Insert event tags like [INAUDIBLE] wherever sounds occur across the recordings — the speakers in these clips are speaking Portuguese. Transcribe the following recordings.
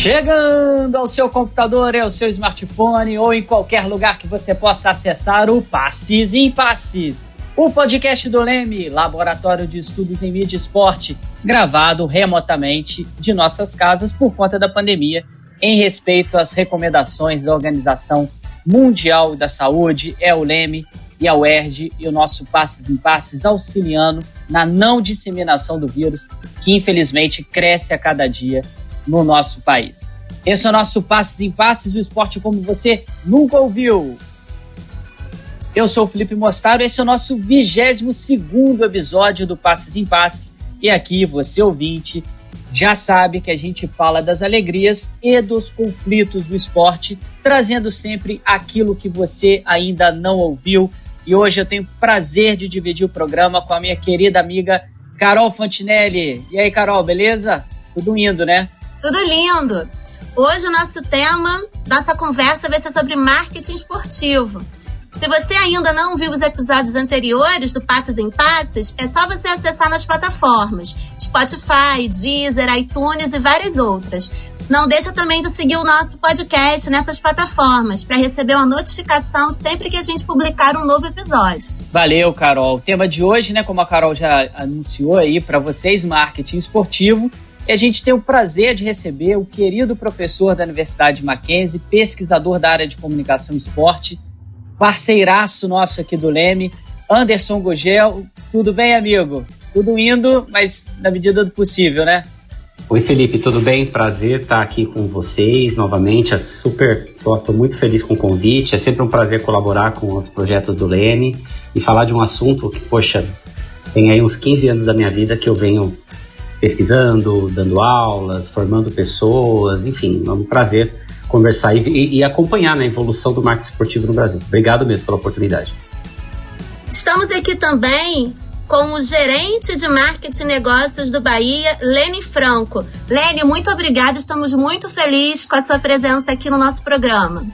Chegando ao seu computador, ao seu smartphone ou em qualquer lugar que você possa acessar o Passes em Passes, o podcast do Leme, Laboratório de Estudos em Mídia e Esporte, gravado remotamente de nossas casas por conta da pandemia, em respeito às recomendações da Organização Mundial da Saúde, é o Leme e a UERJ e o nosso Passes em Passes auxiliando na não disseminação do vírus, que infelizmente cresce a cada dia no nosso país. Esse é o nosso Passes em Passes, o esporte como você nunca ouviu. Eu sou o Felipe Mostaro, esse é o nosso 22 segundo episódio do Passes em Passes. E aqui, você ouvinte, já sabe que a gente fala das alegrias e dos conflitos do esporte, trazendo sempre aquilo que você ainda não ouviu. E hoje eu tenho o prazer de dividir o programa com a minha querida amiga Carol Fantinelli. E aí, Carol, beleza? Tudo indo, né? Tudo lindo! Hoje o nosso tema, nossa conversa vai ser sobre marketing esportivo. Se você ainda não viu os episódios anteriores do Passes em Passes, é só você acessar nas plataformas Spotify, Deezer, iTunes e várias outras. Não deixa também de seguir o nosso podcast nessas plataformas para receber uma notificação sempre que a gente publicar um novo episódio. Valeu, Carol. O tema de hoje, né, como a Carol já anunciou aí para vocês, marketing esportivo. E a gente tem o prazer de receber o querido professor da Universidade Mackenzie, pesquisador da área de comunicação e esporte, parceiraço nosso aqui do Leme, Anderson Gugel. Tudo bem, amigo? Tudo indo, mas na medida do possível, né? Oi, Felipe, tudo bem? Prazer estar aqui com vocês novamente. É super, estou muito feliz com o convite. É sempre um prazer colaborar com os projetos do Leme e falar de um assunto que, poxa, tem aí uns 15 anos da minha vida que eu venho pesquisando, dando aulas, formando pessoas, enfim, é um prazer conversar e, e acompanhar né, a evolução do marketing esportivo no Brasil. Obrigado mesmo pela oportunidade. Estamos aqui também com o gerente de marketing e negócios do Bahia, Lene Franco. Lene, muito obrigada, estamos muito felizes com a sua presença aqui no nosso programa.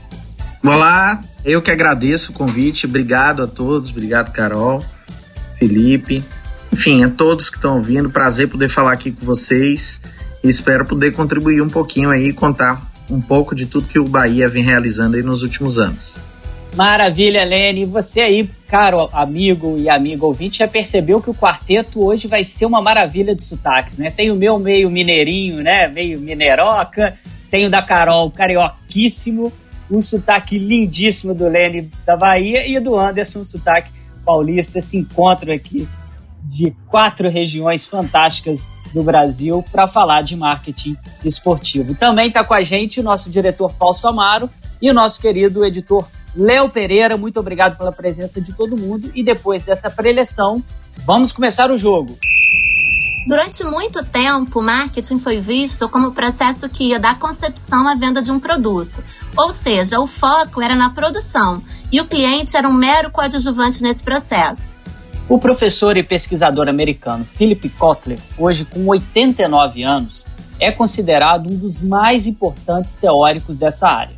Olá, eu que agradeço o convite, obrigado a todos, obrigado Carol, Felipe, enfim, a todos que estão ouvindo, prazer poder falar aqui com vocês e espero poder contribuir um pouquinho aí e contar um pouco de tudo que o Bahia vem realizando aí nos últimos anos. Maravilha, Lene. Você aí, caro amigo e amigo ouvinte, já percebeu que o quarteto hoje vai ser uma maravilha de sotaques, né? Tem o meu meio mineirinho, né? Meio mineroca. Tem o da Carol, carioquíssimo. Um sotaque lindíssimo do Lene da Bahia e do Anderson, um sotaque paulista. Esse encontro aqui de quatro regiões fantásticas do Brasil para falar de marketing esportivo. Também está com a gente o nosso diretor Fausto Amaro e o nosso querido editor Léo Pereira. Muito obrigado pela presença de todo mundo. E depois dessa preleção, vamos começar o jogo. Durante muito tempo, marketing foi visto como o processo que ia da concepção à venda de um produto. Ou seja, o foco era na produção e o cliente era um mero coadjuvante nesse processo. O professor e pesquisador americano Philip Kotler, hoje com 89 anos, é considerado um dos mais importantes teóricos dessa área.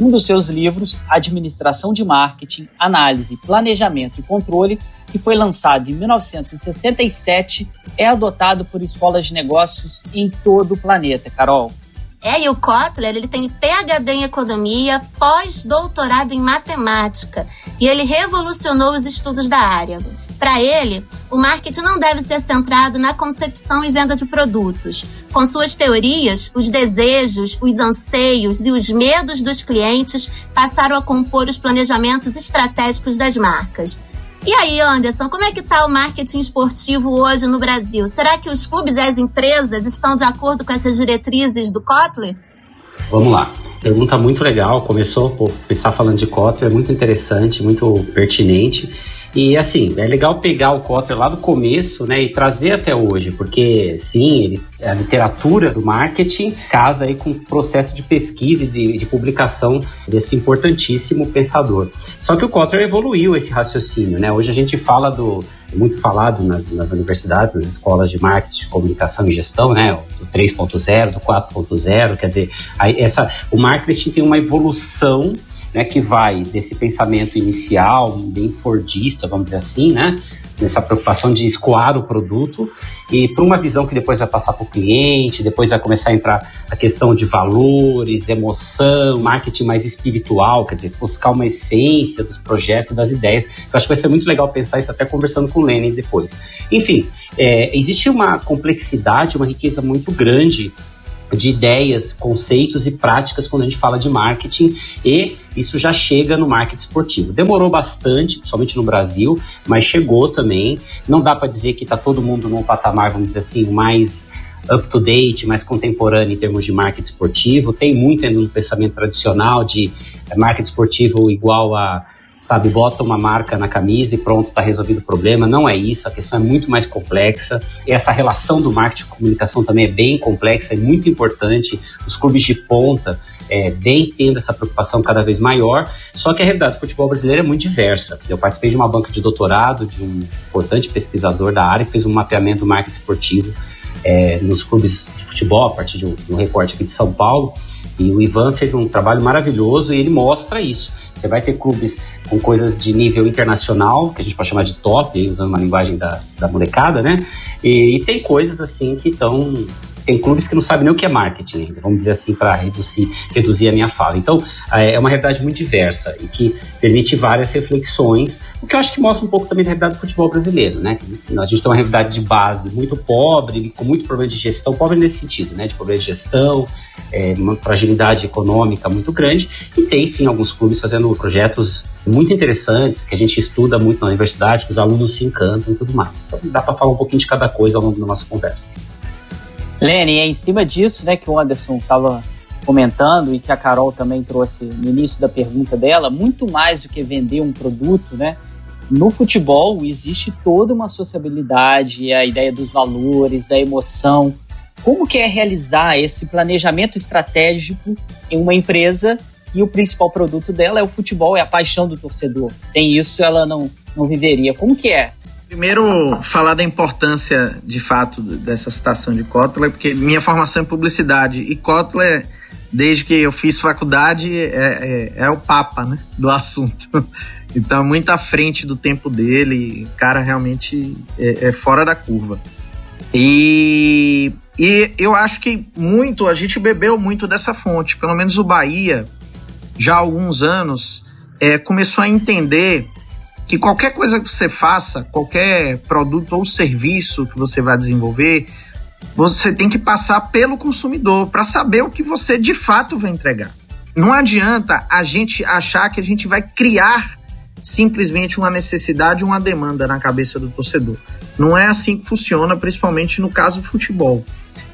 Um dos seus livros, Administração de Marketing, Análise, Planejamento e Controle, que foi lançado em 1967, é adotado por escolas de negócios em todo o planeta. Carol. É, e o Kotler, ele tem PhD em economia, pós-doutorado em matemática, e ele revolucionou os estudos da área. Para ele, o marketing não deve ser centrado na concepção e venda de produtos. Com suas teorias, os desejos, os anseios e os medos dos clientes passaram a compor os planejamentos estratégicos das marcas. E aí, Anderson, como é que está o marketing esportivo hoje no Brasil? Será que os clubes e as empresas estão de acordo com essas diretrizes do Kotler? Vamos lá. Pergunta muito legal. Começou por começar falando de Kotler, muito interessante, muito pertinente. E assim, é legal pegar o Kotler lá do começo, né, e trazer até hoje, porque sim, ele, a literatura do marketing casa aí com o processo de pesquisa e de, de, publicação desse importantíssimo pensador. Só que o Kotler evoluiu esse raciocínio, né? Hoje a gente fala do muito falado nas, nas universidades, nas escolas de marketing, comunicação e gestão, né? Do 3.0, do 4.0, quer dizer, essa, o marketing tem uma evolução né, que vai desse pensamento inicial, bem fordista, vamos dizer assim, né, nessa preocupação de escoar o produto e para uma visão que depois vai passar para o cliente, depois vai começar a entrar a questão de valores, emoção, marketing mais espiritual, quer dizer, buscar uma essência dos projetos das ideias. Eu acho que vai ser muito legal pensar isso até conversando com o Lenin depois. Enfim, é, existe uma complexidade, uma riqueza muito grande de ideias, conceitos e práticas quando a gente fala de marketing e isso já chega no marketing esportivo. Demorou bastante, somente no Brasil, mas chegou também. Não dá para dizer que está todo mundo num patamar, vamos dizer assim, mais up to date, mais contemporâneo em termos de marketing esportivo. Tem muito ainda no pensamento tradicional de marketing esportivo igual a sabe, bota uma marca na camisa e pronto, está resolvido o problema. Não é isso, a questão é muito mais complexa. E essa relação do marketing com comunicação também é bem complexa, é muito importante. Os clubes de ponta é, vêm tendo essa preocupação cada vez maior, só que a realidade do futebol brasileiro é muito diversa. Eu participei de uma banca de doutorado de um importante pesquisador da área que fez um mapeamento do marketing esportivo é, nos clubes de futebol, a partir de um, um recorte aqui de São Paulo. E o Ivan fez um trabalho maravilhoso e ele mostra isso. Você vai ter clubes com coisas de nível internacional, que a gente pode chamar de top, usando uma linguagem da, da molecada, né? E, e tem coisas assim que estão tem clubes que não sabem nem o que é marketing, vamos dizer assim, para reduzir, reduzir a minha fala. Então, é, é uma realidade muito diversa e que permite várias reflexões, o que eu acho que mostra um pouco também da realidade do futebol brasileiro, né? A gente tem uma realidade de base muito pobre, com muito problema de gestão, pobre nesse sentido, né? De problema de gestão, é, uma fragilidade econômica muito grande, e tem sim alguns clubes fazendo projetos muito interessantes, que a gente estuda muito na universidade, que os alunos se encantam e tudo mais. Então dá para falar um pouquinho de cada coisa ao longo da nossa conversa. Lenny, é em cima disso né, que o Anderson estava comentando e que a Carol também trouxe no início da pergunta dela, muito mais do que vender um produto, né? No futebol existe toda uma sociabilidade, a ideia dos valores, da emoção. Como que é realizar esse planejamento estratégico em uma empresa e o principal produto dela é o futebol, é a paixão do torcedor. Sem isso ela não, não viveria. Como que é Primeiro, falar da importância, de fato, dessa citação de Kotler, porque minha formação é publicidade e Kotler, desde que eu fiz faculdade, é, é, é o papa né, do [LAUGHS] assunto. Então, muito à frente do tempo dele, cara realmente é, é fora da curva. E, e eu acho que muito, a gente bebeu muito dessa fonte, pelo menos o Bahia, já há alguns anos, é, começou a entender que qualquer coisa que você faça, qualquer produto ou serviço que você vai desenvolver, você tem que passar pelo consumidor para saber o que você de fato vai entregar. Não adianta a gente achar que a gente vai criar simplesmente uma necessidade, uma demanda na cabeça do torcedor. Não é assim que funciona, principalmente no caso do futebol.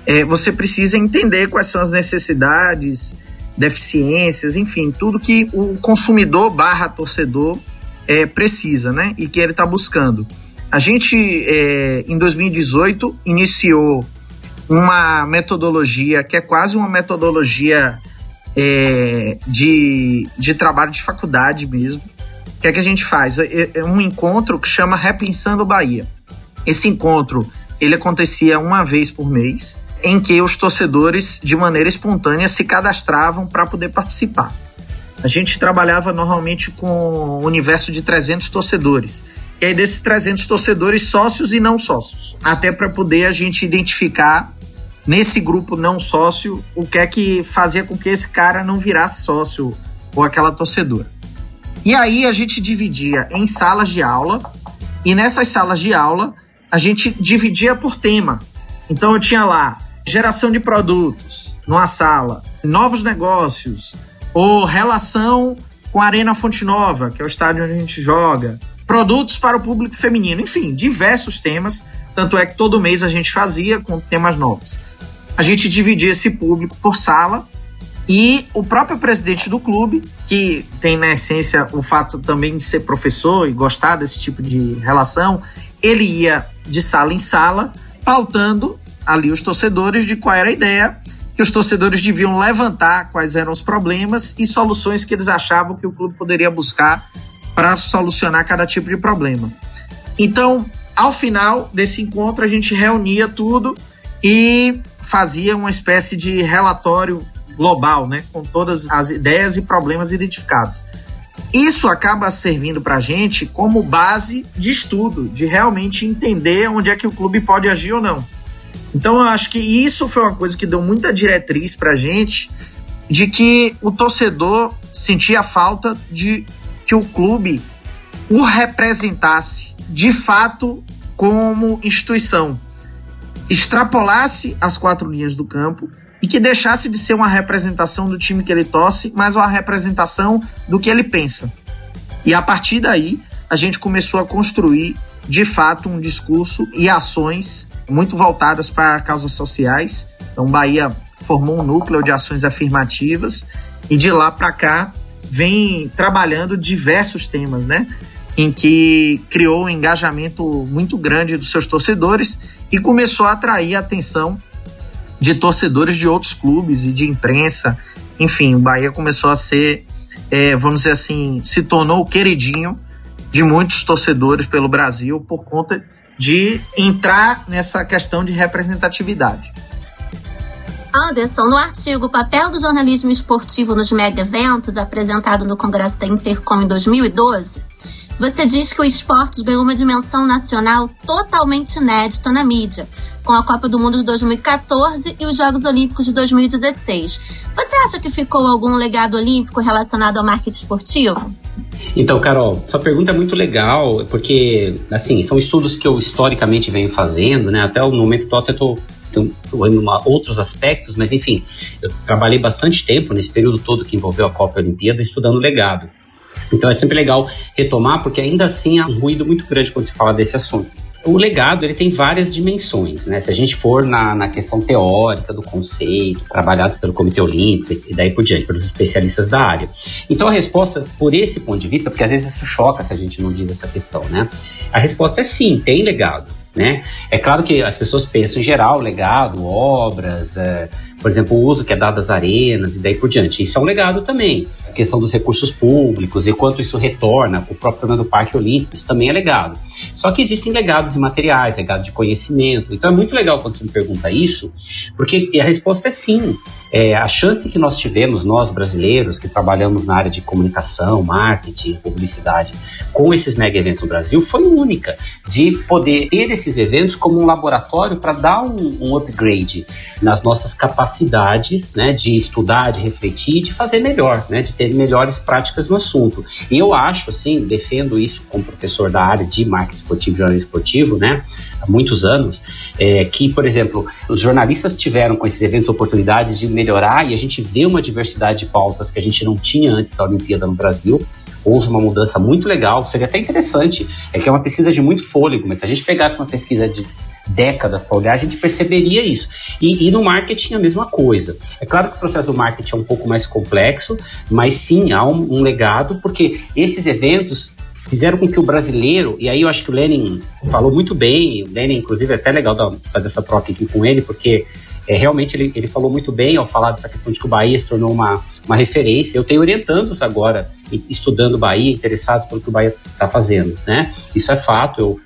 É, você precisa entender quais são as necessidades, deficiências, enfim, tudo que o consumidor barra torcedor é, precisa, né? E que ele está buscando. A gente, é, em 2018, iniciou uma metodologia que é quase uma metodologia é, de, de trabalho de faculdade mesmo. O que é que a gente faz? É, é um encontro que chama Repensando Bahia. Esse encontro ele acontecia uma vez por mês, em que os torcedores, de maneira espontânea, se cadastravam para poder participar. A gente trabalhava normalmente com um universo de 300 torcedores. E aí, desses 300 torcedores, sócios e não sócios. Até para poder a gente identificar nesse grupo não sócio o que é que fazia com que esse cara não virasse sócio ou aquela torcedora. E aí a gente dividia em salas de aula, e nessas salas de aula a gente dividia por tema. Então eu tinha lá geração de produtos numa sala, novos negócios, ou relação com a Arena Fonte Nova, que é o estádio onde a gente joga, produtos para o público feminino, enfim, diversos temas. Tanto é que todo mês a gente fazia com temas novos. A gente dividia esse público por sala e o próprio presidente do clube, que tem na essência o fato também de ser professor e gostar desse tipo de relação, ele ia de sala em sala, pautando ali os torcedores de qual era a ideia que os torcedores deviam levantar quais eram os problemas e soluções que eles achavam que o clube poderia buscar para solucionar cada tipo de problema. Então, ao final desse encontro, a gente reunia tudo e fazia uma espécie de relatório global, né, com todas as ideias e problemas identificados. isso acaba servindo para a gente como base de estudo, de realmente entender onde é que o clube pode agir ou não. Então eu acho que isso foi uma coisa que deu muita diretriz para a gente de que o torcedor sentia falta de que o clube o representasse de fato como instituição, extrapolasse as quatro linhas do campo e que deixasse de ser uma representação do time que ele torce, mas uma representação do que ele pensa. E a partir daí, a gente começou a construir, de fato, um discurso e ações muito voltadas para causas sociais. Então, Bahia formou um núcleo de ações afirmativas e de lá para cá vem trabalhando diversos temas, né? Em que criou um engajamento muito grande dos seus torcedores e começou a atrair a atenção de torcedores de outros clubes e de imprensa. Enfim, o Bahia começou a ser, é, vamos dizer assim, se tornou o queridinho de muitos torcedores pelo Brasil por conta de entrar nessa questão de representatividade. Anderson, no artigo Papel do Jornalismo Esportivo nos Mega Eventos, apresentado no Congresso da Intercom em 2012, você diz que o esporte ganhou uma dimensão nacional totalmente inédita na mídia, com a Copa do Mundo de 2014 e os Jogos Olímpicos de 2016. Você acha que ficou algum legado olímpico relacionado ao marketing esportivo? Então, Carol, sua pergunta é muito legal, porque, assim, são estudos que eu historicamente venho fazendo, né? Até o momento atual, eu tô em outros aspectos, mas enfim, eu trabalhei bastante tempo nesse período todo que envolveu a Copa e a Olimpíada estudando legado. Então é sempre legal retomar, porque ainda assim há um ruído muito grande quando se fala desse assunto o legado ele tem várias dimensões, né? Se a gente for na, na questão teórica do conceito, trabalhado pelo Comitê Olímpico e daí por diante, pelos especialistas da área. Então a resposta, por esse ponto de vista, porque às vezes isso choca se a gente não diz essa questão, né? A resposta é sim, tem legado. Né? É claro que as pessoas pensam em geral legado, obras, é, por exemplo, o uso que é dado às arenas e daí por diante. Isso é um legado também. A questão dos recursos públicos e quanto isso retorna, o próprio problema do Parque Olímpico, isso também é legado. Só que existem legados imateriais, legado de conhecimento. Então é muito legal quando você me pergunta isso, porque a resposta é sim. É, a chance que nós tivemos, nós brasileiros, que trabalhamos na área de comunicação, marketing, publicidade, com esses mega eventos no Brasil, foi única. De poder ter esses eventos como um laboratório para dar um, um upgrade nas nossas capacidades né, de estudar, de refletir, de fazer melhor, né, de ter melhores práticas no assunto. E eu acho, assim, defendo isso como professor da área de marketing esportivo e jornalismo esportivo, né, há muitos anos, é, que, por exemplo, os jornalistas tiveram com esses eventos oportunidades de melhorar e a gente vê uma diversidade de pautas que a gente não tinha antes da Olimpíada no Brasil. Houve uma mudança muito legal, seria até interessante, é que é uma pesquisa de muito fôlego, mas se a gente pegasse uma pesquisa de décadas para olhar, a gente perceberia isso. E, e, no marketing a mesma coisa. É claro que o processo do marketing é um pouco mais complexo, mas sim há um, um legado, porque esses eventos fizeram com que o brasileiro, e aí eu acho que o Lenin falou muito bem, o Lenin, inclusive, é até legal fazer essa troca aqui com ele, porque é, realmente ele, ele falou muito bem ao falar dessa questão de que o Bahia se tornou uma, uma referência. Eu tenho orientandos agora, estudando Bahia, interessados pelo que o Bahia está fazendo, né? Isso é fato, eu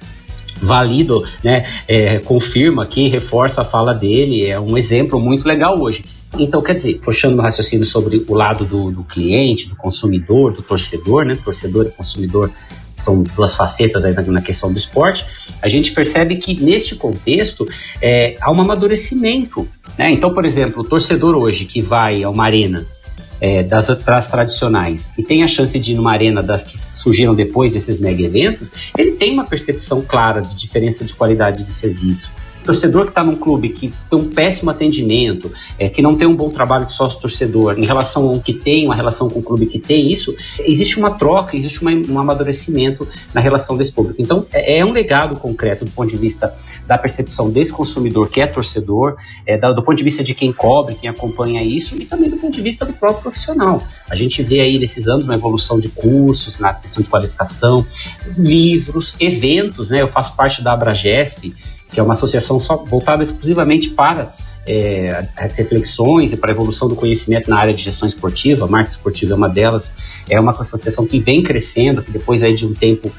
valido, né? É, confirma aqui, reforça a fala dele, é um exemplo muito legal hoje. Então, quer dizer, puxando no raciocínio sobre o lado do, do cliente, do consumidor, do torcedor, né? Torcedor e consumidor são duas facetas aí na, questão do esporte, a gente percebe que neste contexto é, há um amadurecimento. Né? Então, por exemplo, o torcedor hoje que vai a uma arena é, das, das tradicionais e tem a chance de ir numa arena das que surgiram depois desses mega eventos, ele tem uma percepção clara de diferença de qualidade de serviço torcedor que está num clube que tem um péssimo atendimento, é, que não tem um bom trabalho de sócio-torcedor, em relação ao que tem, uma relação com o clube que tem isso, existe uma troca, existe uma, um amadurecimento na relação desse público. Então, é, é, um legado concreto do ponto de vista da percepção desse consumidor que é torcedor, é, da, do ponto de vista de quem cobre, quem acompanha isso, e também do ponto de vista do próprio profissional. A gente vê aí nesses anos uma evolução de cursos, na questão de qualificação, livros, eventos, né? Eu faço parte da Abragesp, que é uma associação só voltada exclusivamente para é, as reflexões e para a evolução do conhecimento na área de gestão esportiva, a marca esportiva é uma delas, é uma associação que vem crescendo, que depois aí de um tempo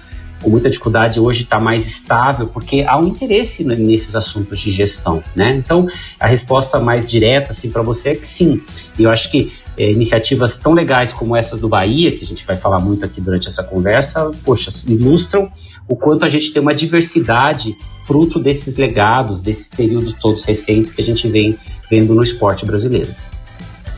com muita dificuldade hoje está mais estável, porque há um interesse nesses assuntos de gestão, né? Então, a resposta mais direta assim para você é que sim. E eu acho que é, iniciativas tão legais como essas do Bahia, que a gente vai falar muito aqui durante essa conversa, poxa, ilustram o quanto a gente tem uma diversidade fruto desses legados, desses períodos todos recentes que a gente vem vendo no esporte brasileiro.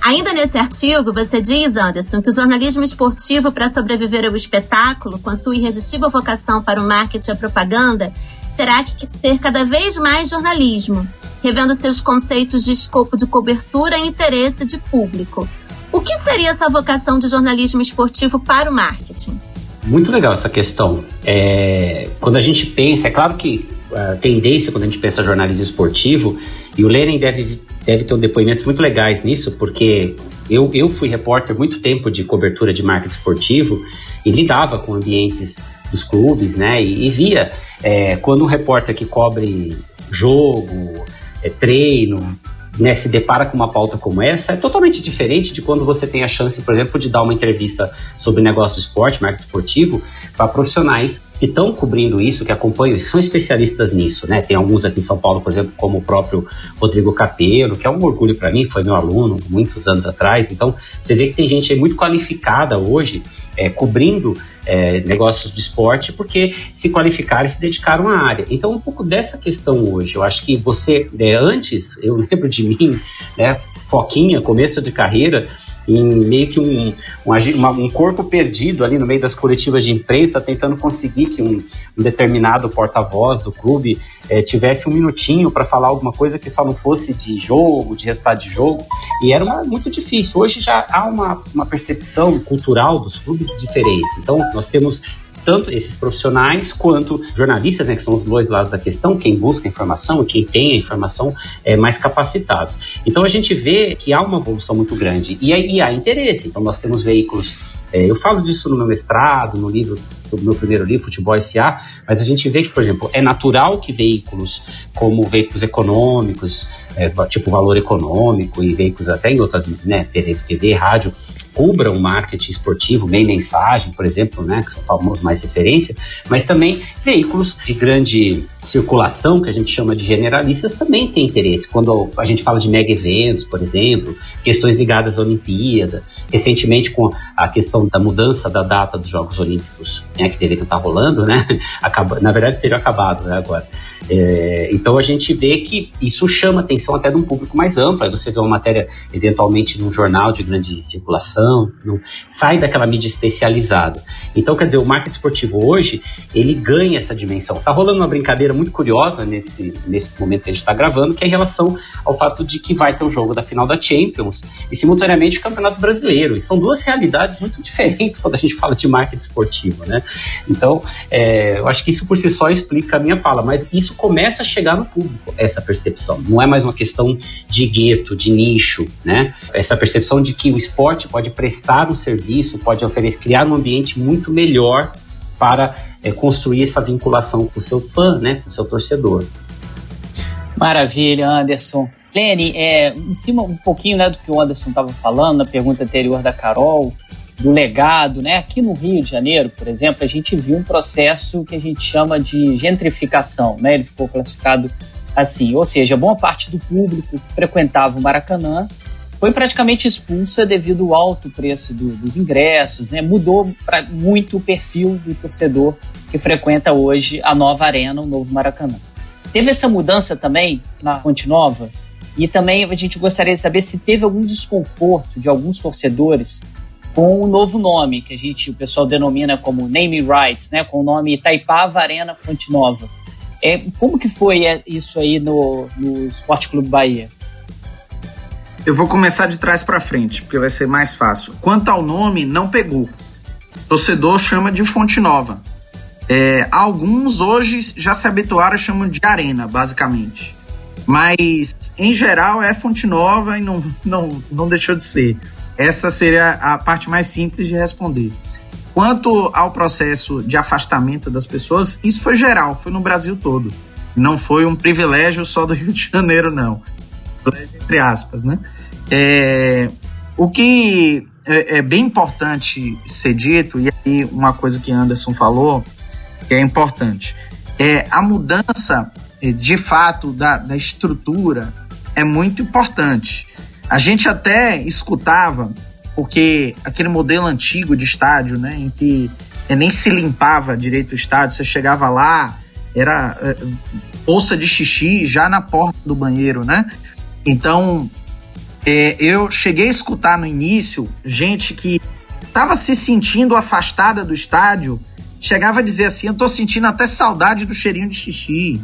Ainda nesse artigo, você diz, Anderson, que o jornalismo esportivo, para sobreviver ao espetáculo, com a sua irresistível vocação para o marketing e a propaganda, terá que ser cada vez mais jornalismo, revendo seus conceitos de escopo de cobertura e interesse de público. O que seria essa vocação de jornalismo esportivo para o marketing? Muito legal essa questão. É, quando a gente pensa, é claro que tendência quando a gente pensa jornalismo esportivo, e o Lenin deve, deve ter um depoimentos muito legais nisso, porque eu, eu fui repórter muito tempo de cobertura de marketing esportivo e lidava com ambientes dos clubes, né? E, e via é, quando um repórter que cobre jogo, é, treino, né, se depara com uma pauta como essa, é totalmente diferente de quando você tem a chance, por exemplo, de dar uma entrevista sobre negócio do esporte, marketing esportivo, para profissionais que estão cobrindo isso, que acompanham, são especialistas nisso, né? Tem alguns aqui em São Paulo, por exemplo, como o próprio Rodrigo Capelo, que é um orgulho para mim, foi meu aluno muitos anos atrás. Então, você vê que tem gente muito qualificada hoje é, cobrindo é, negócios de esporte porque se qualificaram e se dedicaram à área. Então, um pouco dessa questão hoje, eu acho que você, é, antes, eu [LAUGHS] lembro de mim, né, Foquinha, começo de carreira, em meio que um, um, um, corpo perdido ali no meio das coletivas de imprensa, tentando conseguir que um, um determinado porta-voz do clube é, tivesse um minutinho para falar alguma coisa que só não fosse de jogo, de resultado de jogo. E era uma, muito difícil. Hoje já há uma, uma percepção cultural dos clubes diferentes. Então, nós temos tanto esses profissionais quanto jornalistas, né, que são os dois lados da questão, quem busca informação e quem tem a informação é, mais capacitados. Então a gente vê que há uma evolução muito grande e aí há interesse. Então nós temos veículos, é, eu falo disso no meu mestrado, no livro, no meu primeiro livro, Futebol S.A., mas a gente vê que, por exemplo, é natural que veículos como veículos econômicos, é, tipo valor econômico e veículos até em outras, né, TV rádio, cubra o marketing esportivo, meio mensagem, por exemplo, né, que são famosos mais referência, mas também veículos de grande circulação, que a gente chama de generalistas, também tem interesse. Quando a gente fala de mega eventos, por exemplo, questões ligadas à Olimpíada, recentemente com a questão da mudança da data dos Jogos Olímpicos, né, que deveriam estar rolando, né, [LAUGHS] na verdade teria acabado né, agora. É, então a gente vê que isso chama atenção até de um público mais amplo. Aí você vê uma matéria eventualmente num jornal de grande circulação, no, sai daquela mídia especializada. Então, quer dizer, o marketing esportivo hoje ele ganha essa dimensão. Tá rolando uma brincadeira muito curiosa nesse, nesse momento que a gente está gravando, que é em relação ao fato de que vai ter o um jogo da final da Champions e simultaneamente o Campeonato Brasileiro. E são duas realidades muito [LAUGHS] diferentes quando a gente fala de marketing esportivo, né? Então, é, eu acho que isso por si só explica a minha fala, mas isso começa a chegar no público, essa percepção. Não é mais uma questão de gueto, de nicho, né? Essa percepção de que o esporte pode prestar um serviço, pode oferecer, criar um ambiente muito melhor para é, construir essa vinculação com o seu fã, né? Com o seu torcedor. Maravilha, Anderson. Lene, é, em cima um pouquinho né, do que o Anderson estava falando, na pergunta anterior da Carol, do legado, né? Aqui no Rio de Janeiro, por exemplo, a gente viu um processo que a gente chama de gentrificação, né? Ele ficou classificado assim, ou seja, boa parte do público que frequentava o Maracanã foi praticamente expulsa devido ao alto preço do, dos ingressos, né? Mudou pra, muito o perfil do torcedor que frequenta hoje a nova arena, o novo Maracanã. Teve essa mudança também na Fonte Nova e também a gente gostaria de saber se teve algum desconforto de alguns torcedores com um novo nome, que a gente, o pessoal denomina como name rights, né, com o nome Itaipava Arena Fonte Nova. É, como que foi é, isso aí no, no Esporte Clube Bahia? Eu vou começar de trás para frente, porque vai ser mais fácil. Quanto ao nome, não pegou. Torcedor chama de Fonte Nova. É, alguns hoje já se habituaram a chamam de Arena, basicamente. Mas, em geral, é Fonte Nova e não, não, não deixou de ser. Essa seria a parte mais simples de responder. Quanto ao processo de afastamento das pessoas, isso foi geral, foi no Brasil todo. Não foi um privilégio só do Rio de Janeiro, não. Entre aspas, né? É, o que é, é, bem importante ser dito, e aí uma coisa que Anderson falou, que é importante, é a mudança de fato da, da estrutura é muito importante. A gente até escutava porque aquele modelo antigo de estádio, né, em que nem se limpava direito o estádio, você chegava lá, era é, bolsa de xixi já na porta do banheiro, né? Então, é, eu cheguei a escutar no início gente que estava se sentindo afastada do estádio, chegava a dizer assim: Eu tô sentindo até saudade do cheirinho de xixi,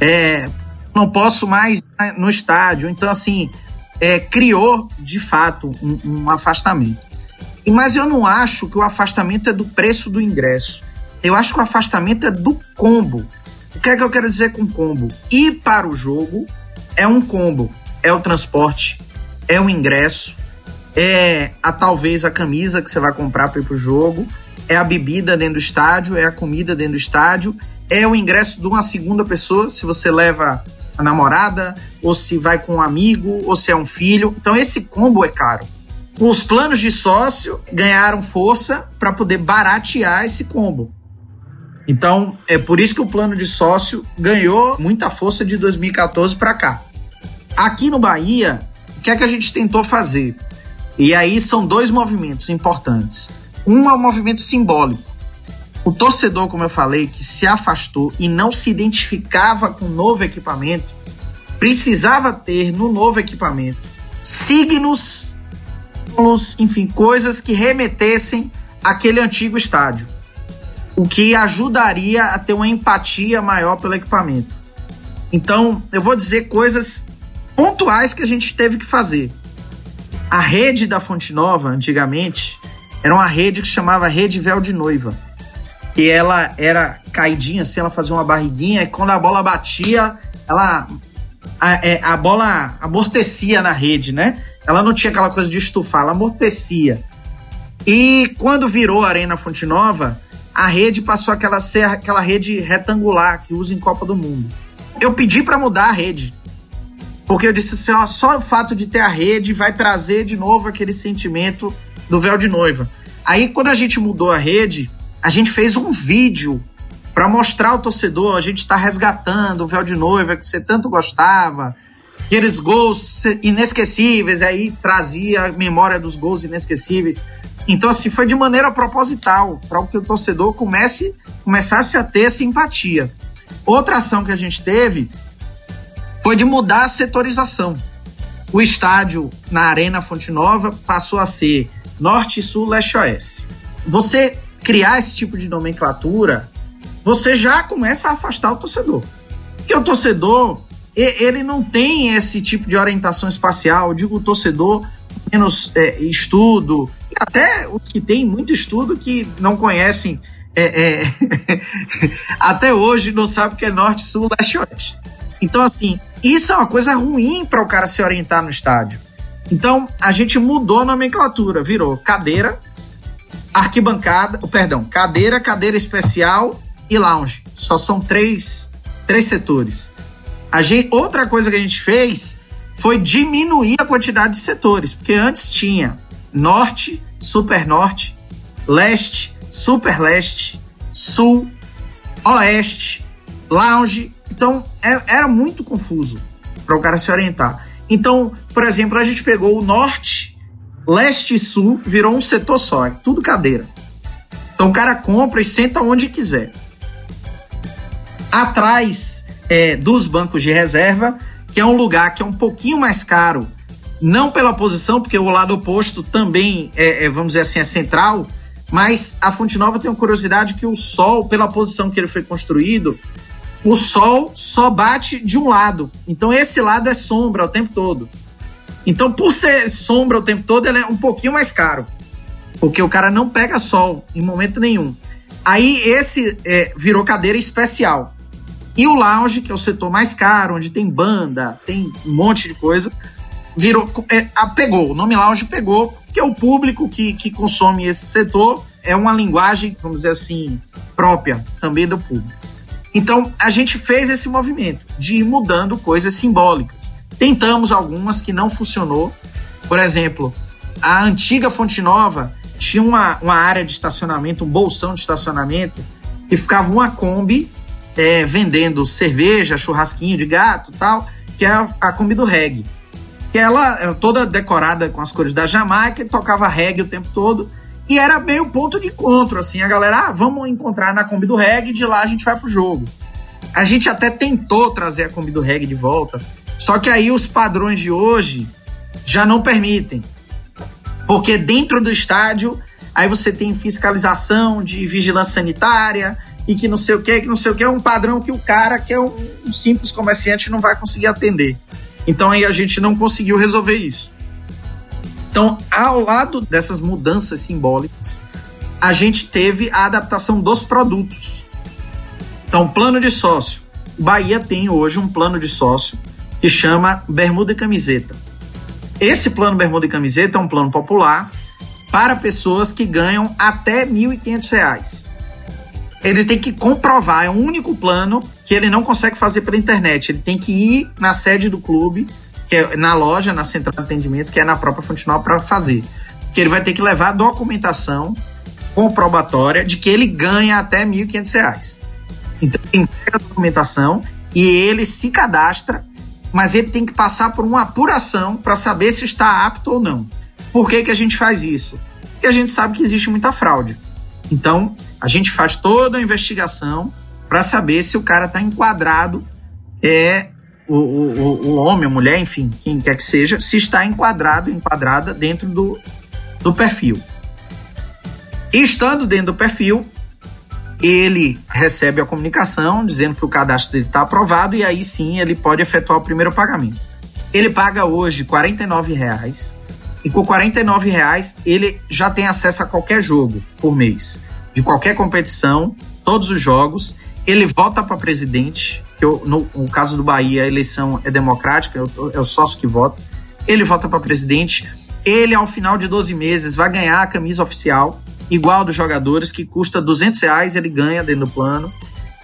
é, não posso mais no estádio. Então, assim, é, criou de fato um, um afastamento. Mas eu não acho que o afastamento é do preço do ingresso. Eu acho que o afastamento é do combo. O que é que eu quero dizer com combo? Ir para o jogo é um combo. É o transporte, é o ingresso, é a talvez a camisa que você vai comprar para ir para o jogo, é a bebida dentro do estádio, é a comida dentro do estádio, é o ingresso de uma segunda pessoa, se você leva a namorada, ou se vai com um amigo, ou se é um filho. Então esse combo é caro. Os planos de sócio ganharam força para poder baratear esse combo. Então, é por isso que o plano de sócio ganhou muita força de 2014 para cá. Aqui no Bahia, o que é que a gente tentou fazer? E aí são dois movimentos importantes. Um é o um movimento simbólico. O torcedor, como eu falei, que se afastou e não se identificava com o novo equipamento, precisava ter no novo equipamento signos, enfim, coisas que remetessem àquele antigo estádio o que ajudaria a ter uma empatia maior pelo equipamento. Então, eu vou dizer coisas pontuais que a gente teve que fazer. A rede da Fonte Nova, antigamente, era uma rede que chamava Rede Véu de Noiva. E ela era caidinha, assim, ela fazia uma barriguinha, e quando a bola batia, ela. A, é, a bola amortecia na rede, né? Ela não tinha aquela coisa de estufar, ela amortecia. E quando virou a Arena Fonte Nova, a rede passou aquela ser aquela rede retangular que usa em Copa do Mundo. Eu pedi para mudar a rede. Porque eu disse assim, ó, só o fato de ter a rede vai trazer de novo aquele sentimento do véu de noiva. Aí quando a gente mudou a rede, a gente fez um vídeo para mostrar ao torcedor, a gente está resgatando o véu de noiva que você tanto gostava, aqueles gols inesquecíveis, aí trazia a memória dos gols inesquecíveis. Então, assim, foi de maneira proposital, para que o torcedor comece, começasse a ter simpatia. Outra ação que a gente teve foi de mudar a setorização. O estádio na Arena Fonte Nova passou a ser Norte, Sul, Leste, Oeste. Você criar esse tipo de nomenclatura, você já começa a afastar o torcedor. Porque o torcedor, ele não tem esse tipo de orientação espacial. Eu digo o torcedor menos é, estudo, até os que têm muito estudo que não conhecem é, é, [LAUGHS] até hoje não sabe o que é norte, sul, leste, oeste. Então, assim, isso é uma coisa ruim para o cara se orientar no estádio. Então, a gente mudou a nomenclatura, virou cadeira, arquibancada, perdão, cadeira, cadeira especial e lounge. Só são três, três setores. A gente, outra coisa que a gente fez foi diminuir a quantidade de setores, porque antes tinha norte, super norte, leste, super leste, sul, oeste, lounge. Então é, era muito confuso para o cara se orientar. Então, por exemplo, a gente pegou o norte, leste e sul, virou um setor só, é tudo cadeira. Então o cara compra e senta onde quiser. Atrás é, dos bancos de reserva, que é um lugar que é um pouquinho mais caro não pela posição, porque o lado oposto também, é, é, vamos dizer assim, é central, mas a Fonte Nova tem uma curiosidade que o Sol, pela posição que ele foi construído, o Sol só bate de um lado. Então esse lado é sombra o tempo todo. Então, por ser sombra o tempo todo, ele é um pouquinho mais caro. Porque o cara não pega sol em momento nenhum. Aí esse é, virou cadeira especial. E o lounge, que é o setor mais caro, onde tem banda, tem um monte de coisa, virou, é, pegou, o nome lounge pegou, que é o público que, que consome esse setor, é uma linguagem, vamos dizer assim, própria também do público. Então, a gente fez esse movimento de ir mudando coisas simbólicas. Tentamos algumas que não funcionou. Por exemplo, a antiga Fonte Nova tinha uma, uma área de estacionamento, um bolsão de estacionamento, e ficava uma Kombi é, vendendo cerveja, churrasquinho de gato tal, que é a, Kombi do reggae. que ela era toda decorada com as cores da Jamaica, tocava reggae o tempo todo. E era meio ponto de encontro, assim, a galera, ah, vamos encontrar na Kombi do Reggae e de lá a gente vai pro jogo. A gente até tentou trazer a Kombi do Reggae de volta, só que aí os padrões de hoje já não permitem. Porque dentro do estádio, aí você tem fiscalização de vigilância sanitária e que não sei o que, que não sei o que, é um padrão que o cara, que é um, um simples comerciante, não vai conseguir atender. Então aí a gente não conseguiu resolver isso. Então, ao lado dessas mudanças simbólicas, a gente teve a adaptação dos produtos. Então, plano de sócio. Bahia tem hoje um plano de sócio que chama Bermuda e Camiseta. Esse plano Bermuda e Camiseta é um plano popular para pessoas que ganham até R$ 1.500. Ele tem que comprovar, é o único plano que ele não consegue fazer pela internet. Ele tem que ir na sede do clube, que é na loja, na central de atendimento, que é na própria Fontinal, para fazer. Que ele vai ter que levar documentação comprobatória de que ele ganha até R$ 1.500. Então, ele entrega a documentação e ele se cadastra, mas ele tem que passar por uma apuração para saber se está apto ou não. Por que, que a gente faz isso? Porque a gente sabe que existe muita fraude. Então, a gente faz toda a investigação para saber se o cara está enquadrado, é o, o, o homem, a mulher, enfim, quem quer que seja, se está enquadrado, enquadrada dentro do, do perfil. Estando dentro do perfil, ele recebe a comunicação dizendo que o cadastro dele está aprovado e aí sim ele pode efetuar o primeiro pagamento. Ele paga hoje R$ reais e com R$ reais ele já tem acesso a qualquer jogo por mês, de qualquer competição, todos os jogos. Ele vota para presidente, que eu, no, no, caso do Bahia a eleição é democrática, é o sócio que vota. Ele vota para presidente. Ele, ao final de 12 meses, vai ganhar a camisa oficial igual dos jogadores, que custa 200 reais, ele ganha dentro do plano.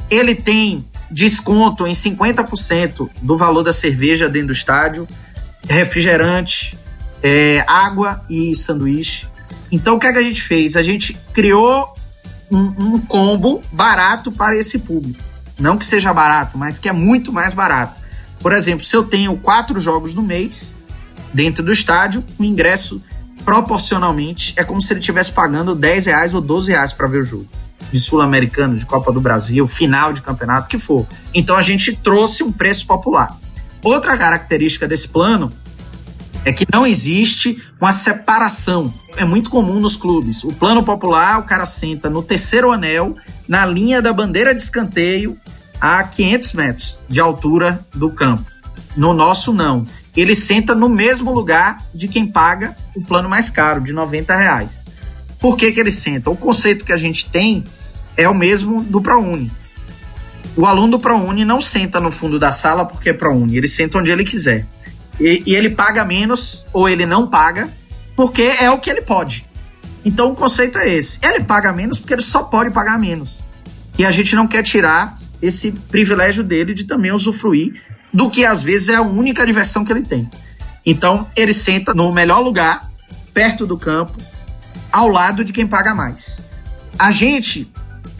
Ele tem desconto em 50% do valor da cerveja dentro do estádio, refrigerante, é, água e sanduíche. Então o que, é que a gente fez? A gente criou um, um combo barato para esse público. Não que seja barato, mas que é muito mais barato. Por exemplo, se eu tenho quatro jogos no mês dentro do estádio, o ingresso proporcionalmente, é como se ele estivesse pagando 10 reais ou 12 reais para ver o jogo. De Sul-Americano, de Copa do Brasil, final de campeonato, que for. Então a gente trouxe um preço popular. Outra característica desse plano é que não existe uma separação. É muito comum nos clubes. O plano popular, o cara senta no terceiro anel, na linha da bandeira de escanteio, a 500 metros de altura do campo. No nosso, não ele senta no mesmo lugar de quem paga o plano mais caro, de 90 reais. Por que, que ele senta? O conceito que a gente tem é o mesmo do ProUni. O aluno do ProUni não senta no fundo da sala porque é ProUni, ele senta onde ele quiser. E, e ele paga menos ou ele não paga porque é o que ele pode. Então o conceito é esse. Ele paga menos porque ele só pode pagar menos. E a gente não quer tirar esse privilégio dele de também usufruir do que às vezes é a única diversão que ele tem. Então, ele senta no melhor lugar, perto do campo, ao lado de quem paga mais. A gente,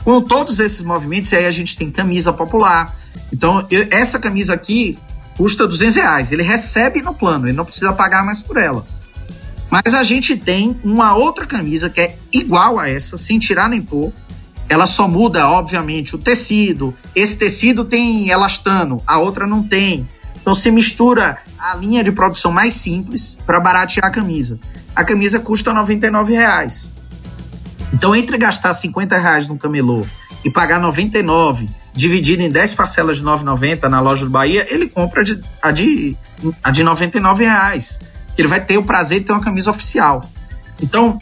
com todos esses movimentos, aí a gente tem camisa popular. Então, eu, essa camisa aqui custa 200 reais. Ele recebe no plano, ele não precisa pagar mais por ela. Mas a gente tem uma outra camisa que é igual a essa, sem tirar nem pôr, ela só muda, obviamente, o tecido. Esse tecido tem elastano, a outra não tem. Então se mistura a linha de produção mais simples para baratear a camisa. A camisa custa R$ reais. Então entre gastar 50 reais no camelô e pagar 99 dividido em 10 parcelas de 9,90 na loja do Bahia, ele compra de, a, de, a de 99 reais. Ele vai ter o prazer de ter uma camisa oficial. Então,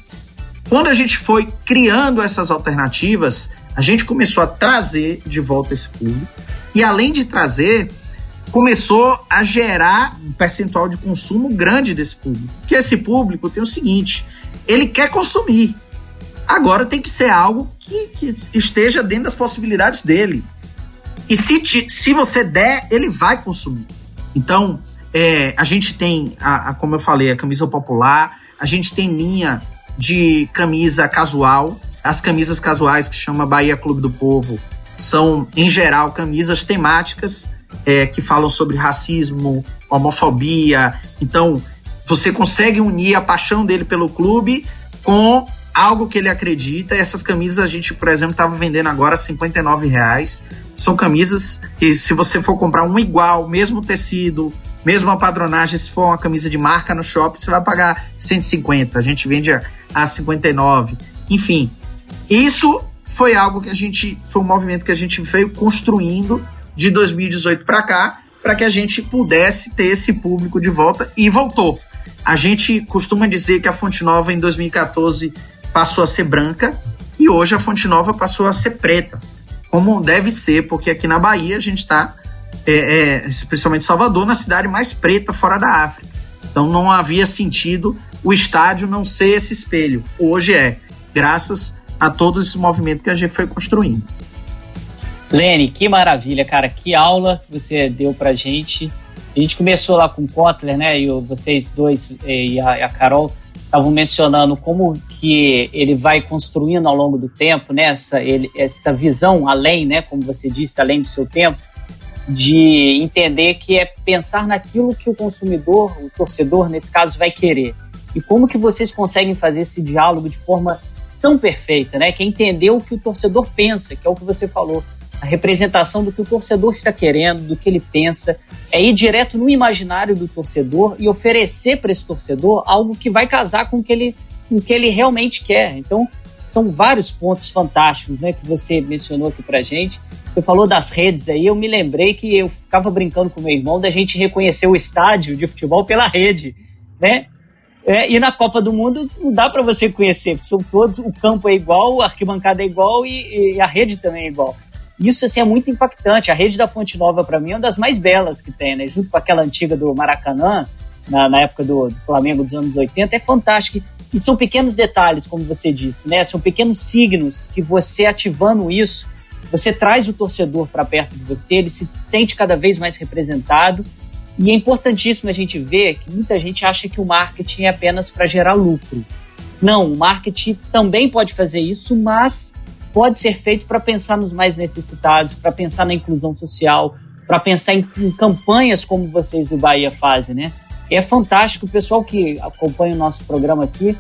quando a gente foi criando essas alternativas, a gente começou a trazer de volta esse público e, além de trazer, começou a gerar um percentual de consumo grande desse público. Porque esse público tem o seguinte: ele quer consumir. Agora tem que ser algo que, que esteja dentro das possibilidades dele. E se, te, se você der, ele vai consumir. Então, é, a gente tem, a, a, como eu falei, a camisa popular, a gente tem linha de camisa casual. As camisas casuais que chama Bahia Clube do Povo são, em geral, camisas temáticas é, que falam sobre racismo, homofobia. Então, você consegue unir a paixão dele pelo clube com algo que ele acredita. Essas camisas a gente, por exemplo, estava vendendo agora a 59 reais. São camisas que, se você for comprar um igual, mesmo tecido, mesmo a padronagem, se for uma camisa de marca no shopping, você vai pagar 150. A gente vende a 59. Enfim, isso foi algo que a gente, foi um movimento que a gente veio construindo de 2018 para cá, para que a gente pudesse ter esse público de volta e voltou. A gente costuma dizer que a Fonte Nova em 2014 passou a ser branca e hoje a Fonte Nova passou a ser preta, como deve ser, porque aqui na Bahia a gente está, é, é, principalmente Salvador, na cidade mais preta fora da África. Então não havia sentido o estádio não ser esse espelho. Hoje é, graças a todo esse movimento que a gente foi construindo. Lene, que maravilha, cara. Que aula que você deu pra gente. A gente começou lá com o Kotler, né? E vocês dois e a, a Carol estavam mencionando como que ele vai construindo ao longo do tempo, né? Essa, ele, essa visão além, né? Como você disse, além do seu tempo, de entender que é pensar naquilo que o consumidor, o torcedor, nesse caso, vai querer. E como que vocês conseguem fazer esse diálogo de forma tão perfeita, né? Que é entender o que o torcedor pensa, que é o que você falou a representação do que o torcedor está querendo, do que ele pensa, é ir direto no imaginário do torcedor e oferecer para esse torcedor algo que vai casar com o que ele, com o que ele realmente quer. Então, são vários pontos fantásticos né, que você mencionou aqui para gente. Você falou das redes aí, eu me lembrei que eu ficava brincando com meu irmão da gente reconhecer o estádio de futebol pela rede, né? É, e na Copa do Mundo não dá para você conhecer, porque são todos, o campo é igual, a arquibancada é igual e, e a rede também é igual. Isso assim, é muito impactante. A rede da Fonte Nova, para mim, é uma das mais belas que tem, né? Junto com aquela antiga do Maracanã, na, na época do, do, Flamengo dos anos 80, é fantástica. E são pequenos detalhes, como você disse, né? São pequenos signos que você ativando isso, você traz o torcedor para perto de você, ele se sente cada vez mais representado. E é importantíssimo a gente ver que muita gente acha que o marketing é apenas para gerar lucro. Não, o marketing também pode fazer isso, mas pode ser feito para pensar nos mais necessitados, para pensar na inclusão social, para pensar em, em, campanhas como vocês do Bahia fazem, né? É fantástico, o pessoal que acompanha o nosso programa aqui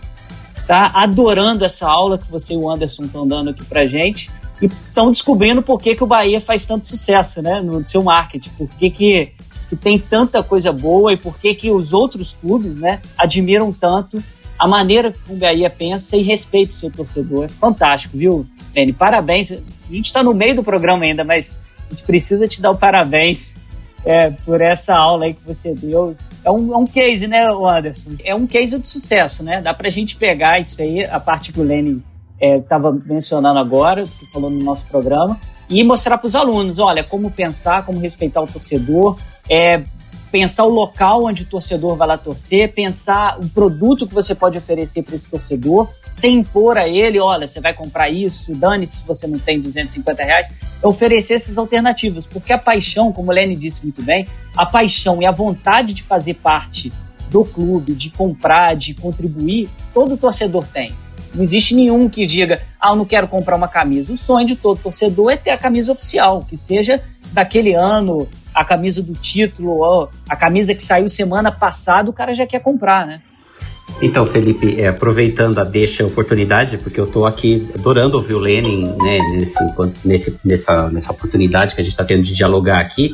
tá adorando essa aula que você e o Anderson estão dando aqui para gente e estão descobrindo por que, que o Bahia faz tanto sucesso, né, no seu marketing, por que, que, que tem tanta coisa boa e por que, que os outros clubes, né, admiram tanto a maneira que o Bahia pensa e respeita o seu torcedor. É fantástico, viu? Lene, parabéns. A gente está no meio do programa ainda, mas a gente precisa te dar o parabéns é, por essa aula aí que você deu. É um, é um case, né, Anderson? É um case de sucesso, né? Dá para a gente pegar isso aí, a parte que o Lene estava é, mencionando agora, que falou no nosso programa, e mostrar para os alunos, olha, como pensar, como respeitar o torcedor, é, pensar o local onde o torcedor vai lá torcer, pensar o produto que você pode oferecer para esse torcedor, sem impor a ele, olha, você vai comprar isso, dane-se se você não tem 250 reais, é oferecer essas alternativas, porque a paixão, como o Lenny disse muito bem, a paixão e a vontade de fazer parte do clube, de comprar, de contribuir, todo torcedor tem. Não existe nenhum que diga, ah, eu não quero comprar uma camisa. O sonho de todo torcedor é ter a camisa oficial, que seja daquele ano, a camisa do título, a camisa que saiu semana passada, o cara já quer comprar, né? Então, Felipe, é, aproveitando a deixa a oportunidade, porque eu estou aqui adorando ouvir o Lenin né, nesse, nesse, nessa, nessa oportunidade que a gente está tendo de dialogar aqui.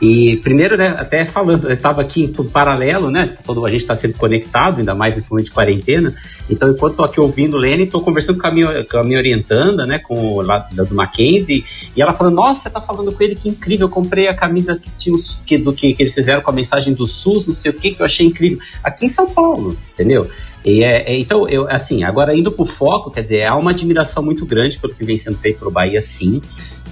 E primeiro, né, até falando, eu estava aqui em paralelo, né? Quando a gente está sendo conectado, ainda mais nesse momento de quarentena. Então, enquanto estou aqui ouvindo o Lene, estou conversando com a, minha, com a minha orientanda, né? Com o lá do Mackenzie, e ela falando, nossa, você está falando com ele, que incrível, eu comprei a camisa que tinha que, do que, que eles fizeram com a mensagem do SUS, não sei o que, que eu achei incrível. Aqui em São Paulo, entendeu? E é, é, então, eu, assim, agora indo para o foco, quer dizer, há uma admiração muito grande pelo que vem sendo feito pelo Bahia, sim.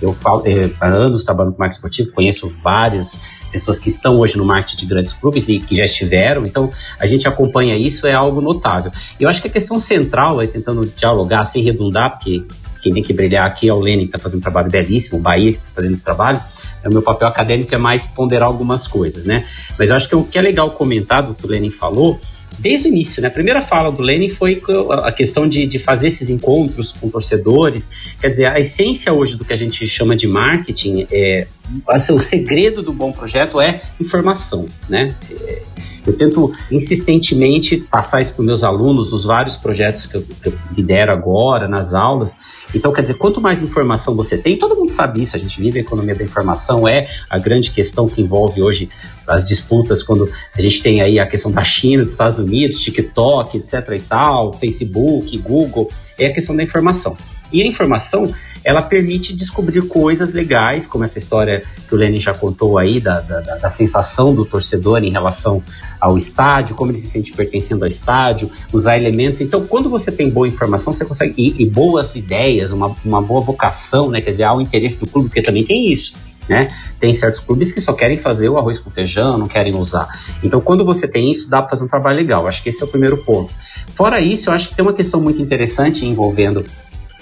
Eu falo, é, há anos trabalho no marketing esportivo, conheço várias pessoas que estão hoje no marketing de grandes clubes e que já estiveram, então a gente acompanha isso, é algo notável. Eu acho que a questão central, aí, tentando dialogar sem redundar, porque quem tem que brilhar aqui é o Lenin, que está fazendo um trabalho belíssimo, o Bahia está fazendo esse trabalho, o meu papel acadêmico é mais ponderar algumas coisas, né? Mas eu acho que o que é legal comentar do que o Lenin falou desde o início, né? A primeira fala do Lenin foi a questão de, de fazer esses encontros com torcedores. Quer dizer, a essência hoje do que a gente chama de marketing é assim, o segredo do bom projeto é informação, né? É, eu tento insistentemente passar isso para os meus alunos nos vários projetos que eu, que eu lidero agora, nas aulas. Então, quer dizer, quanto mais informação você tem, todo mundo sabe isso, a gente vive a economia da informação, é a grande questão que envolve hoje as disputas quando a gente tem aí a questão da China, dos Estados Unidos, TikTok, etc e tal, Facebook, Google, é a questão da informação. E a informação, ela permite descobrir coisas legais, como essa história que o Lenin já contou aí, da, da, da, sensação do torcedor em relação ao estádio, como ele se sente pertencendo ao estádio, usar elementos. Então, quando você tem boa informação, você consegue. E, e boas ideias, uma, uma boa vocação, né? Quer dizer, há o interesse do clube, porque também tem isso. Né? Tem certos clubes que só querem fazer o arroz com feijão, não querem usar. Então, quando você tem isso, dá para fazer um trabalho legal. Acho que esse é o primeiro ponto. Fora isso, eu acho que tem uma questão muito interessante envolvendo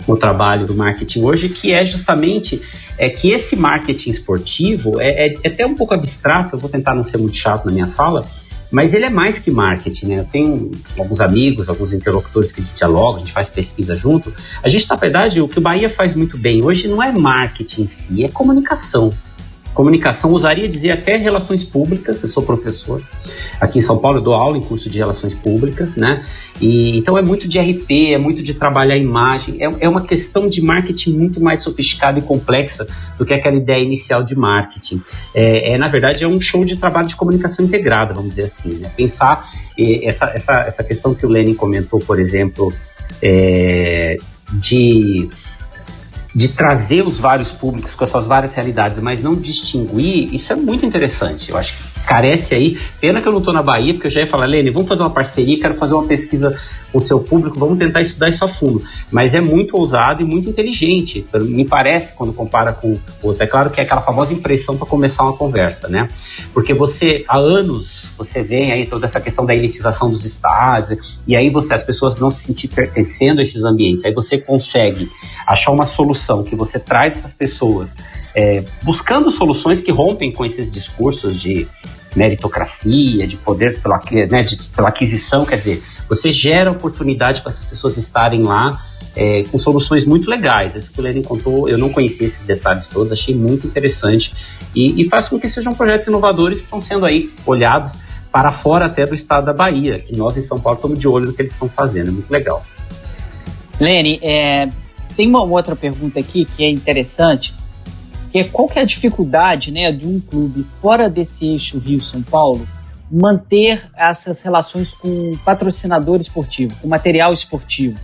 o trabalho do marketing hoje, que é justamente é que esse marketing esportivo é, é, é, até um pouco abstrato, eu vou tentar não ser muito chato na minha fala, mas ele é mais que marketing, né? Eu tenho alguns amigos, alguns interlocutores que dialogam, a gente faz pesquisa junto. A gente, na verdade, o que o Bahia faz muito bem hoje não é marketing em si, é comunicação comunicação, usaria dizer até relações públicas, eu sou professor aqui em São Paulo, eu dou aula em curso de relações públicas, né? E, então é muito de RP, é muito de trabalhar a imagem, é, é uma questão de marketing muito mais sofisticada e complexa do que aquela ideia inicial de marketing. É, é na verdade, é um show de trabalho de comunicação integrada, vamos dizer assim, né? Pensar essa, essa, essa questão que o Lenin comentou, por exemplo, é, de de trazer os vários públicos com as suas várias realidades, mas não distinguir, isso é muito interessante. Eu acho que carece aí. Pena que eu não estou na Bahia, porque eu já ia falar, Lene, vamos fazer uma parceria, quero fazer uma pesquisa com o seu público, vamos tentar estudar isso a fundo. Mas é muito ousado e muito inteligente, me parece, quando compara com outros. É claro que é aquela famosa impressão para começar uma conversa, né? Porque você, há anos, você vê aí toda essa questão da elitização dos estádios, e aí você, as pessoas não se sentir pertencendo a esses ambientes. Aí você consegue achar uma solução que você traz essas pessoas é, buscando soluções que rompem com esses discursos de meritocracia, de poder pela, né, de, pela aquisição, quer dizer, você gera oportunidade para essas pessoas estarem lá é, com soluções muito legais. Isso que o Lenin contou, eu não conhecia esses detalhes todos, achei muito interessante e, e faz com que sejam projetos inovadores que estão sendo aí olhados para fora até do estado da Bahia, que nós em São Paulo estamos de olho no que eles estão fazendo, é muito legal. Lene, é, tem uma outra pergunta aqui que é interessante, é qual que é a dificuldade né, de um clube fora desse eixo Rio-São Paulo manter essas relações com patrocinador esportivo, com material esportivo.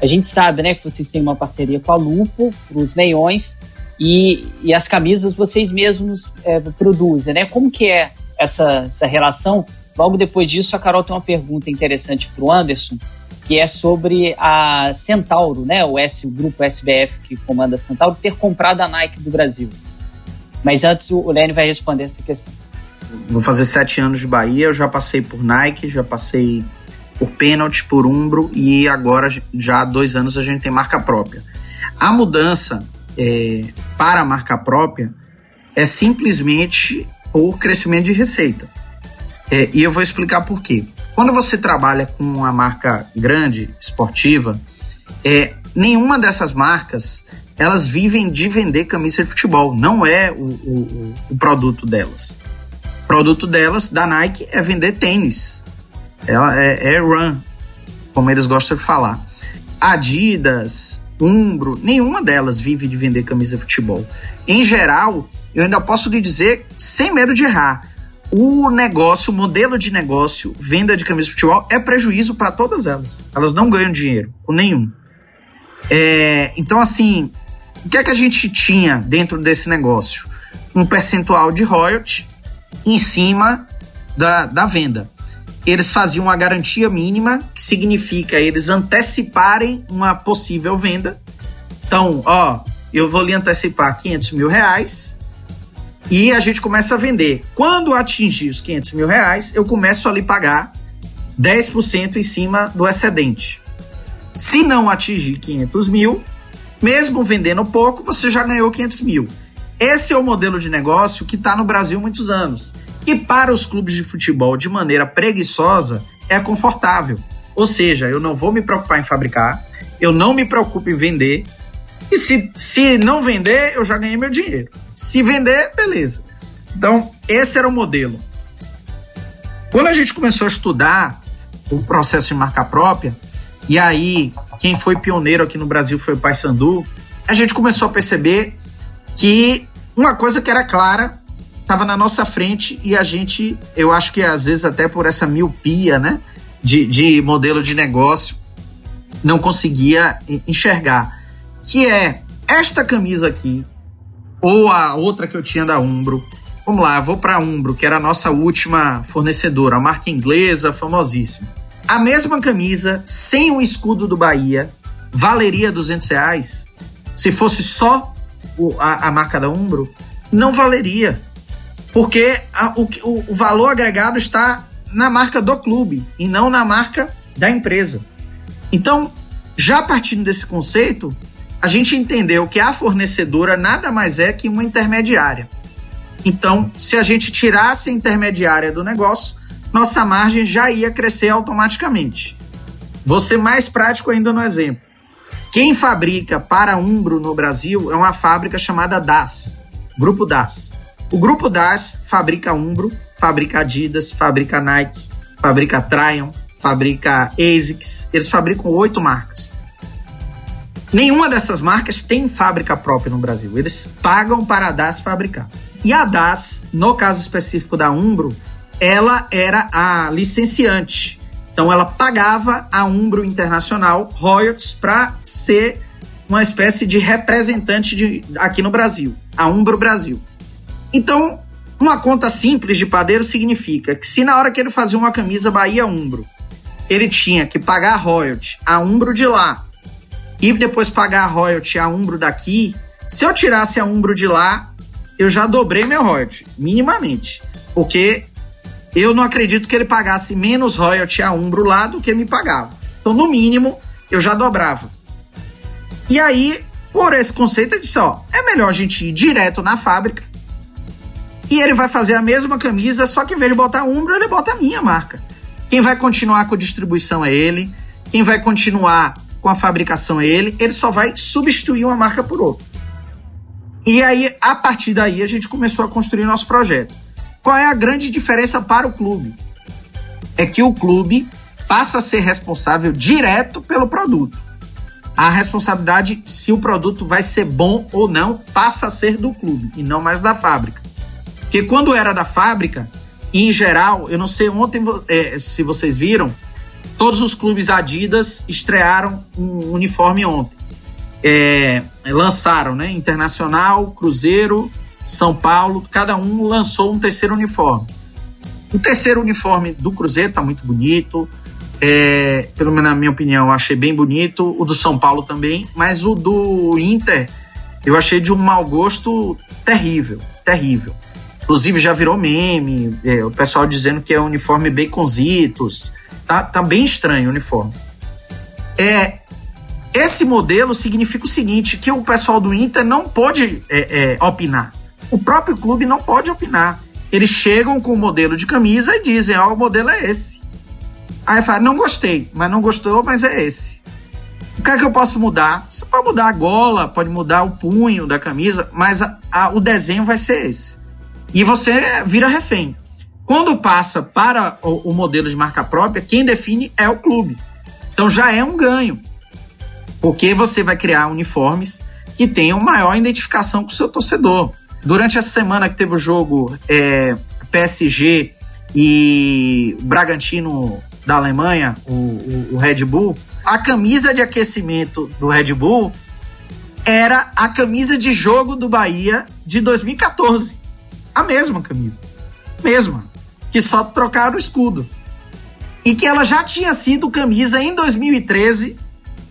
A gente sabe né, que vocês têm uma parceria com a Lupo, os meiões, e, e as camisas vocês mesmos é, produzem. Né? Como que é essa, essa relação? Logo depois disso, a Carol tem uma pergunta interessante para o Anderson, que é sobre a Centauro, né, o, S, o grupo SBF que comanda a Centauro, ter comprado a Nike do Brasil. Mas antes o Lene vai responder essa questão. Vou fazer sete anos de Bahia, eu já passei por Nike, já passei por pênalti, por Umbro e agora já há dois anos a gente tem marca própria. A mudança é, para a marca própria é simplesmente o crescimento de receita. É, e eu vou explicar por quê. Quando você trabalha com uma marca grande, esportiva, é, nenhuma dessas marcas elas vivem de vender camisa de futebol, não é o, o, o produto delas. O produto delas, da Nike, é vender tênis. Ela é, é run, como eles gostam de falar. Adidas, Umbro, nenhuma delas vive de vender camisa de futebol. Em geral, eu ainda posso lhe dizer, sem medo de errar, o negócio, o modelo de negócio, venda de camisas de futebol, é prejuízo para todas elas. Elas não ganham dinheiro, com nenhum. É, então, assim, o que é que a gente tinha dentro desse negócio? Um percentual de royalty em cima da, da venda. Eles faziam uma garantia mínima, que significa eles anteciparem uma possível venda. Então, ó, eu vou lhe antecipar 500 mil reais, e a gente começa a vender. Quando atingir os 500 mil reais, eu começo a lhe pagar 10% em cima do excedente. Se não atingir 500 mil, mesmo vendendo pouco, você já ganhou 500 mil. Esse é o modelo de negócio que está no Brasil há muitos anos. E para os clubes de futebol, de maneira preguiçosa, é confortável. Ou seja, eu não vou me preocupar em fabricar, eu não me preocupo em vender, e se, se não vender, eu já ganhei meu dinheiro. Se vender, beleza. Então, esse era o modelo. Quando a gente começou a estudar o processo de marca própria, e aí quem foi pioneiro aqui no Brasil foi o Paysandu, a gente começou a perceber que uma coisa que era clara estava na nossa frente e a gente, eu acho que às vezes até por essa miopia, né, de, de modelo de negócio, não conseguia enxergar, que é esta camisa aqui ou a outra que eu tinha da Umbro. Vamos lá, vou para Umbro, que era a nossa última fornecedora, a marca inglesa famosíssima. A mesma camisa, sem o escudo do Bahia, valeria 200 reais? Se fosse só o, a, a, marca da Umbro, não valeria. Porque a, o, o, valor agregado está na marca do clube e não na marca da empresa. Então, já partindo desse conceito, a gente entendeu que a fornecedora nada mais é que uma intermediária. Então, se a gente tirasse a intermediária do negócio, nossa margem já ia crescer automaticamente. Vou ser mais prático ainda no exemplo. Quem fabrica para Umbro no Brasil é uma fábrica chamada DAS, Grupo DAS. O Grupo DAS fabrica Umbro, fabrica Adidas, fabrica Nike, fabrica Tryon, fabrica ASICS. Eles fabricam oito marcas. Nenhuma dessas marcas tem fábrica própria no Brasil. Eles pagam para a DAS fabricar. E a DAS, no caso específico da Umbro, ela era a licenciante. Então ela pagava a Umbro Internacional royalties para ser uma espécie de representante de, aqui no Brasil, a Umbro Brasil. Então, uma conta simples de padeiro significa que se na hora que ele fazia uma camisa Bahia Umbro, ele tinha que pagar a royalty a Umbro de lá e depois pagar a royalty a Umbro daqui, se eu tirasse a Umbro de lá, eu já dobrei meu royalty, minimamente. Porque eu não acredito que ele pagasse menos royalty a Umbro lá do que me pagava. Então, no mínimo, eu já dobrava. E aí, por esse conceito, eu disse: ó, é melhor a gente ir direto na fábrica e ele vai fazer a mesma camisa, só que em vez de botar Umbro, ele bota a minha marca. Quem vai continuar com a distribuição é ele, quem vai continuar com a fabricação ele, ele só vai substituir uma marca por outra. E aí, a partir daí, a gente começou a construir nosso projeto. Qual é a grande diferença para o clube? É que o clube passa a ser responsável direto pelo produto. A responsabilidade se o produto vai ser bom ou não passa a ser do clube e não mais da fábrica. Porque quando era da fábrica, em geral, eu não sei ontem é, se vocês viram, todos os clubes Adidas estrearam um uniforme ontem. É, lançaram, né? Internacional, Cruzeiro, são Paulo, cada um lançou um terceiro uniforme. O terceiro uniforme do Cruzeiro está muito bonito, é, pelo menos na minha opinião, eu achei bem bonito. O do São Paulo também, mas o do Inter eu achei de um mau gosto terrível, terrível. Inclusive já virou meme, é, o pessoal dizendo que é uniforme baconzitos. Tá, tá bem estranho o uniforme. É, esse modelo significa o seguinte: que o pessoal do Inter não pode é, é, opinar o próprio clube não pode opinar. Eles chegam com o modelo de camisa e dizem: Ó, oh, o modelo é esse. Aí fala: Não gostei, mas não gostou, mas é esse. O que é que eu posso mudar? Você pode mudar a gola, pode mudar o punho da camisa, mas a, a, o desenho vai ser esse. E você vira refém. Quando passa para o, o modelo de marca própria, quem define é o clube. Então já é um ganho. Porque você vai criar uniformes que tenham maior identificação com o seu torcedor. Durante essa semana que teve o jogo é, PSG e Bragantino da Alemanha, o, o, o Red Bull, a camisa de aquecimento do Red Bull era a camisa de jogo do Bahia de 2014. A mesma camisa. Mesma. Que só trocaram o escudo. E que ela já tinha sido camisa em 2013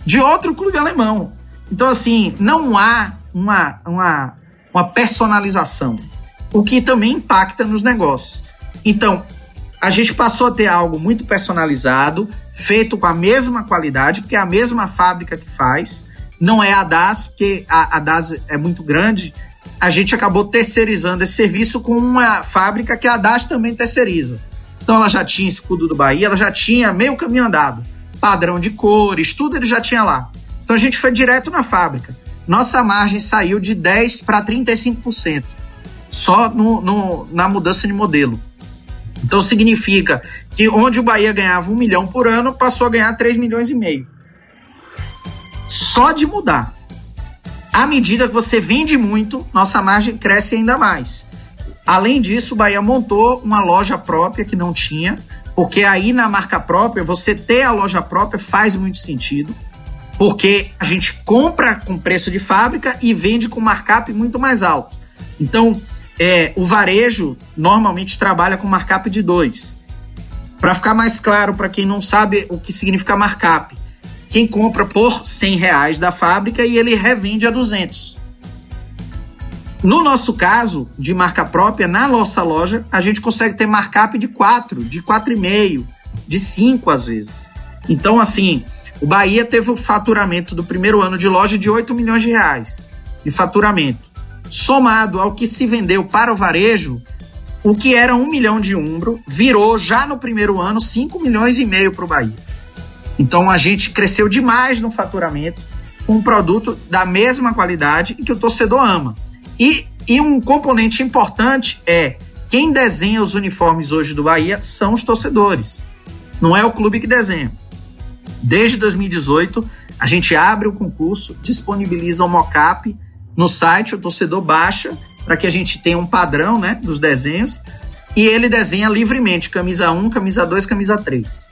de outro clube alemão. Então, assim, não há uma, uma uma personalização, o que também impacta nos negócios. Então, a gente passou a ter algo muito personalizado, feito com a mesma qualidade, porque é a mesma fábrica que faz, não é a DAS, porque a, a DAS é muito grande, a gente acabou terceirizando esse serviço com uma fábrica que a DAS também terceiriza. Então ela já tinha escudo do Bahia, ela já tinha meio caminho andado. Padrão de cores, tudo ele já tinha lá. Então a gente foi direto na fábrica. Nossa margem saiu de 10% para 35%, só no, no, na mudança de modelo. Então significa que onde o Bahia ganhava um milhão por ano, passou a ganhar 3 milhões e meio. Só de mudar. À medida que você vende muito, nossa margem cresce ainda mais. Além disso, o Bahia montou uma loja própria que não tinha, porque aí na marca própria, você ter a loja própria faz muito sentido, porque a gente compra com preço de fábrica e vende com markup muito mais alto. Então, é, o varejo normalmente trabalha com markup de 2. Para ficar mais claro para quem não sabe o que significa markup, quem compra por 100 reais da fábrica e ele revende a 200. No nosso caso, de marca própria, na nossa loja, a gente consegue ter markup de 4, de 4,5, de 5 às vezes. Então, assim, o Bahia teve o faturamento do primeiro ano de loja de 8 milhões de reais de faturamento. Somado ao que se vendeu para o varejo, o que era 1 milhão de umbro virou já no primeiro ano 5 milhões e meio para o Bahia. Então a gente cresceu demais no faturamento com um produto da mesma qualidade e que o torcedor ama. E, e um componente importante é quem desenha os uniformes hoje do Bahia são os torcedores. Não é o clube que desenha. Desde 2018, a gente abre o concurso, disponibiliza o um mockup no site, o torcedor baixa para que a gente tenha um padrão né, dos desenhos e ele desenha livremente camisa 1, camisa 2, camisa 3.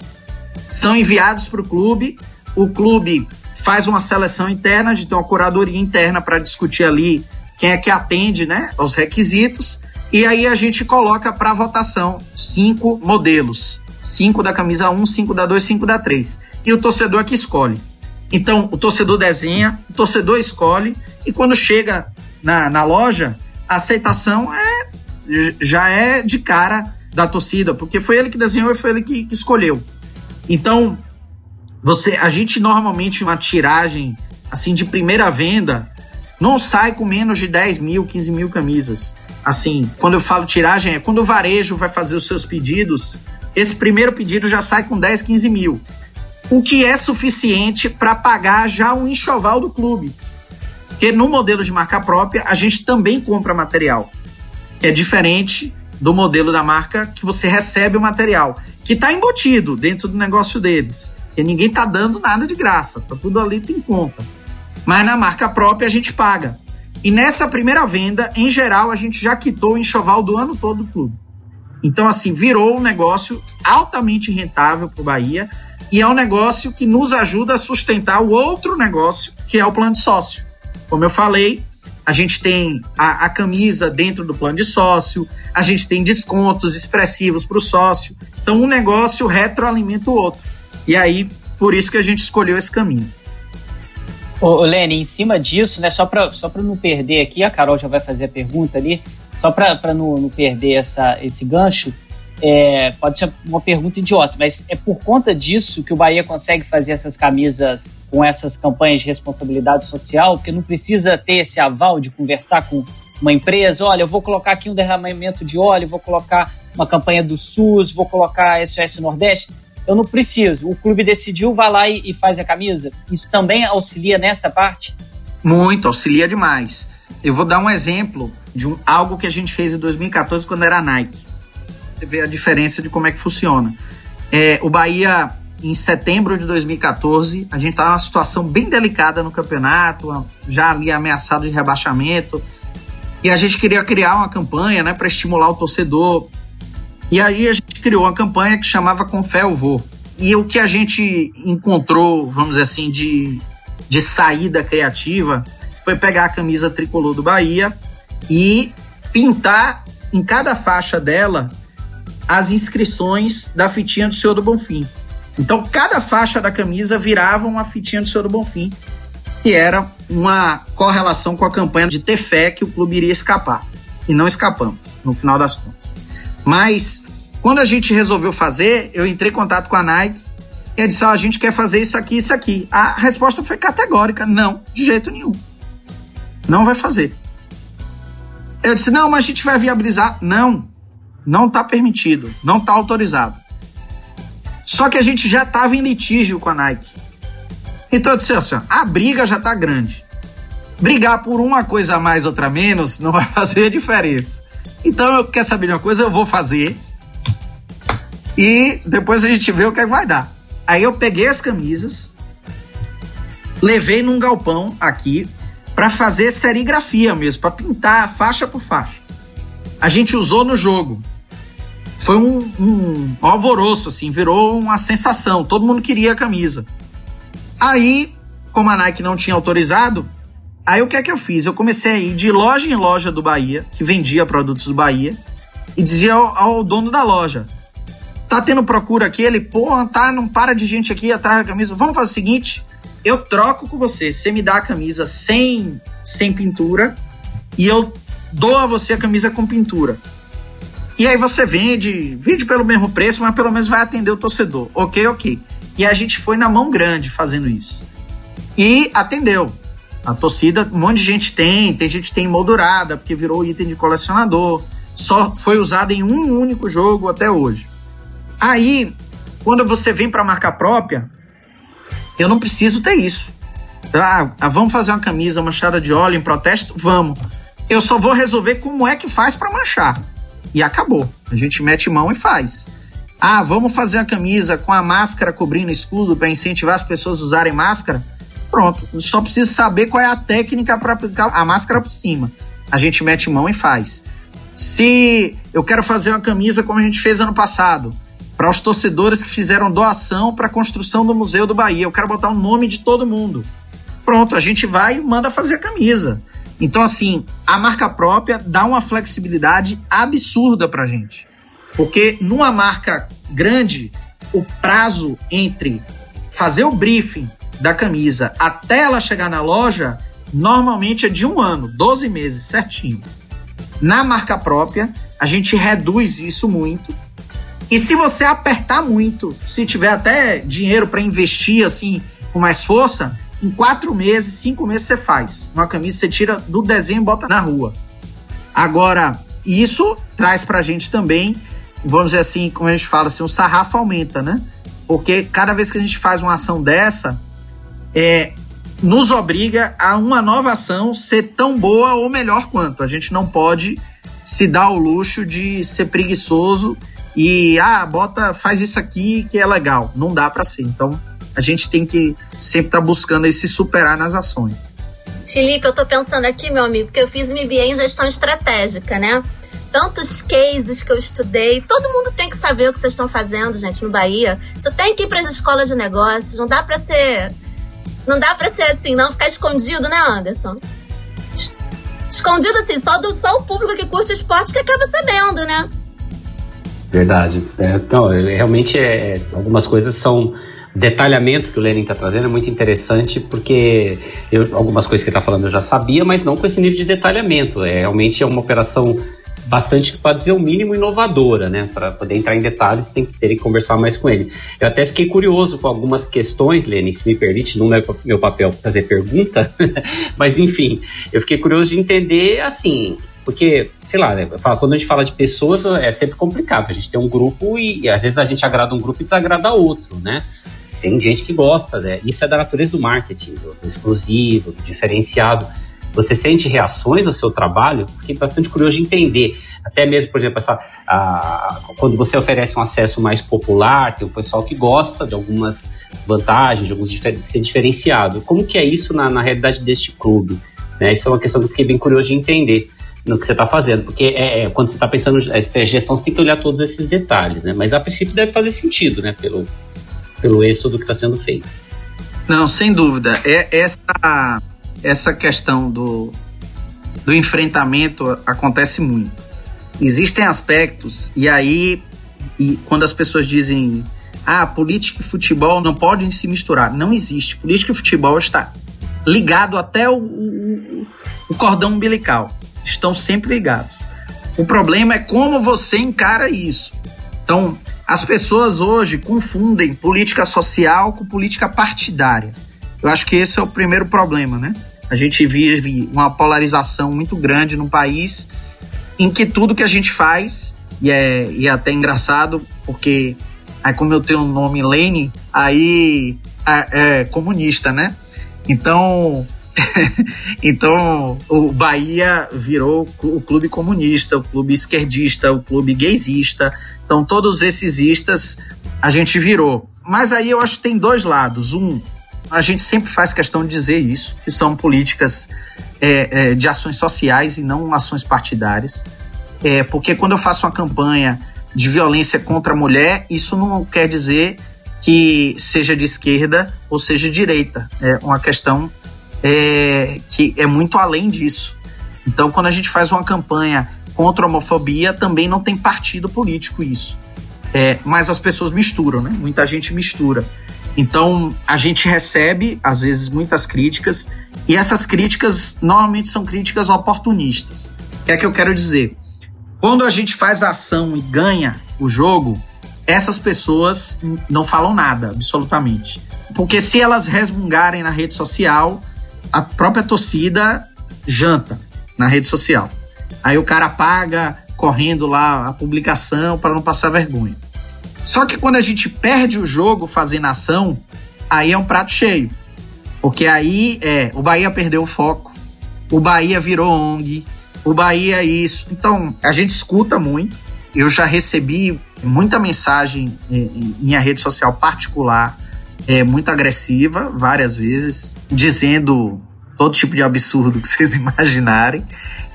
São enviados para o clube, o clube faz uma seleção interna, a gente tem uma curadoria interna para discutir ali quem é que atende né, aos requisitos, e aí a gente coloca para votação cinco modelos. Cinco da camisa 1, cinco da 2, cinco da 3. E o torcedor é que escolhe. Então, o torcedor desenha, o torcedor escolhe, e quando chega na, na loja, a aceitação é, já é de cara da torcida, porque foi ele que desenhou e foi ele que, que escolheu. Então, você, a gente normalmente uma tiragem assim de primeira venda não sai com menos de 10 mil, 15 mil camisas. Assim, quando eu falo tiragem, é quando o varejo vai fazer os seus pedidos, esse primeiro pedido já sai com 10, 15 mil. O que é suficiente para pagar já o enxoval do clube. Porque no modelo de marca própria, a gente também compra material. Que é diferente do modelo da marca que você recebe o material, que está embutido dentro do negócio deles. E ninguém está dando nada de graça, tá tudo ali tem conta. Mas na marca própria a gente paga. E nessa primeira venda, em geral, a gente já quitou o enxoval do ano todo do clube. Então, assim, virou um negócio altamente rentável para o Bahia e é um negócio que nos ajuda a sustentar o outro negócio, que é o plano de sócio. Como eu falei, a gente tem a, a camisa dentro do plano de sócio, a gente tem descontos expressivos para o sócio. Então, um negócio retroalimenta o outro. E aí, por isso que a gente escolheu esse caminho. Ô, Lene, em cima disso, né, só para só não perder aqui, a Carol já vai fazer a pergunta ali, só para não, não perder essa, esse gancho, é, pode ser uma pergunta idiota, mas é por conta disso que o Bahia consegue fazer essas camisas com essas campanhas de responsabilidade social, porque não precisa ter esse aval de conversar com uma empresa, olha, eu vou colocar aqui um derramamento de óleo, vou colocar uma campanha do SUS, vou colocar SOS Nordeste. Eu não preciso. O clube decidiu, vai lá e, e faz a camisa. Isso também auxilia nessa parte? Muito, auxilia demais. Eu vou dar um exemplo de um, algo que a gente fez em 2014 quando era Nike. Você vê a diferença de como é que funciona. É, o Bahia, em setembro de 2014, a gente estava numa situação bem delicada no campeonato, já ali ameaçado de rebaixamento. E a gente queria criar uma campanha né, para estimular o torcedor. E aí a gente criou uma campanha que chamava Com Fé Eu Vou. E o que a gente encontrou, vamos dizer assim, de, de saída criativa foi pegar a camisa tricolor do Bahia e pintar em cada faixa dela as inscrições da fitinha do Senhor do Bonfim. Então, cada faixa da camisa virava uma fitinha do Senhor do Bonfim, que era uma correlação com a campanha de ter fé que o clube iria escapar. E não escapamos, no final das contas. Mas, quando a gente resolveu fazer, eu entrei em contato com a Nike e ela disse: oh, a gente quer fazer isso aqui, isso aqui. A resposta foi categórica: não, de jeito nenhum. Não vai fazer. Eu disse: não, mas a gente vai viabilizar. Não, não está permitido, não está autorizado. Só que a gente já estava em litígio com a Nike. Então eu disse assim, a briga já está grande. Brigar por uma coisa a mais, outra a menos, não vai [LAUGHS] fazer diferença. Então eu quer saber de uma coisa, eu vou fazer. E depois a gente vê o que, é vai dar. Aí eu peguei as camisas, levei num galpão aqui para fazer serigrafia mesmo, para pintar faixa por faixa. A gente usou no jogo. Foi um, um, alvoroço, assim, virou uma sensação. Todo mundo queria a camisa. Aí, como a Nike não tinha autorizado, aí o que é que eu fiz? Eu comecei a ir de loja em loja do Bahia, que vendia produtos do Bahia, e dizia ao, ao dono da loja: tá tendo procura aqui? Ele, porra, tá, não para de gente aqui atrás da camisa. Vamos fazer o seguinte: eu troco com você. Você me dá a camisa sem, sem pintura e eu dou a você a camisa com pintura. E aí você vende, vende pelo mesmo preço, mas pelo menos vai atender o torcedor. Ok, ok. E a gente foi na mão grande fazendo isso. E atendeu. A torcida, um monte de gente tem, tem gente que tem moldurada, porque virou item de colecionador. Só foi usado em um único jogo até hoje. Aí, quando você vem para marca própria, eu não preciso ter isso. Ah, ah, vamos fazer uma camisa manchada de óleo em protesto? Vamos. Eu só vou resolver como é que faz para manchar. E acabou. A gente mete mão e faz. Ah, vamos fazer a camisa com a máscara cobrindo escudo para incentivar as pessoas a usarem máscara? Pronto. Só preciso saber qual é a técnica para aplicar a máscara por cima. A gente mete mão e faz. Se eu quero fazer uma camisa como a gente fez ano passado, para os torcedores que fizeram doação para a construção do Museu do Bahia. Eu quero botar o nome de todo mundo. Pronto, a gente vai e manda fazer a camisa. Então, assim, a marca própria dá uma flexibilidade absurda para gente. Porque numa marca grande, o prazo entre fazer o briefing da camisa até ela chegar na loja, normalmente é de um ano, 12 meses, certinho. Na marca própria, a gente reduz isso muito e se você apertar muito, se tiver até dinheiro para investir assim com mais força, em quatro meses, cinco meses você faz. Uma camisa você tira do desenho e bota na rua. Agora, isso traz para a gente também, vamos dizer assim, como a gente fala, assim, o sarrafo aumenta, né? Porque cada vez que a gente faz uma ação dessa, é, nos obriga a uma nova ação ser tão boa ou melhor quanto. A gente não pode se dar o luxo de ser preguiçoso e ah, bota, faz isso aqui que é legal. Não dá para ser. Então, a gente tem que sempre estar tá buscando se superar nas ações. Felipe, eu tô pensando aqui, meu amigo, que eu fiz MBA em gestão estratégica, né? Tantos cases que eu estudei, todo mundo tem que saber o que vocês estão fazendo, gente, no Bahia. Você tem que ir para as escolas de negócios, não dá para ser não dá para ser assim, não ficar escondido, né, Anderson? Escondido assim, só do só o público que curte esporte que acaba sabendo, né? Verdade. É, não, é, realmente é, algumas coisas são detalhamento que o Lenin está trazendo é muito interessante porque eu, algumas coisas que ele está falando eu já sabia, mas não com esse nível de detalhamento. É realmente é uma operação bastante, para dizer o mínimo, inovadora, né? Para poder entrar em detalhes, tem que ter que conversar mais com ele. Eu até fiquei curioso com algumas questões, Lenin, se me permite, não é meu papel fazer pergunta, [LAUGHS] mas enfim, eu fiquei curioso de entender assim, porque sei lá, né, quando a gente fala de pessoas é sempre complicado. A gente tem um grupo e, e às vezes a gente agrada um grupo e desagrada outro, né? Tem gente que gosta, né? Isso é da natureza do marketing, do, exclusivo, do diferenciado. Você sente reações ao seu trabalho? Fiquei bastante curioso de entender. Até mesmo, por exemplo, essa, a, quando você oferece um acesso mais popular, tem o pessoal que gosta de algumas vantagens, de alguns difer ser diferenciado. Como que é isso na, na realidade deste clube? Né? Isso é uma questão que eu fiquei bem curioso de entender no que você está fazendo, porque é, é, quando você está pensando em gestão, você tem que olhar todos esses detalhes, né? Mas a princípio deve fazer sentido, né? Pelo, pelo êxito do que está sendo feito. Não, sem dúvida. É essa essa questão do, do enfrentamento acontece muito. Existem aspectos e aí e quando as pessoas dizem ah, política e futebol não podem se misturar, não existe. Política e futebol está ligado até o, o, o cordão umbilical estão sempre ligados. O problema é como você encara isso. Então, as pessoas hoje confundem política social com política partidária. Eu acho que esse é o primeiro problema, né? A gente vive uma polarização muito grande no país em que tudo que a gente faz e é, e é até engraçado, porque aí como eu tenho um nome Lane, aí é, é comunista, né? Então, [LAUGHS] então o Bahia virou o clube comunista, o clube esquerdista, o clube gaysista. Então todos esses istas a gente virou. Mas aí eu acho que tem dois lados. Um, a gente sempre faz questão de dizer isso, que são políticas é, é, de ações sociais e não ações partidárias. É, porque quando eu faço uma campanha de violência contra a mulher, isso não quer dizer que seja de esquerda ou seja de direita. É uma questão é, que é muito além disso. Então, quando a gente faz uma campanha contra a homofobia, também não tem partido político isso. É, mas as pessoas misturam, né? Muita gente mistura. Então, a gente recebe, às vezes, muitas críticas, e essas críticas normalmente são críticas oportunistas. O que é que eu quero dizer? Quando a gente faz a ação e ganha o jogo, essas pessoas não falam nada, absolutamente. Porque se elas resmungarem na rede social, a própria torcida janta na rede social. Aí o cara paga correndo lá a publicação para não passar vergonha. Só que quando a gente perde o jogo fazendo ação, aí é um prato cheio. Porque aí é, o Bahia perdeu o foco, o Bahia virou ONG, o Bahia é isso. Então, a gente escuta muito. Eu já recebi muita mensagem em minha rede social particular é, muito agressiva, várias vezes, dizendo todo tipo de absurdo que [LAUGHS] vocês imaginarem,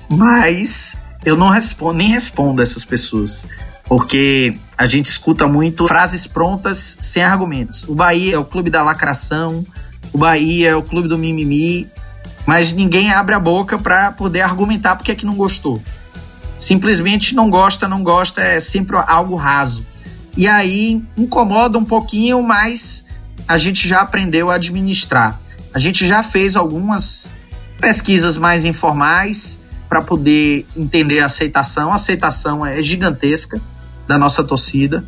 mas eu não respondo, nem respondo essas pessoas, porque a gente escuta muito frases prontas sem argumentos. O Bahia é o clube da lacração, o Bahia é o clube do mimimi, mas ninguém abre a boca para poder argumentar porque é que não gostou. Simplesmente não gosta, não gosta, é sempre algo raso. E aí incomoda um pouquinho, mas a gente já aprendeu a administrar. A gente já fez algumas pesquisas mais informais para poder entender a aceitação. A aceitação é gigantesca da nossa torcida.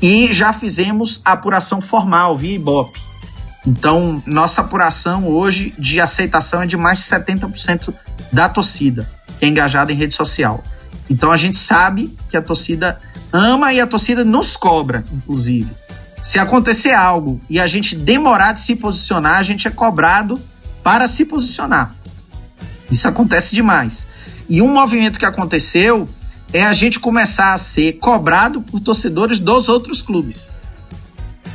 E já fizemos a apuração formal via Ibope. Então, nossa apuração hoje de aceitação é de mais de 70% da torcida que é engajada em rede social. Então, a gente sabe que a torcida ama e a torcida nos cobra, inclusive. Se acontecer algo e a gente demorar de se posicionar, a gente é cobrado para se posicionar. Isso acontece demais. E um movimento que aconteceu é a gente começar a ser cobrado por torcedores dos outros clubes.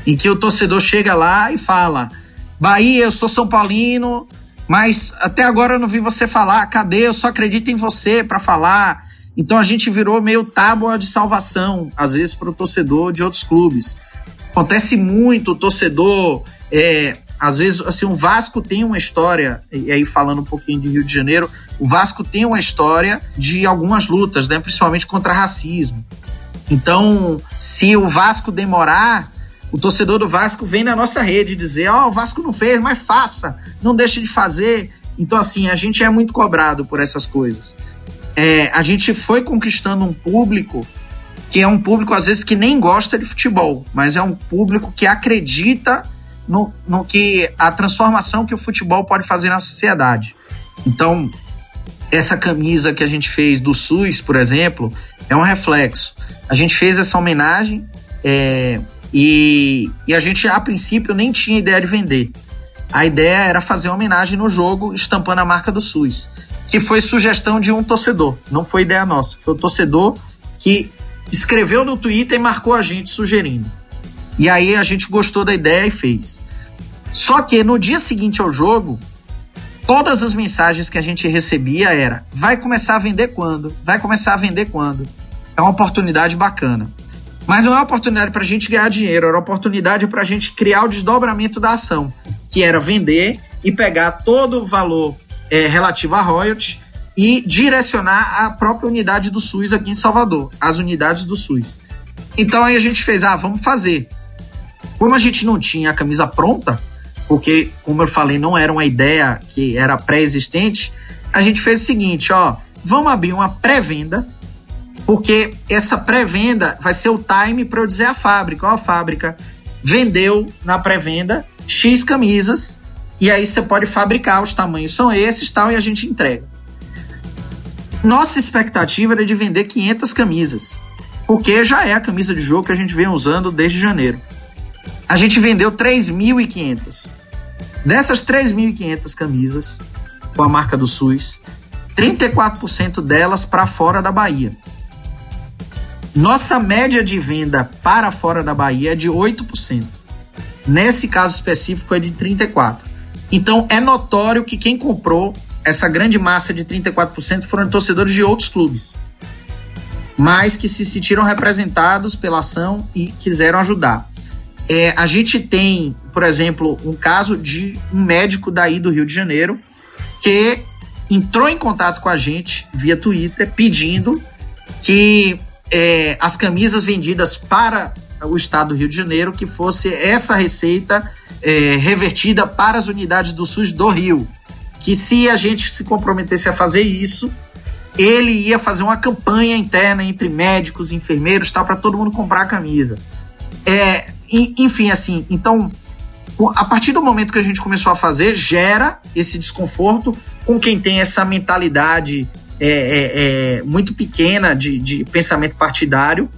Em que o torcedor chega lá e fala: Bahia, eu sou São Paulino, mas até agora eu não vi você falar. Cadê? Eu só acredito em você para falar. Então a gente virou meio tábua de salvação, às vezes, para o torcedor de outros clubes. Acontece muito, o torcedor. É, às vezes, assim, o Vasco tem uma história, e aí falando um pouquinho de Rio de Janeiro, o Vasco tem uma história de algumas lutas, né, principalmente contra racismo. Então, se o Vasco demorar, o torcedor do Vasco vem na nossa rede dizer: Ó, oh, o Vasco não fez, mas faça, não deixe de fazer. Então, assim, a gente é muito cobrado por essas coisas. É, a gente foi conquistando um público que é um público, às vezes, que nem gosta de futebol, mas é um público que acredita no, no que a transformação que o futebol pode fazer na sociedade. Então, essa camisa que a gente fez do SUS, por exemplo, é um reflexo. A gente fez essa homenagem é, e, e a gente, a princípio, nem tinha ideia de vender. A ideia era fazer uma homenagem no jogo, estampando a marca do SUS, que foi sugestão de um torcedor, não foi ideia nossa. Foi o torcedor que escreveu no Twitter e marcou a gente sugerindo. E aí a gente gostou da ideia e fez. Só que no dia seguinte ao jogo, todas as mensagens que a gente recebia era: vai começar a vender quando? Vai começar a vender quando? É uma oportunidade bacana. Mas não é uma oportunidade para a gente ganhar dinheiro, era uma oportunidade para a gente criar o desdobramento da ação, que era vender e pegar todo o valor é, relativo a royalties e direcionar a própria unidade do SUS aqui em Salvador, as unidades do SUS. Então aí a gente fez, ah, vamos fazer. Como a gente não tinha a camisa pronta, porque, como eu falei, não era uma ideia que era pré-existente, a gente fez o seguinte, ó, vamos abrir uma pré-venda, porque essa pré-venda vai ser o time para eu dizer à fábrica, ó, a fábrica vendeu na pré-venda X camisas, e aí você pode fabricar, os tamanhos são esses tal, e a gente entrega. Nossa expectativa era de vender 500 camisas. porque já é a camisa de jogo que a gente vem usando desde janeiro. A gente vendeu 3.500. Dessas 3.500 camisas com a marca do SUS, 34% delas para fora da Bahia. Nossa média de venda para fora da Bahia é de 8%. Nesse caso específico é de 34%. Então é notório que quem comprou essa grande massa de 34% foram torcedores de outros clubes, mas que se sentiram representados pela ação e quiseram ajudar. É, a gente tem, por exemplo, um caso de um médico daí do Rio de Janeiro que entrou em contato com a gente via Twitter pedindo que é, as camisas vendidas para o estado do Rio de Janeiro que fosse essa receita é, revertida para as unidades do SUS do Rio. Que se a gente se comprometesse a fazer isso, ele ia fazer uma campanha interna entre médicos, enfermeiros, tal, para todo mundo comprar a camisa. É, enfim, assim, então, a partir do momento que a gente começou a fazer, gera esse desconforto com quem tem essa mentalidade é, é, é, muito pequena de, de pensamento partidário,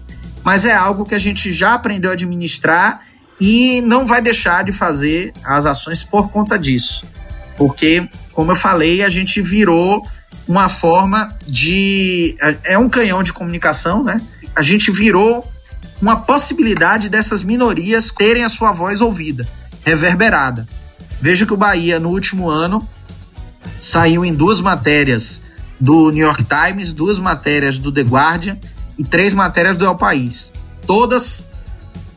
mas é algo que a gente já aprendeu a administrar e não vai deixar de fazer as ações por conta disso. Porque, como eu falei, a gente virou uma forma de. É um canhão de comunicação, né? A gente virou uma possibilidade dessas minorias terem a sua voz ouvida, reverberada. Veja que o Bahia, no último ano, saiu em duas matérias do New York Times, duas matérias do The Guardian e três matérias do El País. Todas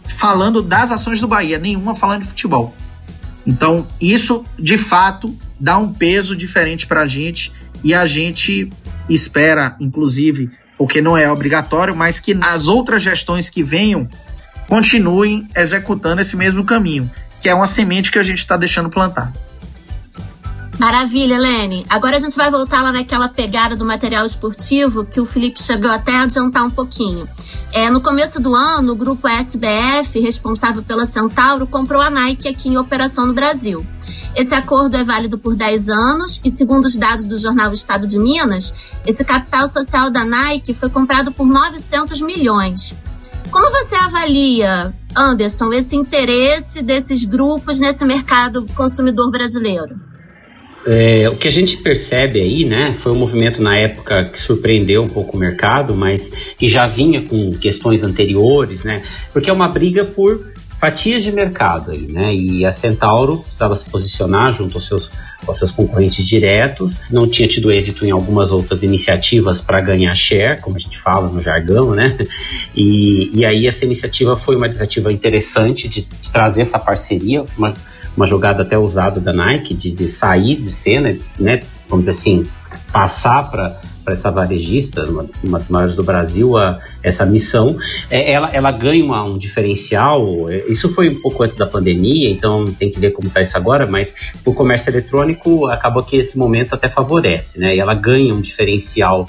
falando das ações do Bahia, nenhuma falando de futebol. Então, isso de fato dá um peso diferente para a gente e a gente espera, inclusive, porque não é obrigatório, mas que nas outras gestões que venham continuem executando esse mesmo caminho, que é uma semente que a gente está deixando plantar. Maravilha, Helene. Agora a gente vai voltar lá naquela pegada do material esportivo que o Felipe chegou até a adiantar um pouquinho. É, no começo do ano, o grupo SBF, responsável pela Centauro, comprou a Nike aqui em operação no Brasil. Esse acordo é válido por 10 anos e, segundo os dados do jornal Estado de Minas, esse capital social da Nike foi comprado por 900 milhões. Como você avalia, Anderson, esse interesse desses grupos nesse mercado consumidor brasileiro? É, o que a gente percebe aí, né, foi um movimento na época que surpreendeu um pouco o mercado, mas que já vinha com questões anteriores, né, porque é uma briga por fatias de mercado né, e a Centauro precisava se posicionar junto aos seus, aos seus concorrentes diretos, não tinha tido êxito em algumas outras iniciativas para ganhar share, como a gente fala no jargão, né, e, e aí essa iniciativa foi uma iniciativa interessante de, de trazer essa parceria, uma uma jogada até usada da Nike de, de sair de cena, né? Vamos dizer assim, passar para para essa varejista, uma, uma das maiores do Brasil, a, essa missão, é, ela, ela ganha uma, um diferencial. É, isso foi um pouco antes da pandemia, então tem que ver como está isso agora, mas o comércio eletrônico acaba que esse momento até favorece, né? E ela ganha um diferencial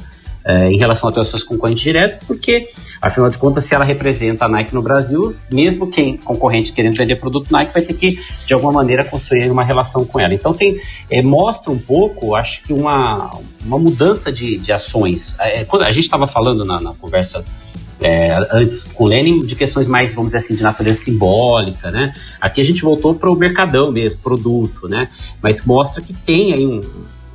é, em relação até aos seus concorrentes diretos, porque, afinal de contas, se ela representa a Nike no Brasil, mesmo quem concorrente querendo vender produto Nike vai ter que, de alguma maneira, construir uma relação com ela. Então, tem, é, mostra um pouco, acho que, uma, uma mudança de, de ações. É, quando a gente estava falando na, na conversa é, antes com o Lenin de questões mais, vamos dizer assim, de natureza simbólica, né? Aqui a gente voltou para o mercadão mesmo, produto, né? Mas mostra que tem aí um,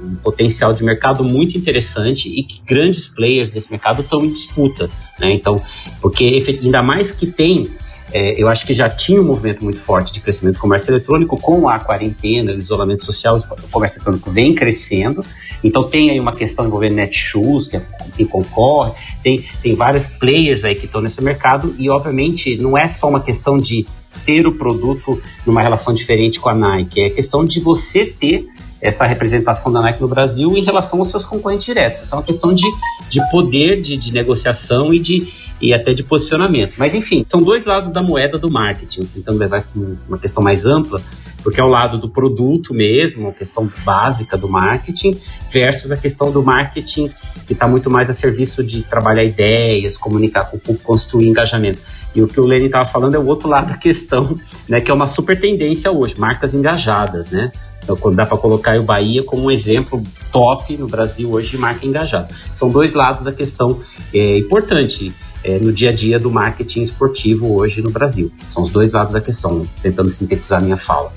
um potencial de mercado muito interessante e que grandes players desse mercado estão em disputa, né? Então, porque ainda mais que tem é, eu acho que já tinha um movimento muito forte de crescimento do comércio eletrônico, com a quarentena, o isolamento social, o comércio eletrônico vem crescendo. Então tem aí uma questão envolvendo Netshoes, que, é, que concorre, tem, tem vários players aí que estão nesse mercado, e obviamente não é só uma questão de ter o produto numa relação diferente com a Nike, é questão de você ter essa representação da Nike no Brasil em relação aos seus concorrentes diretos. Isso é uma questão de, de poder de, de negociação e, de, e até de posicionamento. Mas, enfim, são dois lados da moeda do marketing. Tentando levar uma questão mais ampla, porque é o lado do produto mesmo, a questão básica do marketing, versus a questão do marketing que está muito mais a serviço de trabalhar ideias, comunicar com o público, construir engajamento. E o que o Lenny estava falando é o outro lado da questão, né, que é uma super tendência hoje, marcas engajadas, né? Então, dá para colocar o Bahia como um exemplo top no Brasil hoje de marca engajada. São dois lados da questão é, importante é, no dia a dia do marketing esportivo hoje no Brasil. São os dois lados da questão, tentando sintetizar minha fala.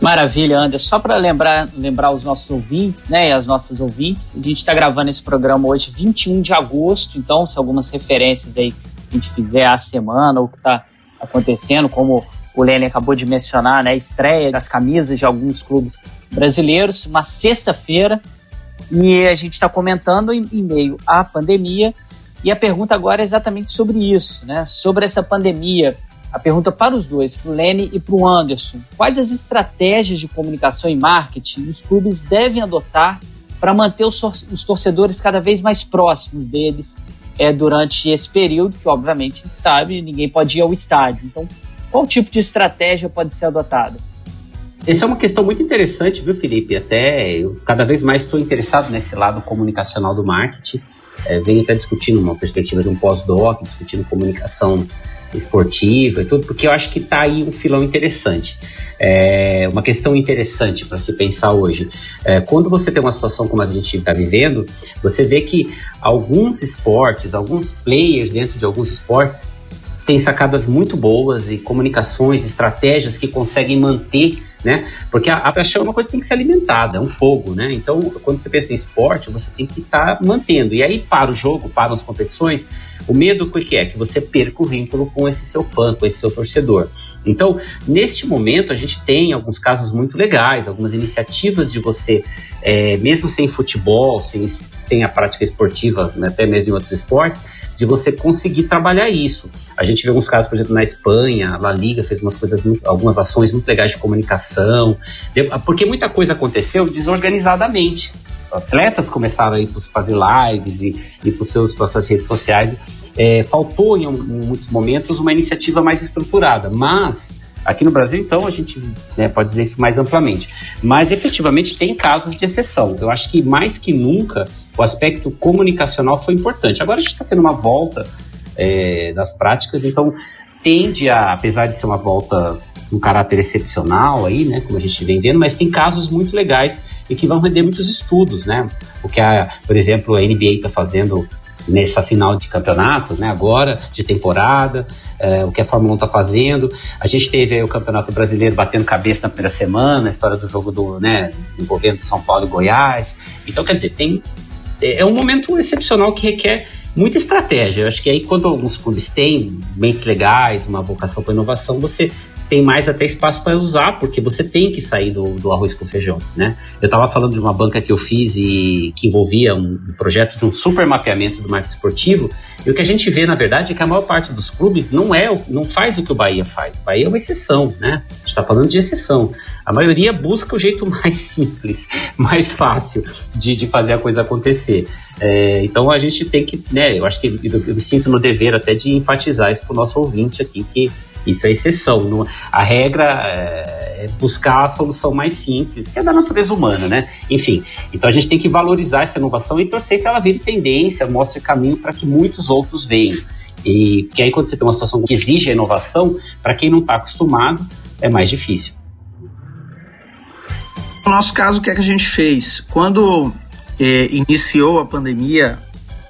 Maravilha, Anderson. Só para lembrar, lembrar os nossos ouvintes, né, e as nossas ouvintes, a gente está gravando esse programa hoje, 21 de agosto, então, se algumas referências aí a gente fizer a semana, ou o que está acontecendo, como o Lene acabou de mencionar, né, estreia das camisas de alguns clubes brasileiros, uma sexta-feira, e a gente está comentando em, em meio à pandemia, e a pergunta agora é exatamente sobre isso, né, sobre essa pandemia, a pergunta para os dois, para o Lene e para o Anderson. Quais as estratégias de comunicação e marketing os clubes devem adotar para manter os, os, torcedores cada vez mais próximos deles é, durante esse período, que obviamente a gente sabe, ninguém pode ir ao estádio. Então, qual tipo de estratégia pode ser adotada? Essa é uma questão muito interessante, viu, Felipe? Até eu cada vez mais estou interessado nesse lado comunicacional do marketing. É, venho até discutindo uma perspectiva de um pós-doc, discutindo comunicação esportiva e tudo, porque eu acho que está aí um filão interessante. É uma questão interessante para se pensar hoje. É, quando você tem uma situação como a gente está vivendo, você vê que alguns esportes, alguns players dentro de alguns esportes têm sacadas muito boas e comunicações, estratégias que conseguem manter né? Porque a, a paixão é uma coisa que tem que ser alimentada, é um fogo, né? Então, quando você pensa em esporte, você tem que estar tá mantendo. E aí, para o jogo, para as competições, o medo o que é? Que você perca o vínculo com esse seu fã, com esse seu torcedor. Então, neste momento, a gente tem alguns casos muito legais, algumas iniciativas de você, é, mesmo sem futebol, sem, sem a prática esportiva, né, até mesmo em outros esportes, de você conseguir trabalhar isso. A gente vê alguns casos, por exemplo, na Espanha, a La Liga fez umas coisas, algumas ações muito legais de comunicação, porque muita coisa aconteceu desorganizadamente. Atletas começaram a ir fazer lives e, e para as suas redes sociais. É, faltou em, um, em muitos momentos uma iniciativa mais estruturada, mas Aqui no Brasil, então, a gente né, pode dizer isso mais amplamente. Mas efetivamente tem casos de exceção. Eu acho que mais que nunca o aspecto comunicacional foi importante. Agora a gente está tendo uma volta é, das práticas, então tende a, apesar de ser uma volta um caráter excepcional aí, né, como a gente vem vendo, mas tem casos muito legais e que vão render muitos estudos, né? O que a, por exemplo, a NBA está fazendo nessa final de campeonato, né, agora, de temporada, é, o que a Fórmula 1 está fazendo. A gente teve o Campeonato Brasileiro batendo cabeça na primeira semana, a história do jogo do, né, envolvendo São Paulo e Goiás. Então, quer dizer, tem, é um momento excepcional que requer muita estratégia. Eu acho que aí, quando alguns clubes têm mentes legais, uma vocação para inovação, você tem mais até espaço para usar, porque você tem que sair do, do arroz com feijão, né? Eu estava falando de uma banca que eu fiz e que envolvia um, projeto de um super mapeamento do marketing esportivo, e o que a gente vê, na verdade, é que a maior parte dos clubes não é, não faz o que o Bahia faz. O Bahia é uma exceção, né? A gente está falando de exceção. A maioria busca o jeito [LAUGHS] mais simples, mais fácil de, de fazer a coisa acontecer. É, então a gente tem que, né? Eu acho que eu, eu me sinto no dever até de enfatizar isso para o nosso ouvinte aqui, que isso é exceção. a regra é, é buscar a solução mais simples, que é da natureza humana, né? Enfim, então a gente tem que valorizar essa inovação e torcer que ela vire tendência, mostre caminho para que muitos outros venham. E que aí quando você tem uma situação que exige a inovação, para quem não está acostumado, é mais difícil. No nosso caso, o que é que a gente fez? Quando eh, iniciou a pandemia,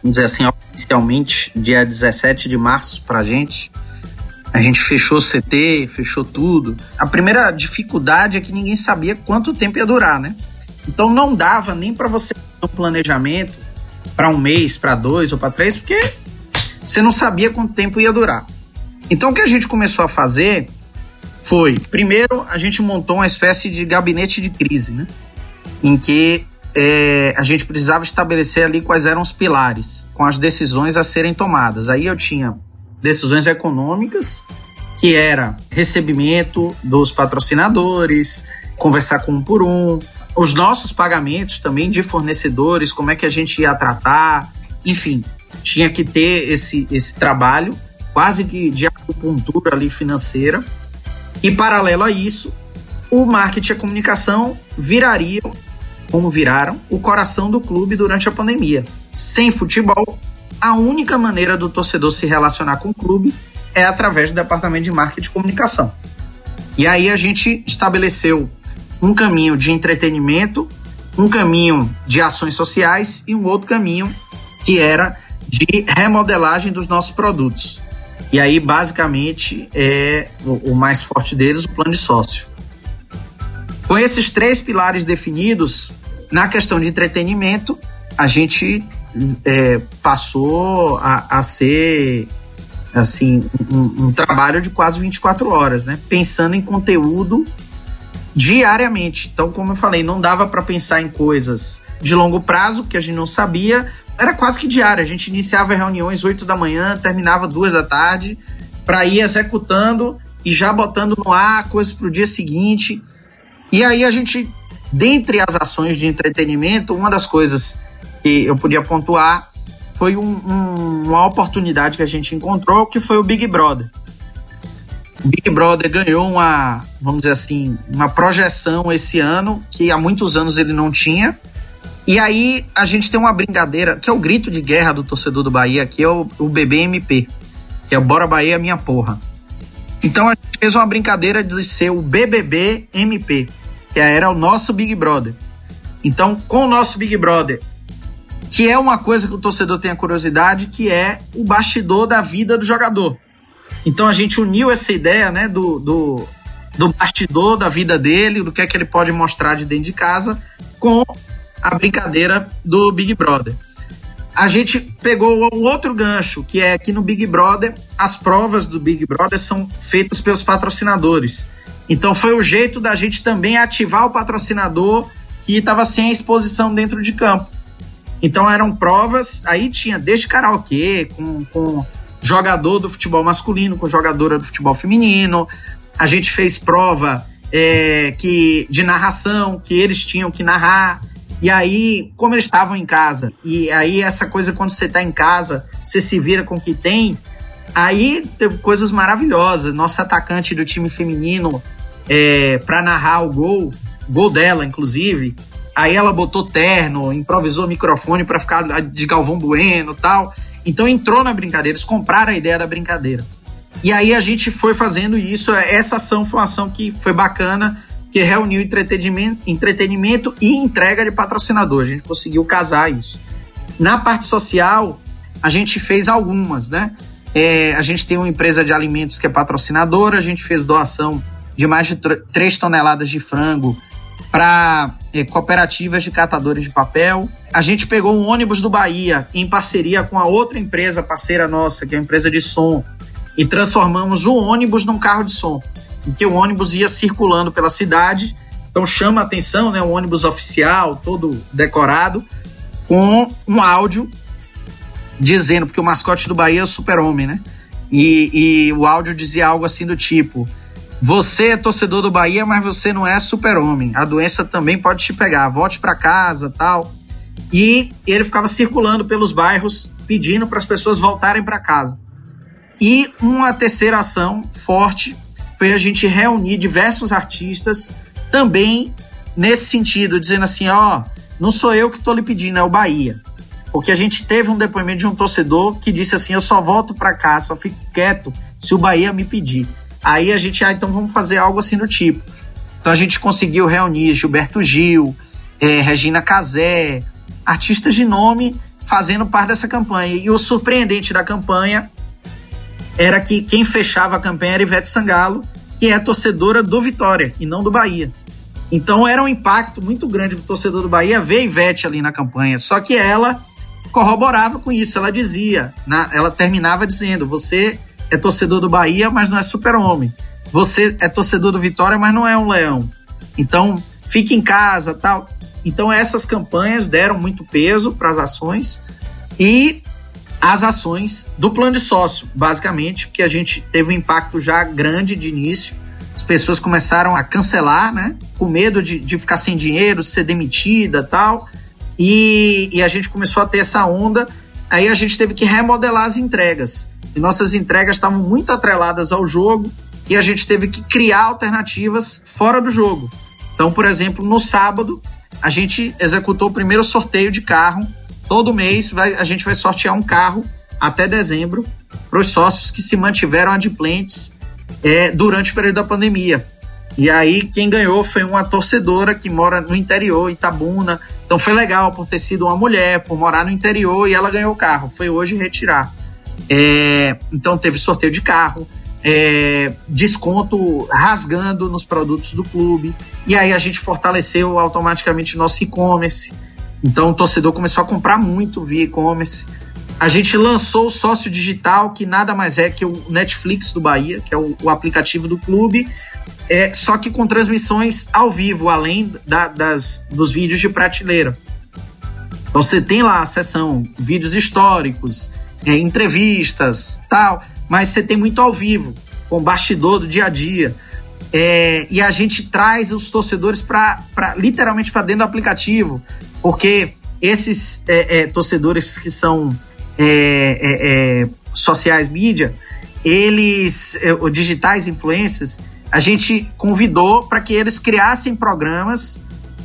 vamos dizer assim, oficialmente, dia 17 de março para a gente, a gente fechou o CT, fechou tudo. A primeira dificuldade é que ninguém sabia quanto tempo ia durar, né? Então não dava nem para você fazer um planejamento para um mês, para dois ou para três, porque você não sabia quanto tempo ia durar. Então o que a gente começou a fazer foi, primeiro, a gente montou uma espécie de gabinete de crise, né? Em que é, a gente precisava estabelecer ali quais eram os pilares com as decisões a serem tomadas. Aí eu tinha decisões econômicas, que era recebimento dos patrocinadores, conversar com um por um, os nossos pagamentos também de fornecedores, como é que a gente ia tratar, enfim, tinha que ter esse, esse trabalho quase que de acupuntura ali financeira. E paralelo a isso, o marketing e a comunicação virariam, como viraram, o coração do clube durante a pandemia. Sem futebol, a única maneira do torcedor se relacionar com o clube é através do departamento de marketing e comunicação. E aí a gente estabeleceu um caminho de entretenimento, um caminho de ações sociais e um outro caminho que era de remodelagem dos nossos produtos. E aí, basicamente, é o, mais forte deles, o plano de sócio. Com esses três pilares definidos, na questão de entretenimento, a gente é, passou a, a, ser assim um, um, trabalho de quase 24 horas, né? Pensando em conteúdo diariamente. Então, como eu falei, não dava para pensar em coisas de longo prazo, porque a gente não sabia. Era quase que diário. A gente iniciava reuniões 8 da manhã, terminava 2 da tarde, para ir executando e já botando no ar coisas para o dia seguinte. E aí a gente, dentre as ações de entretenimento, uma das coisas que eu podia pontuar foi um, um, uma oportunidade que a gente encontrou, que foi o Big Brother. O Big Brother ganhou uma, vamos dizer assim, uma projeção esse ano que há muitos anos ele não tinha. E aí a gente tem uma brincadeira, que é o grito de guerra do torcedor do Bahia, que é o, o BBMP, que é Bora Bahia Minha Porra. Então a gente fez uma brincadeira de ser o BBB MP, que era o nosso Big Brother. Então, com o nosso Big Brother, que é uma coisa que o torcedor tem a curiosidade, que é o bastidor da vida do jogador. Então a gente uniu essa ideia, né, do, do, do bastidor da vida dele, do que é que ele pode mostrar de dentro de casa, com a brincadeira do Big Brother. A gente pegou um outro gancho, que é que no Big Brother, as provas do Big Brother são feitas pelos patrocinadores. Então foi o jeito da gente também ativar o patrocinador que estava sem a exposição dentro de campo. Então eram provas, aí tinha desde karaokê, com, com jogador do futebol masculino, com jogadora do futebol feminino. A gente fez prova é, que de narração, que eles tinham que narrar. E aí, como eles estavam em casa, e aí essa coisa quando você está em casa, você se vira com o que tem, aí teve coisas maravilhosas. Nosso atacante do time feminino, é, para narrar o gol, gol dela, inclusive, Aí ela botou terno, improvisou microfone para ficar de Galvão Bueno tal. Então entrou na brincadeira, eles compraram a ideia da brincadeira. E aí a gente foi fazendo isso. Essa ação foi uma ação que foi bacana, que reuniu entretenimento, entretenimento e entrega de patrocinador. A gente conseguiu casar isso. Na parte social, a gente fez algumas, né? É, a gente tem uma empresa de alimentos que é patrocinadora, a gente fez doação de mais de 3 toneladas de frango para é, cooperativas de catadores de papel. A gente pegou um ônibus do Bahia em parceria com a outra empresa parceira nossa, que é a empresa de som, e transformamos o ônibus num carro de som, em que o ônibus ia circulando pela cidade. Então chama a atenção, né, um ônibus oficial, todo decorado, com um áudio dizendo, porque o mascote do Bahia é o super-homem, né? E, e o áudio dizia algo assim do tipo: você é torcedor do Bahia, mas você não é super-homem. A doença também pode te pegar. Volte para casa, tal. E ele ficava circulando pelos bairros pedindo para as pessoas voltarem para casa. E uma terceira ação forte foi a gente reunir diversos artistas também nesse sentido, dizendo assim, ó, não sou eu que estou lhe pedindo, é o Bahia. Porque a gente teve um depoimento de um torcedor que disse assim, eu só volto para casa, só fico quieto se o Bahia me pedir. Aí a gente, ah, então vamos fazer algo assim do tipo. Então a gente conseguiu reunir Gilberto Gil, é, Regina Casé, artistas de nome fazendo parte dessa campanha. E o surpreendente da campanha era que quem fechava a campanha era Ivete Sangalo, que é torcedora do Vitória e não do Bahia. Então era um impacto muito grande para o torcedor do Bahia ver Ivete ali na campanha. Só que ela corroborava com isso. Ela dizia, na, ela terminava dizendo: você é torcedor do Bahia, mas não é super-homem. Você é torcedor do Vitória, mas não é um leão. Então, fique em casa, tal. Então, essas campanhas deram muito peso para as ações e as ações do plano de sócio, basicamente, porque a gente teve um impacto já grande de início. As pessoas começaram a cancelar, né? Com medo de, de ficar sem dinheiro, ser demitida tal. E, e a gente começou a ter essa onda. Aí a gente teve que remodelar as entregas e nossas entregas estavam muito atreladas ao jogo e a gente teve que criar alternativas fora do jogo. Então, por exemplo, no sábado, a gente executou o primeiro sorteio de carro. Todo mês vai, a gente vai sortear um carro até dezembro para os sócios que se mantiveram adimplentes é, durante o período da pandemia. E aí quem ganhou foi uma torcedora que mora no interior, Itabuna. Então foi legal por ter sido uma mulher, por morar no interior e ela ganhou o carro. Foi hoje retirar. É, então teve sorteio de carro, é, desconto rasgando nos produtos do clube. E aí a gente fortaleceu automaticamente nosso e-commerce. Então o torcedor começou a comprar muito via e-commerce. A gente lançou o sócio digital, que nada mais é que o Netflix do Bahia, que é o, o aplicativo do clube, é, só que com transmissões ao vivo, além da, das, dos vídeos de prateleira. Então você tem lá a sessão, vídeos históricos, é, entrevistas, tal, mas você tem muito ao vivo, com bastidor do dia a dia. É, e a gente traz os torcedores para literalmente para dentro do aplicativo, porque esses é, é torcedores que são é, é, sociais mídia, eles, o digitais influencers, a gente convidou para que eles criassem programas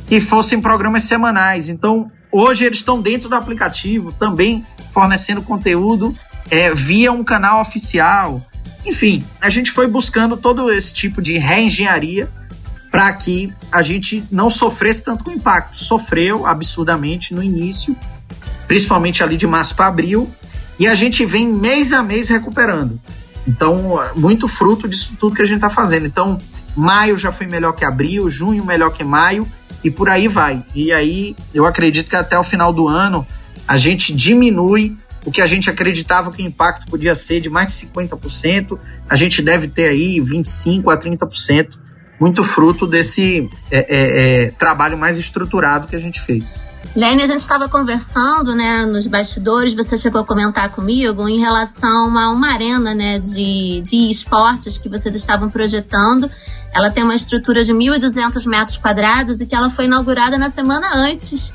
que fossem programas semanais. Então, hoje eles estão dentro do aplicativo, também fornecendo conteúdo é, via um canal oficial. Enfim, a gente foi buscando todo esse tipo de reengenharia para que a gente não sofresse tanto com impacto. Sofreu absurdamente no início, principalmente ali de março para abril, e a gente vem mês a mês recuperando. Então, muito fruto disso tudo que a gente está fazendo. Então, maio já foi melhor que abril, junho melhor que maio e por aí vai. E aí, eu acredito que até o final do ano a gente diminui o que a gente acreditava que o impacto podia ser de mais de 50%, a gente deve ter aí 25% a 30%, muito fruto desse é, é, é, trabalho mais estruturado que a gente fez. Lene, a gente estava conversando, né, nos bastidores, você chegou a comentar comigo em relação a uma arena, né, de, de esportes que vocês estavam projetando. Ela tem uma estrutura de 1.200 metros quadrados e que ela foi inaugurada na semana antes,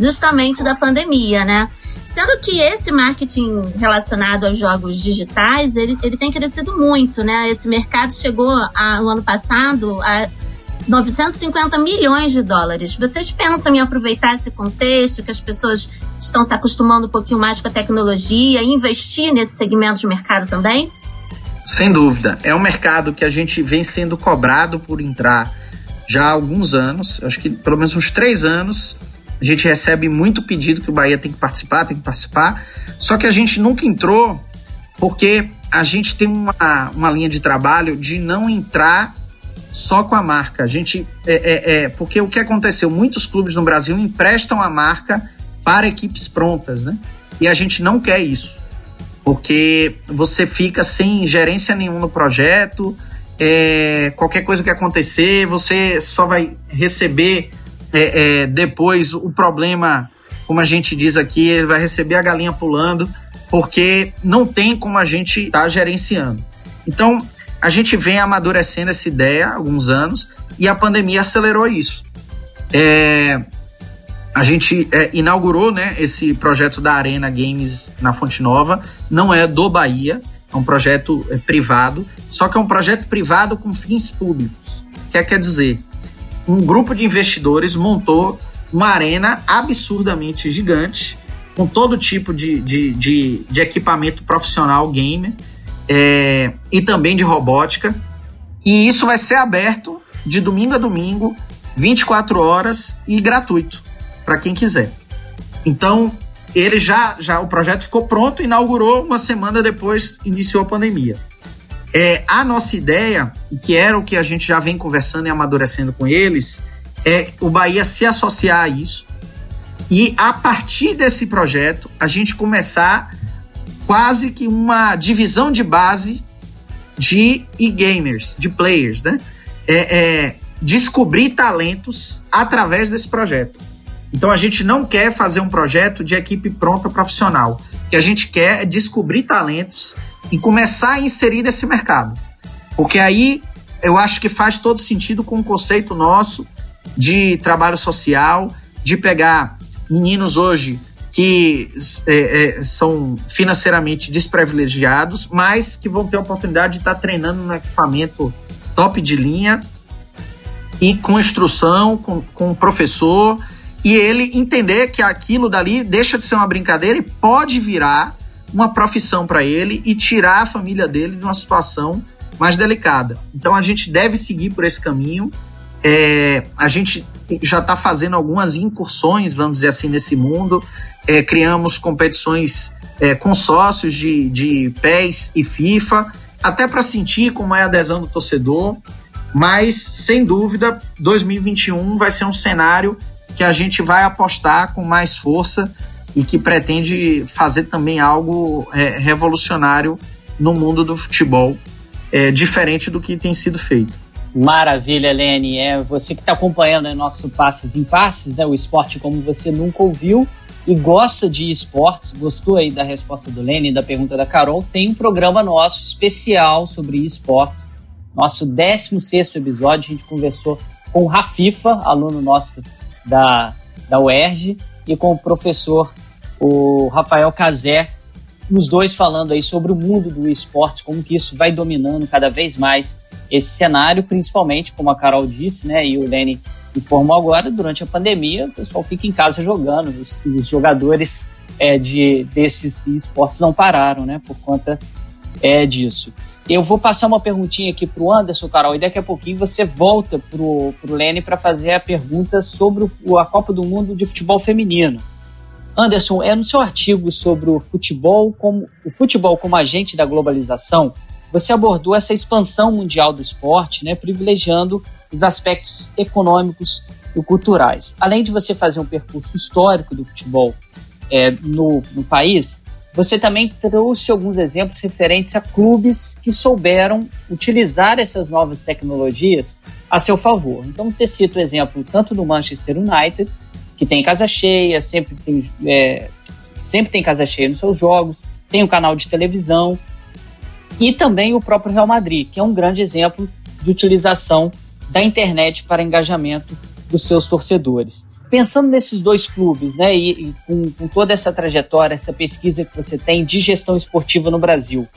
justamente da pandemia, né? Sendo que esse marketing relacionado aos jogos digitais, ele, ele tem crescido muito, né? Esse mercado chegou a, no ano passado a 950 milhões de dólares. Vocês pensam em aproveitar esse contexto, que as pessoas estão se acostumando um pouquinho mais com a tecnologia, e investir nesse segmento de mercado também? Sem dúvida. É um mercado que a gente vem sendo cobrado por entrar já há alguns anos, acho que pelo menos uns três anos. A gente recebe muito pedido que o Bahia tem que participar, tem que participar. Só que a gente nunca entrou porque a gente tem uma, uma linha de trabalho de não entrar só com a marca. A gente é, é, é, porque o que aconteceu? Muitos clubes no Brasil emprestam a marca para equipes prontas, né? E a gente não quer isso, porque você fica sem gerência nenhuma no projeto. É, qualquer coisa que acontecer, você só vai receber é, é, depois o problema, como a gente diz aqui, vai receber a galinha pulando, porque não tem como a gente estar tá gerenciando. Então, a gente vem amadurecendo essa ideia há alguns anos e a pandemia acelerou isso. É, a gente é, inaugurou né, esse projeto da Arena Games na Fonte Nova, não é do Bahia, é um projeto é, privado, só que é um projeto privado com fins públicos. O que é, quer dizer? Um grupo de investidores montou uma arena absurdamente gigante, com todo tipo de, de, de, de equipamento profissional gamer, é, e também de robótica. E isso vai ser aberto de domingo a domingo, 24 horas e gratuito para quem quiser. Então, ele já, já o projeto ficou pronto, inaugurou uma semana depois iniciou a pandemia. É, a nossa ideia, que era o que a gente já vem conversando e amadurecendo com eles, é o Bahia se associar a isso e a partir desse projeto a gente começar quase que uma divisão de base de e-gamers, de players, né? É, é, descobrir talentos através desse projeto. Então a gente não quer fazer um projeto de equipe pronta profissional. O que a gente quer é descobrir talentos e começar a inserir nesse mercado. Porque aí eu acho que faz todo sentido com o conceito nosso de trabalho social, de pegar meninos hoje que é, é, são financeiramente desprivilegiados, mas que vão ter a oportunidade de estar treinando no equipamento top de linha e com instrução, com, com professor, e ele entender que aquilo dali deixa de ser uma brincadeira e pode virar uma profissão para ele e tirar a família dele de uma situação mais delicada. Então a gente deve seguir por esse caminho. É, a gente já está fazendo algumas incursões, vamos dizer assim, nesse mundo. É, criamos competições, é, consórcios de, de PES e FIFA, até para sentir como é a adesão do torcedor. Mas, sem dúvida, 2021 vai ser um cenário que a gente vai apostar com mais força e que pretende fazer também algo é, revolucionário no mundo do futebol, é, diferente do que tem sido feito. Maravilha, Lene. É você que está acompanhando né, nosso Passes em Passes, né, o esporte como você nunca ouviu e gosta de esportes, gostou aí da resposta do Lene da pergunta da Carol, tem um programa nosso especial sobre esportes. Nosso 16 episódio, a gente conversou com o Rafifa, aluno nosso da, da UERJ, e com o professor o Rafael Cazé, os dois falando aí sobre o mundo do esporte, como que isso vai dominando cada vez mais esse cenário, principalmente, como a Carol disse, né, e o Lenny informou agora, durante a pandemia, o pessoal fica em casa jogando, os, os jogadores é, de, desses esportes não pararam, né, por conta é, disso. Eu vou passar uma perguntinha aqui para o Anderson, Carol, e daqui a pouquinho você volta para o Lenny para fazer a pergunta sobre o, a Copa do Mundo de Futebol Feminino. Anderson, é no seu artigo sobre o futebol como o futebol como agente da globalização, você abordou essa expansão mundial do esporte, né, privilegiando os aspectos econômicos e culturais. Além de você fazer um percurso histórico do futebol é, no, no país, você também trouxe alguns exemplos referentes a clubes que souberam utilizar essas novas tecnologias a seu favor. Então você cita o exemplo tanto do Manchester United, que tem casa cheia, sempre tem, é, sempre tem casa cheia nos seus jogos, tem o um canal de televisão, e também o próprio Real Madrid, que é um grande exemplo de utilização da internet para engajamento dos seus torcedores. Pensando nesses dois clubes, né, e, e com, com, toda essa trajetória, essa pesquisa que você tem de gestão esportiva no Brasil,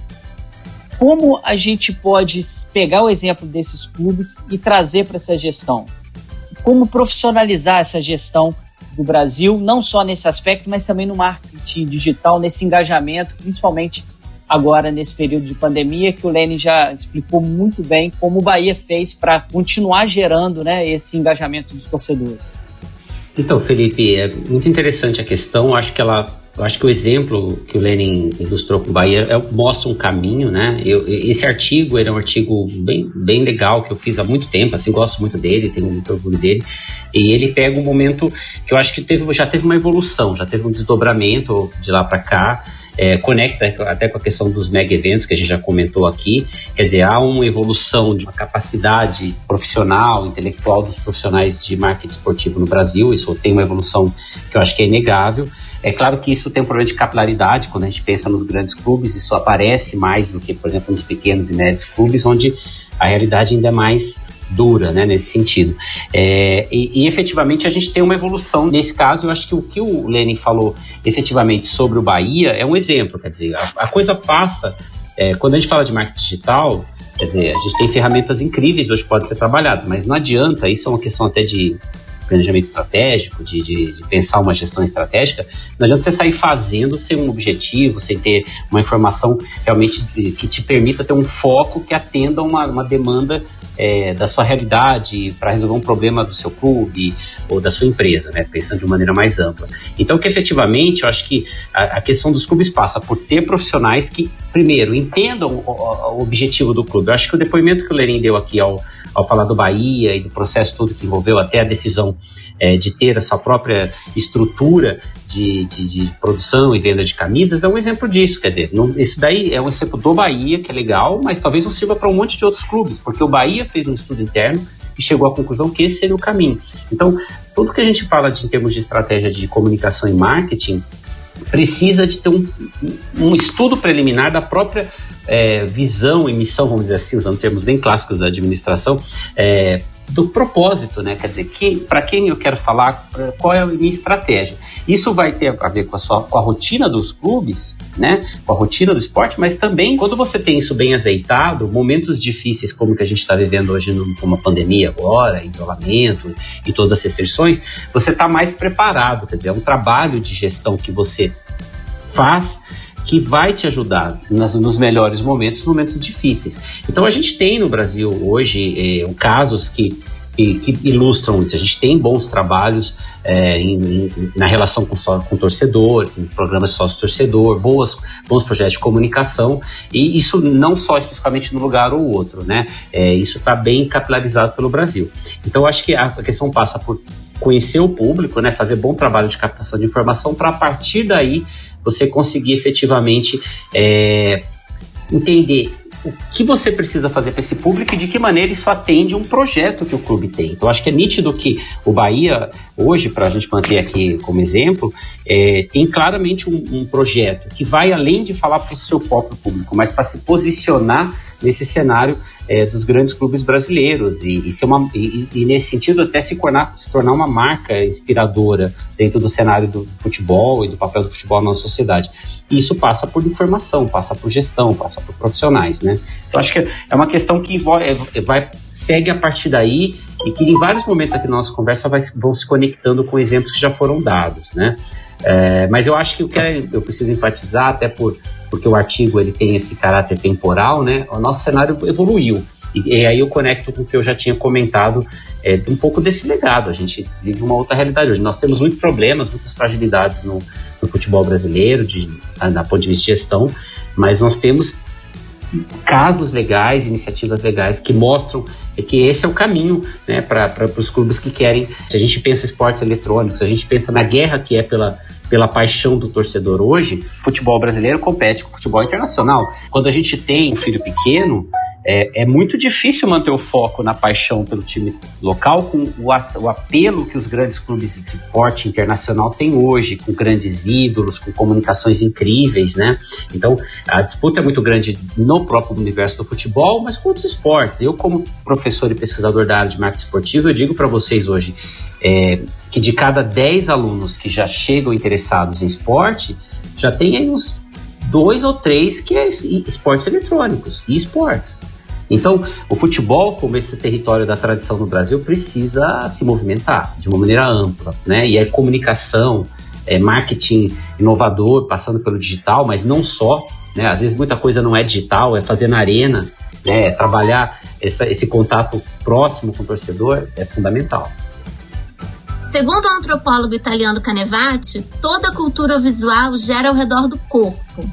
como a gente pode pegar o exemplo desses clubes e trazer para essa gestão? Como profissionalizar essa gestão do Brasil, não só nesse aspecto, mas também no marketing digital, nesse engajamento, principalmente agora nesse período de pandemia, que o Lene já explicou muito bem como o Bahia fez para continuar gerando né, esse engajamento dos torcedores. Então, Felipe, é muito interessante a questão. Acho que ela, acho que o exemplo que o Lenin ilustrou com o Bahia é, mostra um caminho, né? Eu, esse artigo ele é um artigo bem, bem legal que eu fiz há muito tempo. Assim, gosto muito dele, tenho muito orgulho dele. E ele pega um momento que eu acho que teve, já teve uma evolução, já teve um desdobramento de lá para cá é, conecta até com a questão dos mega eventos que a gente já comentou aqui. Quer dizer, há uma evolução de uma capacidade profissional, intelectual dos profissionais de marketing esportivo no Brasil. Isso tem uma evolução que eu acho que é inegável. É claro que isso tem um problema de capilaridade, quando a gente pensa nos grandes clubes, isso aparece mais do que, por exemplo, nos pequenos e médios clubes, onde a realidade ainda é mais dura, né, nesse sentido. É, e, e, efetivamente a gente tem uma evolução. Nesse caso, eu acho que o que o Lenin falou efetivamente sobre o Bahia é um exemplo. Quer dizer, a, a coisa passa. É, quando a gente fala de marketing digital, quer dizer, a gente tem ferramentas incríveis hoje que podem ser trabalhadas, mas não adianta, isso é uma questão até de planejamento estratégico, de, de, de, pensar uma gestão estratégica, não adianta você sair fazendo sem um objetivo, sem ter uma informação realmente que te permita ter um foco que atenda uma, uma demanda é, da sua realidade para resolver um problema do seu clube ou da sua empresa, né? Pensando de maneira mais ampla. Então, que efetivamente, eu acho que a, a questão dos clubes passa por ter profissionais que, primeiro, entendam o, o, objetivo do clube. Eu acho que o depoimento que o Lerin deu aqui ao, ao falar do Bahia e do processo todo que envolveu até a decisão é, de ter essa própria estrutura de, de, de, produção e venda de camisas, é um exemplo disso. Quer dizer, não, isso daí é um exemplo do Bahia, que é legal, mas talvez não sirva para um monte de outros clubes, porque o Bahia fez um estudo interno e chegou à conclusão que esse seria o caminho. Então, tudo que a gente fala de, em termos de estratégia de comunicação e marketing precisa de ter um, um estudo preliminar da própria é, visão e missão, vamos dizer assim, usando termos bem clássicos da administração, é, do propósito, né? Quer dizer, que, para quem eu quero falar, qual é a minha estratégia. Isso vai ter a ver com a, sua, com a rotina dos clubes, né? Com a rotina do esporte, mas também quando você tem isso bem azeitado, momentos difíceis como que a gente está vivendo hoje com uma pandemia agora, isolamento e todas as restrições, você está mais preparado, quer dizer, é um trabalho de gestão que você faz que vai te ajudar nas, nos melhores momentos, nos momentos difíceis. Então a gente tem no Brasil hoje eh, casos que que, que, ilustram isso. A gente tem bons trabalhos é, em, em, na relação com, com torcedores, em programas sócio-torcedor, boas, bons projetos de comunicação, e isso não só especificamente no lugar ou outro, né? É, isso está bem capilarizado pelo Brasil. Então, acho que a questão passa por conhecer o público, né, fazer bom trabalho de captação de informação, para a partir daí você conseguir efetivamente é, entender o que você precisa fazer para esse público e de que maneira isso atende um projeto que o clube tem. Então, acho que é nítido que o Bahia, hoje, para a gente manter aqui como exemplo, é, tem claramente um, um projeto que vai além de falar para o seu próprio público, mas para se posicionar nesse cenário é, dos grandes clubes brasileiros e, e, ser uma, e, e, nesse sentido até se tornar, se tornar uma marca inspiradora dentro do cenário do futebol e do papel do futebol na nossa sociedade. E isso passa por informação, passa por gestão, passa por profissionais, né? Então acho que é uma questão que vai, vai segue a partir daí e que em vários momentos aqui na nossa conversa vai, vão se conectando com exemplos que já foram dados, né? É, mas eu acho que o que eu preciso enfatizar, até por, porque o artigo ele tem esse caráter temporal, né? O nosso cenário evoluiu. E, e aí eu conecto com o que eu já tinha comentado é, um pouco desse legado. A gente vive uma outra realidade hoje. Nós temos muitos problemas, muitas fragilidades no, no futebol brasileiro, de, da ponto de vista de gestão, mas nós temos casos legais, iniciativas legais que mostram que esse é o caminho né, para os clubes que querem. Se a gente pensa em esportes eletrônicos, se a gente pensa na guerra que é pela, pela paixão do torcedor hoje, futebol brasileiro compete com futebol internacional. Quando a gente tem um filho pequeno, é, é, muito difícil manter o foco na paixão pelo time local com o, o, apelo que os grandes clubes de porte internacional têm hoje, com grandes ídolos, com comunicações incríveis, né? Então, a disputa é muito grande no próprio universo do futebol, mas com outros esportes. Eu, como professor e pesquisador da área de marketing esportivo, eu digo para vocês hoje é, que de cada 10 alunos que já chegam interessados em esporte, já tem aí uns dois ou três que é esportes eletrônicos e esportes. Então, o futebol, como esse território da tradição no Brasil, precisa se movimentar de uma maneira ampla, né? E a comunicação, é, marketing inovador, passando pelo digital, mas não só, né? Às vezes muita coisa não é digital, é fazer na arena, né? É trabalhar essa, esse contato próximo com o torcedor é fundamental. Segundo o antropólogo italiano Canevati, toda cultura visual gera ao redor do corpo.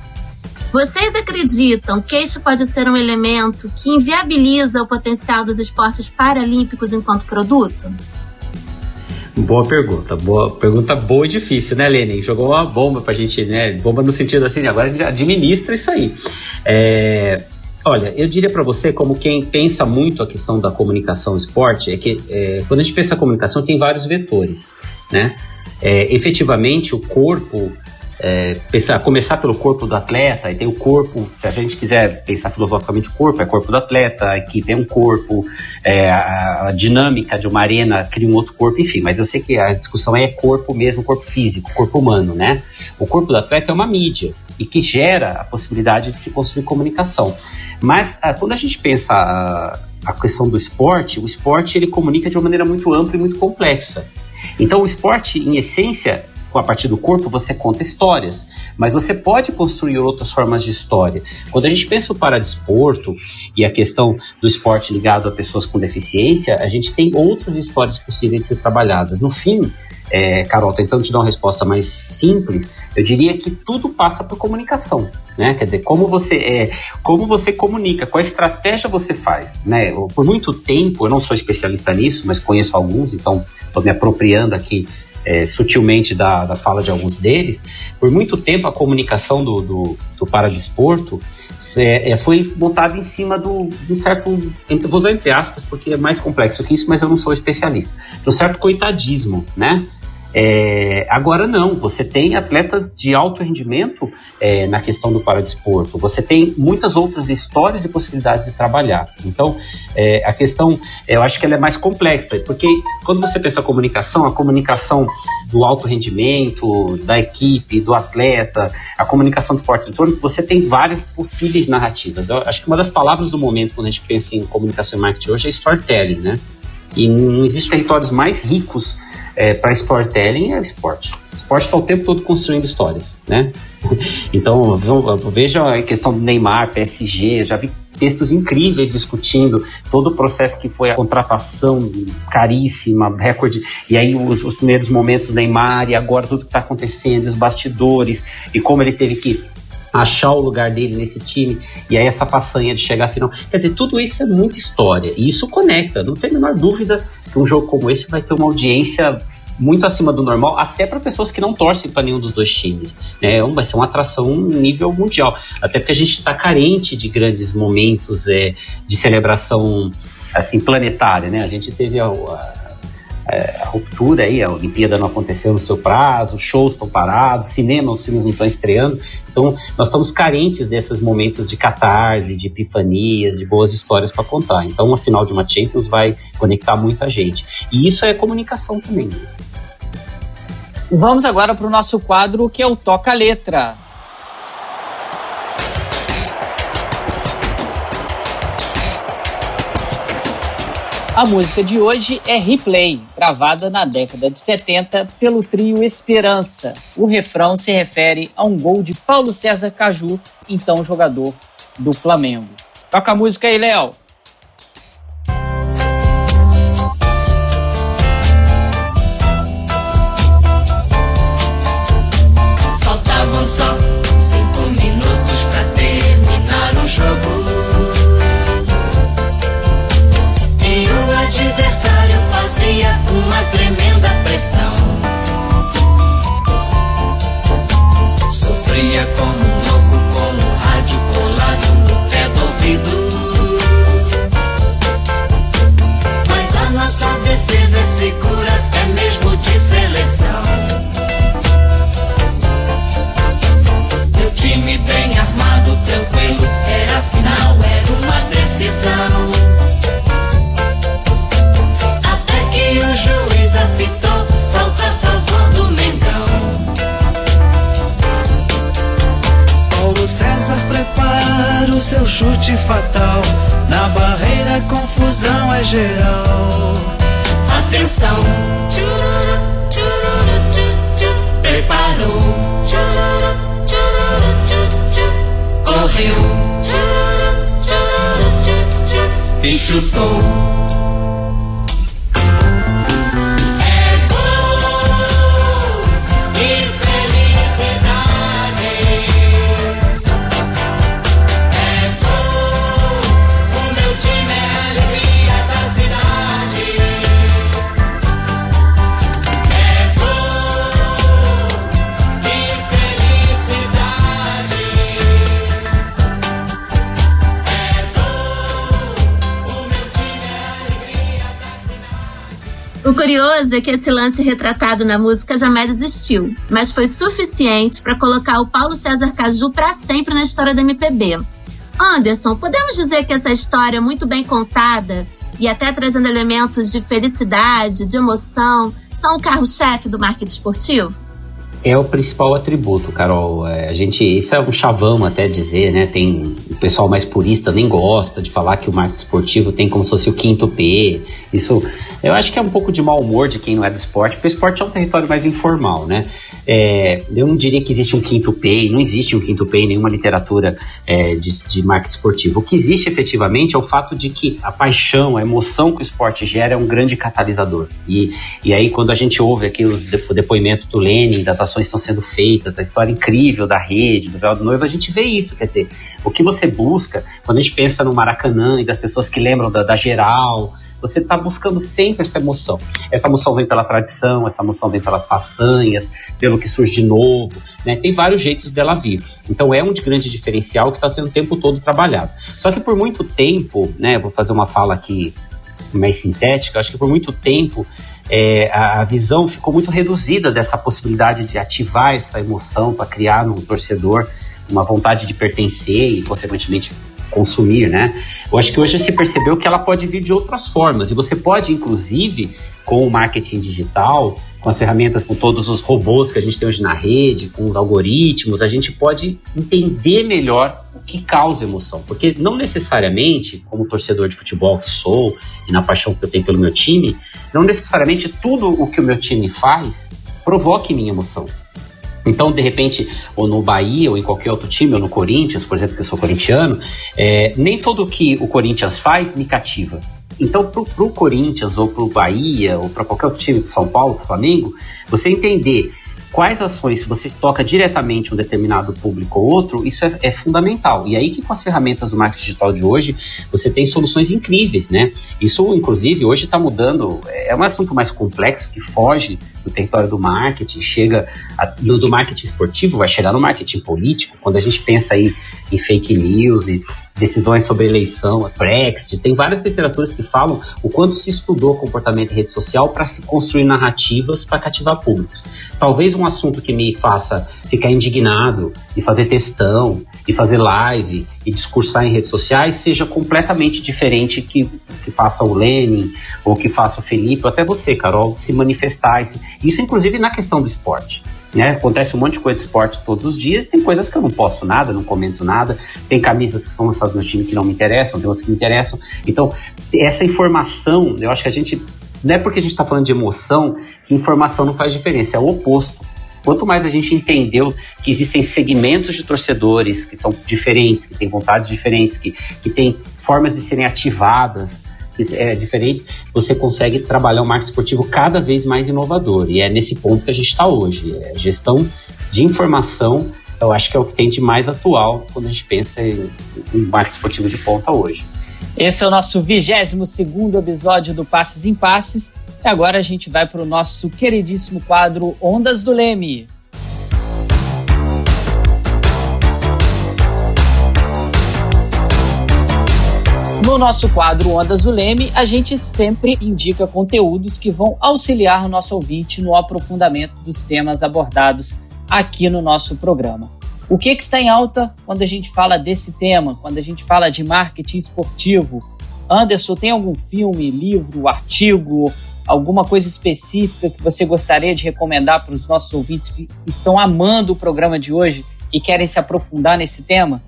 Vocês acreditam que este pode ser um elemento que inviabiliza o potencial dos esportes paralímpicos enquanto produto? Boa pergunta, boa pergunta boa e difícil, né, Lenin? Jogou uma bomba pra gente, né? Bomba no sentido assim, agora a gente administra isso aí. É, olha, eu diria para você, como quem pensa muito a questão da comunicação esporte, é que é, quando a gente pensa a comunicação tem vários vetores, né? É, efetivamente, o corpo é, pensar, começar pelo corpo do atleta, e tem o corpo, se a gente quiser pensar filosoficamente, o corpo é corpo do atleta, a equipe é um corpo, é, a, a, dinâmica de uma arena cria um outro corpo, enfim, mas eu sei que a discussão é corpo mesmo, corpo físico, corpo humano, né? O corpo do atleta é uma mídia e que gera a possibilidade de se construir comunicação. Mas a, quando a gente pensa a, a questão do esporte, o esporte ele comunica de uma maneira muito ampla e muito complexa. Então, o esporte, em essência, a partir do corpo, você conta histórias, mas você pode construir outras formas de história. Quando a gente pensa o paradesporto e a questão do esporte ligado a pessoas com deficiência, a gente tem outras histórias possíveis de ser trabalhadas. No fim, é, Carol, tentando te dar uma resposta mais simples, eu diria que tudo passa por comunicação, né? Quer dizer, como você é, como você comunica, qual estratégia você faz, né? Por muito tempo, eu não sou especialista nisso, mas conheço alguns, então estou me apropriando aqui é, sutilmente da, da fala de alguns deles, por muito tempo a comunicação do, do, do paradesporto é, é, foi montada em cima do, de um certo, vou usar entre aspas, porque é mais complexo que isso, mas eu não sou especialista, de um certo coitadismo, né? É, agora não, você tem atletas de alto rendimento é, na questão do paradesporto, você tem muitas outras histórias e possibilidades de trabalhar. Então, é, a questão, eu acho que ela é mais complexa, porque quando você pensa a comunicação, a comunicação do alto rendimento, da equipe, do atleta, a comunicação do esporte eletrônico, você tem várias possíveis narrativas. Eu acho que uma das palavras do momento quando a gente pensa em comunicação e marketing hoje é storytelling, né? E não existem territórios mais ricos é, para storytelling é esporte. Esporte está o tempo todo construindo histórias, né? [LAUGHS] Então, veja a questão do Neymar, PSG, já vi textos incríveis discutindo todo o processo que foi a contratação caríssima, recorde, e aí os, os primeiros momentos do Neymar, e agora tudo que está acontecendo, os bastidores, e como ele teve que achar o lugar dele nesse time, e aí essa façanha de chegar à final. Quer dizer, tudo isso é muita história, e isso conecta, não tem a menor dúvida que um jogo como esse vai ter uma audiência muito acima do normal, até para pessoas que não torcem para nenhum dos dois times. Né? Vai ser uma atração nível mundial. Até porque a gente está carente de grandes momentos é, de celebração assim planetária. Né? A gente teve a, a, a, ruptura aí, a Olimpíada não aconteceu no seu prazo, shows estão parados, cinema, os filmes não estão estreando. Então, nós estamos carentes desses momentos de catarse, de epifanias, de boas histórias para contar. Então, a final de uma Champions vai conectar muita gente. E isso é comunicação também. Né? Vamos agora para o nosso quadro que é o Toca Letra. A música de hoje é Replay, gravada na década de 70 pelo trio Esperança. O refrão se refere a um gol de Paulo César Caju, então jogador do Flamengo. Toca a música aí, Léo. Fazia uma tremenda pressão. Sofria como um louco com o rádio colado no pé do ouvido. Mas a nossa defesa é segura, é mesmo de seleção. time bem armado, tranquilo. Era final, era uma decisão. Chute fatal. Na barreira, confusão é geral. Atenção! Preparou correu e chutou. Curioso é que esse lance retratado na música jamais existiu, mas foi suficiente para colocar o Paulo César Caju para sempre na história da MPB. Anderson, podemos dizer que essa história é muito bem contada e até trazendo elementos de felicidade, de emoção, são o carro-chefe do marketing esportivo? é o principal atributo, Carol. É, a gente, isso é um chavão até dizer, né? Tem o pessoal mais purista nem gosta de falar que o marketing esportivo tem como se fosse o quinto P. Isso, eu acho que é um pouco de mau humor de quem não é do esporte, porque o esporte é um território mais informal, né? É, eu não diria que existe um quinto P, não existe um quinto P em nenhuma literatura é, de, de marketing esportivo. O que existe efetivamente é o fato de que a paixão, a emoção que o esporte gera é um grande catalisador. E, e aí, quando a gente ouve aqui os, o depoimento do Lenin, das ações que estão sendo feitas, a história incrível da rede, do Véu do Noivo, a gente vê isso. Quer dizer, o que você busca, quando a gente pensa no Maracanã e das pessoas que lembram da, da geral, você está buscando sempre essa emoção. Essa emoção vem pela tradição, essa emoção vem pelas façanhas, pelo que surge de novo, né? Tem vários jeitos dela vir. Então é um de grande diferencial que está sendo o tempo todo trabalhado. Só que por muito tempo, né? Vou fazer uma fala aqui mais sintética, acho que por muito tempo é, a, visão ficou muito reduzida dessa possibilidade de ativar essa emoção para criar no torcedor uma vontade de pertencer e, consequentemente, consumir, né? Eu acho que hoje se percebeu que ela pode vir de outras formas e você pode, inclusive, com o marketing digital, com as ferramentas, com todos os robôs que a gente tem hoje na rede, com os algoritmos, a gente pode entender melhor o que causa emoção. Porque não necessariamente, como torcedor de futebol que sou e na paixão que eu tenho pelo meu time, não necessariamente tudo o que o meu time faz provoca em mim emoção. Então, de repente, ou no Bahia, ou em qualquer outro time, ou no Corinthians, por exemplo, que eu sou corintiano, é, nem tudo que o Corinthians faz me cativa. Então, pro, pro Corinthians, ou pro Bahia, ou para qualquer outro time, São Paulo, Flamengo, você entender quais ações você toca diretamente um determinado público ou outro, isso é, é, fundamental. E aí que com as ferramentas do marketing digital de hoje, você tem soluções incríveis, né? Isso, inclusive, hoje está mudando, é um assunto mais complexo que foge do território do marketing, chega a, do, do marketing esportivo, vai chegar no marketing político, quando a gente pensa aí em fake news e decisões sobre eleição, Brexit, tem várias literaturas que falam o quanto se estudou comportamento em rede social para se construir narrativas para cativar públicos. Talvez um assunto que me faça ficar indignado e fazer textão e fazer live e discursar em redes sociais seja completamente diferente que que faça o Lenin ou que faça o Felipe, ou até você, Carol, se manifestar. Isso, inclusive, na questão do esporte. Né? Acontece um monte de coisa de esporte todos os dias, tem coisas que eu não posto nada, não comento nada, tem camisas que são lançadas no time que não me interessam, tem outras que me interessam. Então, essa informação, eu acho que a gente. Não é porque a gente está falando de emoção que informação não faz diferença, é o oposto. Quanto mais a gente entendeu que existem segmentos de torcedores que são diferentes, que têm vontades diferentes, que, que têm formas de serem ativadas, que é diferente, você consegue trabalhar o marketing esportivo cada vez mais inovador. E é nesse ponto que a gente está hoje. É gestão de informação, eu acho que é o que tem de mais atual quando a gente pensa em, em marketing esportivo de ponta hoje. Esse é o nosso 22 segundo episódio do Passes em Passes. E agora a gente vai para o nosso queridíssimo quadro Ondas do Leme. No nosso quadro Ondas do Leme, a gente sempre indica conteúdos que vão auxiliar o nosso ouvinte no aprofundamento dos temas abordados aqui no nosso programa. O que, que está em alta quando a gente fala desse tema, quando a gente fala de marketing esportivo? Anderson, tem algum filme, livro, artigo, alguma coisa específica que você gostaria de recomendar para os nossos ouvintes que estão amando o programa de hoje e querem se aprofundar nesse tema?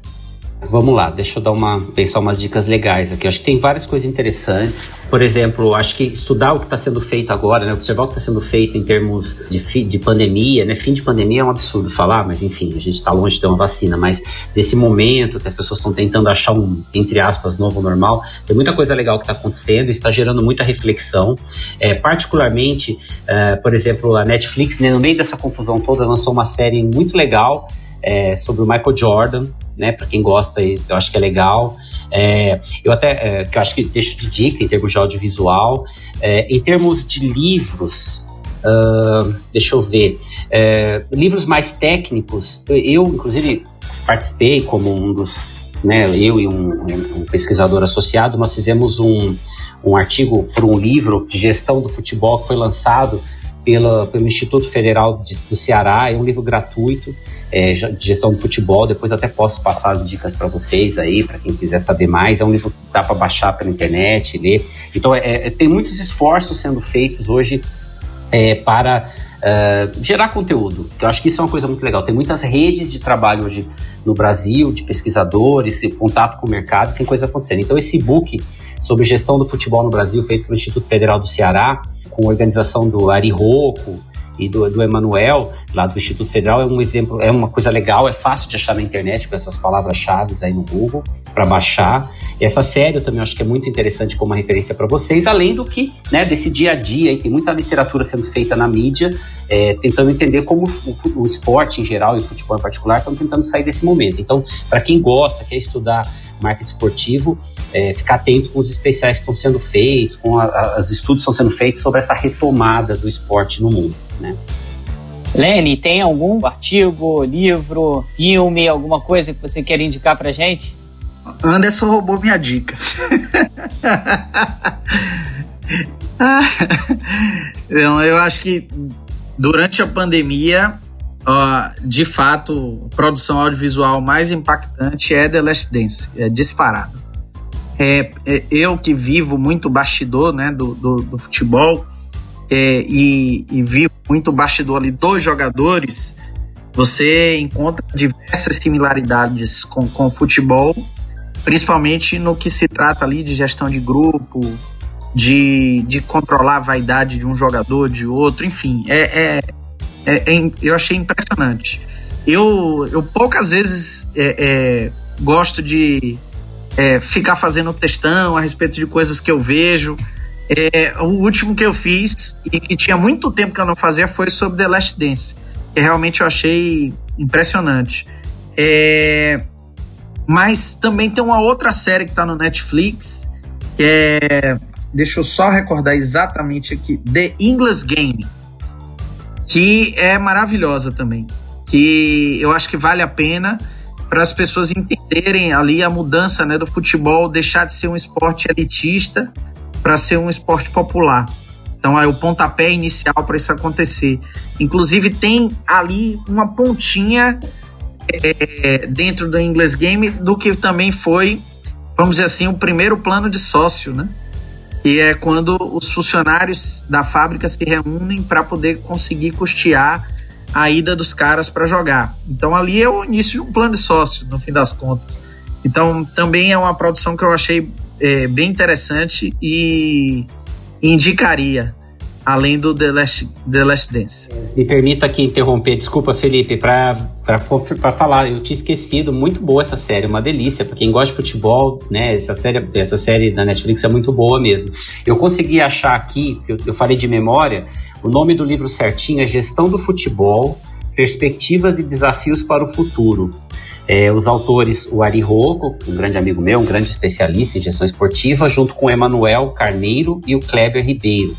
Vamos lá, deixa eu dar uma, pensar umas dicas legais aqui. Acho que tem várias coisas interessantes. Por exemplo, acho que estudar o que está sendo feito agora, né? Observar o que está sendo feito em termos de, fi, de pandemia, né? Fim de pandemia é um absurdo falar, mas enfim, a gente está longe de ter uma vacina. Mas desse momento que as pessoas estão tentando achar um, entre aspas, novo normal, tem muita coisa legal que está acontecendo, está gerando muita reflexão. É, particularmente, é, por exemplo, a Netflix, né, no meio dessa confusão toda, lançou uma série muito legal é, sobre o Michael Jordan, né? Para quem gosta, eu acho que é legal. É, eu até, é, que eu acho que deixo de dica em termos de audiovisual. É, em termos de livros, uh, deixa eu ver, é, livros mais técnicos, eu, inclusive, participei como um dos, né, eu e um, um pesquisador associado, nós fizemos um, um artigo para um livro de gestão do futebol que foi lançado pela, pelo Instituto Federal de, do Ceará, é um livro gratuito é, de gestão do futebol. Depois até posso passar as dicas para vocês aí, para quem quiser saber mais. É um livro que dá para baixar pela internet, ler. Então, é, é, tem muitos esforços sendo feitos hoje é, para uh, gerar conteúdo. Eu acho que isso é uma coisa muito legal. Tem muitas redes de trabalho hoje no Brasil, de pesquisadores, contato com o mercado, tem coisa acontecendo. Então, esse book sobre gestão do futebol no Brasil, feito pelo Instituto Federal do Ceará, com a organização do Ari Rocco e do, do Emanuel, lá do Instituto Federal, é um exemplo, é uma coisa legal, é fácil de achar na internet com essas palavras-chave aí no Google para baixar. E essa série eu também acho que é muito interessante como uma referência para vocês, além do que, né, desse dia a dia, aí tem muita literatura sendo feita na mídia, é, tentando entender como o, o, esporte em geral e o futebol em particular estão tentando sair desse momento. Então, para quem gosta, quer estudar marketing esportivo, é, ficar atento com os especiais que estão sendo feitos, com os estudos que estão sendo feitos sobre essa retomada do esporte no mundo. Né? Lene, tem algum artigo, livro, filme, alguma coisa que você quer indicar pra gente? Anderson roubou minha dica. [LAUGHS] [LAUGHS] Então, eu acho que durante a pandemia, ó, de fato, produção audiovisual mais impactante é The Last Dance, é disparado. É, é, eu que vivo muito bastidor né, do, do, do futebol é, e, e vivo muito bastidor ali dos jogadores, você encontra diversas similaridades com, com o futebol, principalmente no que se trata ali de gestão de grupo, de, de controlar a vaidade de um jogador, de outro, enfim, é, é, é, é eu achei impressionante. Eu, eu poucas vezes é, é, gosto de é, ficar fazendo textão a respeito de coisas que eu vejo. É, o último que eu fiz, e que tinha muito tempo que eu não fazia, foi sobre The Last Dance. Que realmente eu achei impressionante. Mas também tem uma outra série que está no Netflix, que é. Deixa eu só recordar exatamente aqui: The English Game. Que é maravilhosa também. Que eu acho que vale a pena para as pessoas entenderem ali a mudança né, do futebol, deixar de ser um esporte elitista para ser um esporte popular. Então é o pontapé inicial para isso acontecer. Inclusive tem ali uma pontinha é, dentro do English Game do que também foi, vamos dizer assim, o primeiro plano de sócio, né? E é quando os funcionários da fábrica se reúnem para poder conseguir custear a ida dos caras para jogar. Então ali é o início de um plano de sócio, no fim das contas. Então também é uma produção que eu achei é, bem interessante e indicaria, além do The Last, The Last Dance. Me permita aqui interromper, desculpa Felipe, para falar, eu tinha esquecido, muito boa essa série, uma delícia, para quem gosta de futebol, né, essa série, essa série da Netflix é muito boa mesmo. Eu consegui achar aqui, eu, eu falei de memória, o nome do livro certinho é Gestão do Futebol, Perspectivas e Desafios para o Futuro. É, os autores, o Ari Rocco, um grande amigo meu, um grande especialista em gestão esportiva, junto com o Emanuel Carneiro e o Kleber Ribeiro.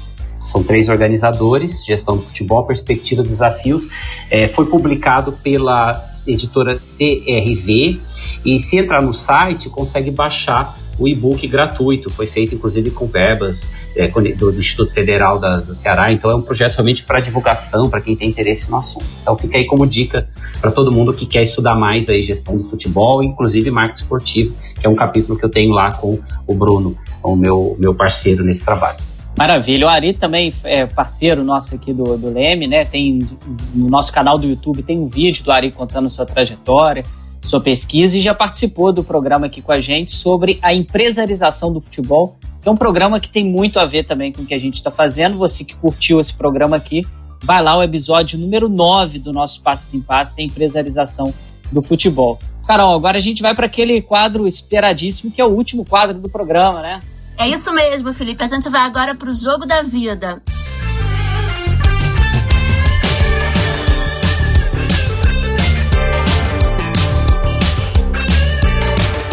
São três organizadores, gestão do futebol, perspectiva desafios. É, foi publicado pela editora CRV e se entrar no site consegue baixar o e-book gratuito, foi feito inclusive com verbas é, do, do, Instituto Federal da, do Ceará, então é um projeto realmente para divulgação, para quem tem interesse no assunto. Então fica aí como dica para todo mundo que quer estudar mais aí gestão do futebol, inclusive marketing esportivo, que é um capítulo que eu tenho lá com o Bruno, o meu, meu parceiro nesse trabalho. Maravilha. O Ari também é parceiro nosso aqui do, do Leme, né? Tem no nosso canal do YouTube tem um vídeo do Ari contando sua trajetória sua pesquisa e já participou do programa aqui com a gente sobre a empresarização do futebol, que é um programa que tem muito a ver também com o que a gente está fazendo. Você que curtiu esse programa aqui, vai lá o episódio número 9 do nosso Passo em Passo, a empresarização do futebol. Carol, agora a gente vai para aquele quadro esperadíssimo, que é o último quadro do programa, né? É isso mesmo, Felipe. A gente vai agora para o jogo da vida.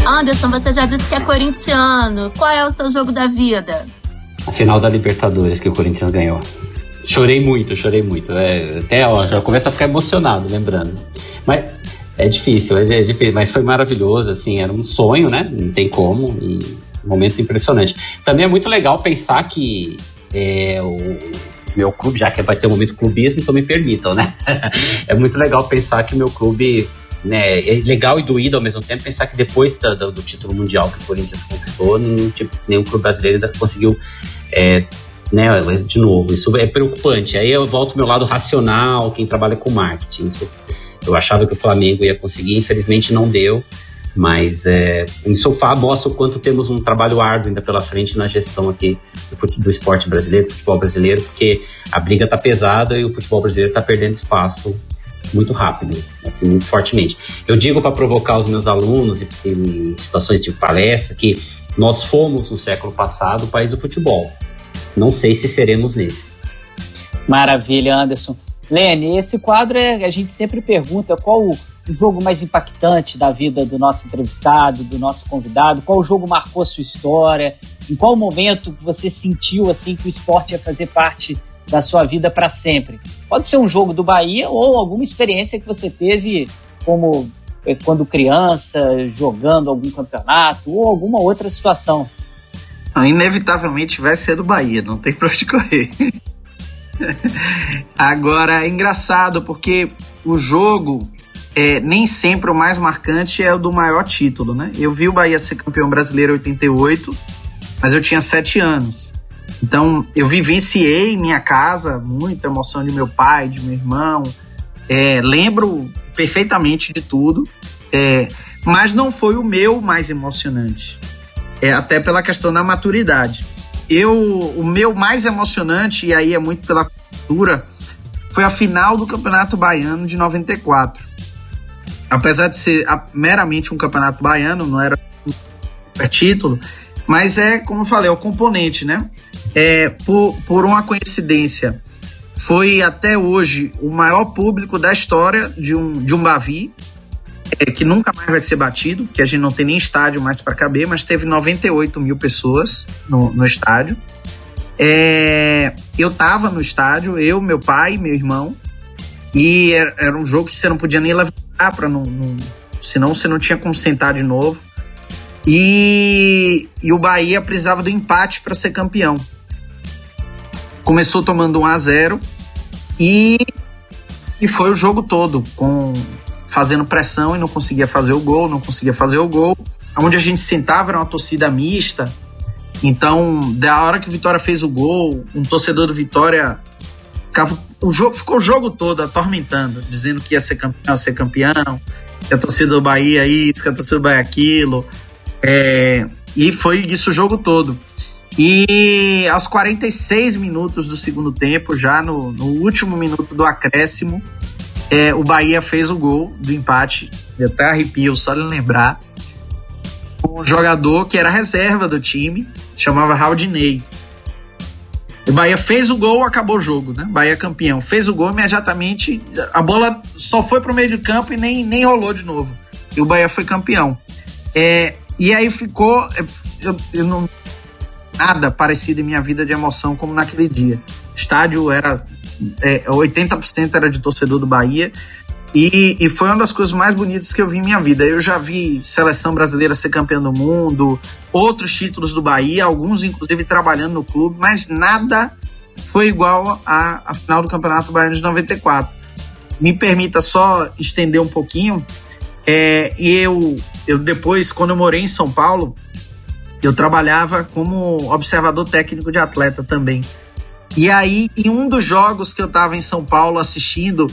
Anderson, você já disse que é corintiano. Qual é o seu jogo da vida? A final da Libertadores que o Corinthians ganhou. Chorei muito, chorei muito. É, até ó, já começo a ficar emocionado, lembrando. Mas é difícil, é, difícil, mas foi maravilhoso, assim, era um sonho, né? Não tem como. E momento impressionante. Também é muito legal pensar que é, o meu clube, já que vai ter um momento clubismo, então me permitam, né? [LAUGHS] é muito legal pensar que meu clube né, é legal e doído ao mesmo tempo pensar que depois do, do, do título mundial que o Corinthians conquistou, nenhum, tipo, nenhum clube brasileiro ainda conseguiu é, né, de novo, isso é preocupante. Aí eu volto ao meu lado racional, quem trabalha com marketing. Isso, eu achava que o Flamengo ia conseguir, infelizmente não deu. Mas é, em sofá mostra o quanto temos um trabalho árduo ainda pela frente na gestão aqui do, do esporte brasileiro, do futebol brasileiro, porque a briga está pesada e o futebol brasileiro está perdendo espaço muito rápido, assim, muito fortemente. Eu digo para provocar os meus alunos em situações de palestra que nós fomos no século passado o país do futebol. Não sei se seremos nesse. Maravilha, Anderson. Lene, esse quadro é, a gente sempre pergunta qual o jogo mais impactante da vida do nosso entrevistado, do nosso convidado, qual jogo marcou a sua história, em qual momento você sentiu assim que o esporte ia fazer parte da sua vida para sempre. Pode ser um jogo do Bahia ou alguma experiência que você teve como eh, quando criança, jogando algum campeonato ou alguma outra situação. Ah, inevitavelmente vai ser do Bahia, não tem pra onde correr. [LAUGHS] Agora, é engraçado porque o jogo é, nem sempre o mais marcante é o do maior título, né? Eu vi o Bahia ser campeão brasileiro em 88, mas eu tinha 7 anos. Então, eu vivenciei minha casa, muita emoção de meu pai, de meu irmão. É, lembro perfeitamente de tudo, é, mas não foi o meu mais emocionante. É, até pela questão da maturidade. Eu, o meu mais emocionante, e aí é muito pela cultura, foi a final do Campeonato Baiano de 94. Apesar de ser meramente um campeonato baiano, não era título, mas é, como eu falei, é o componente, né? É, por, por uma coincidência, foi até hoje o maior público da história de um, de um Bavi, é, que nunca mais vai ser batido, que a gente não tem nem estádio mais para caber, mas teve 98 mil pessoas no, no estádio. É, eu tava no estádio, eu, meu pai, meu irmão, e era, era um jogo que você não podia nem levantar para não, não, senão você não tinha como sentar de novo. E, e o Bahia precisava do empate para ser campeão. Começou tomando 1 a 0 e, e foi o jogo todo com fazendo pressão e não conseguia fazer o gol, não conseguia fazer o gol. Onde a gente sentava era uma torcida mista. Então, da hora que o Vitória fez o gol, um torcedor do Vitória ficava, o jogo, ficou o jogo todo atormentando, dizendo que ia ser campeão, ia ser campeão, que a torcida do Bahia isso, que a torcida do Bahia aquilo. É, e foi isso o jogo todo. E aos 46 minutos do segundo tempo, já no, no último minuto do acréscimo, é, o Bahia fez o gol do empate. Eu até arrepio só de lembrar. Um jogador que era reserva do time, chamava Raudinei. O Bahia fez o gol, acabou o jogo, né? Bahia campeão. Fez o gol imediatamente, a bola só foi pro meio de campo e nem, nem rolou de novo. E o Bahia foi campeão. É, e aí ficou. Eu, eu não, nada parecido em minha vida de emoção como naquele dia. O estádio era. É, 80% era de torcedor do Bahia. E, e, foi uma das coisas mais bonitas que eu vi em minha vida. Eu já vi seleção brasileira ser campeã do mundo, outros títulos do Bahia, alguns inclusive trabalhando no clube, mas nada foi igual à, à final do Campeonato Baiano de 94. Me permita só estender um pouquinho. É, eu eu depois, quando eu morei em São Paulo, eu trabalhava como observador técnico de atleta também. E aí, em um dos jogos que eu estava em São Paulo assistindo,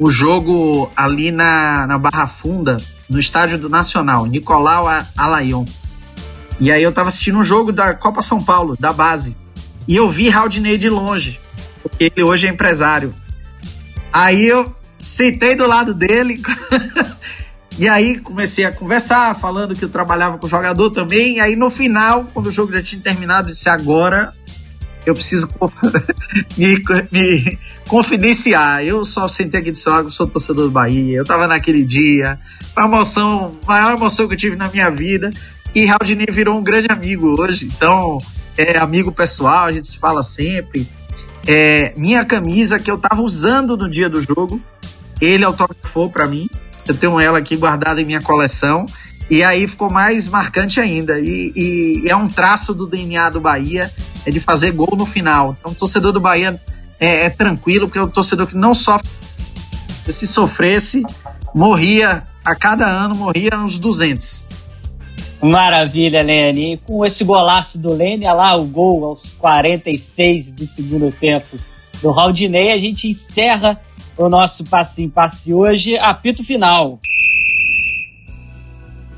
o jogo ali na, na Barra Funda, no estádio do Nacional, Nicolau Alayon. E aí eu estava assistindo um jogo da Copa São Paulo, da base. E eu vi Raudinei de longe, porque ele hoje é empresário. Aí eu sentei do lado dele [LAUGHS] E aí comecei a conversar, falando que eu trabalhava com o jogador também. E aí no final, quando o jogo já tinha terminado, disse: agora eu preciso [LAUGHS] me, me, confidenciar. Eu só sentei aqui e ah, eu sou torcedor do Bahia. Eu tava naquele dia. Foi a emoção, maior emoção que eu tive na minha vida. E Raudinei virou um grande amigo hoje. Então, é amigo pessoal, a gente se fala sempre. É, minha camisa que eu tava usando no dia do jogo, ele autografou para mim. Eu tenho ela aqui guardada em minha coleção. E aí ficou mais marcante ainda. E, e, é um traço do DNA do Bahia, é de fazer gol no final. Então, o torcedor do Bahia é, é tranquilo, porque é um torcedor que não sofre. Se sofresse, morria, a cada ano morria uns 200. Maravilha, Lene. E com esse golaço do Lene, olha lá o gol aos 46 do segundo tempo do Raudinei, a gente encerra o nosso passe em passe hoje. Apito final.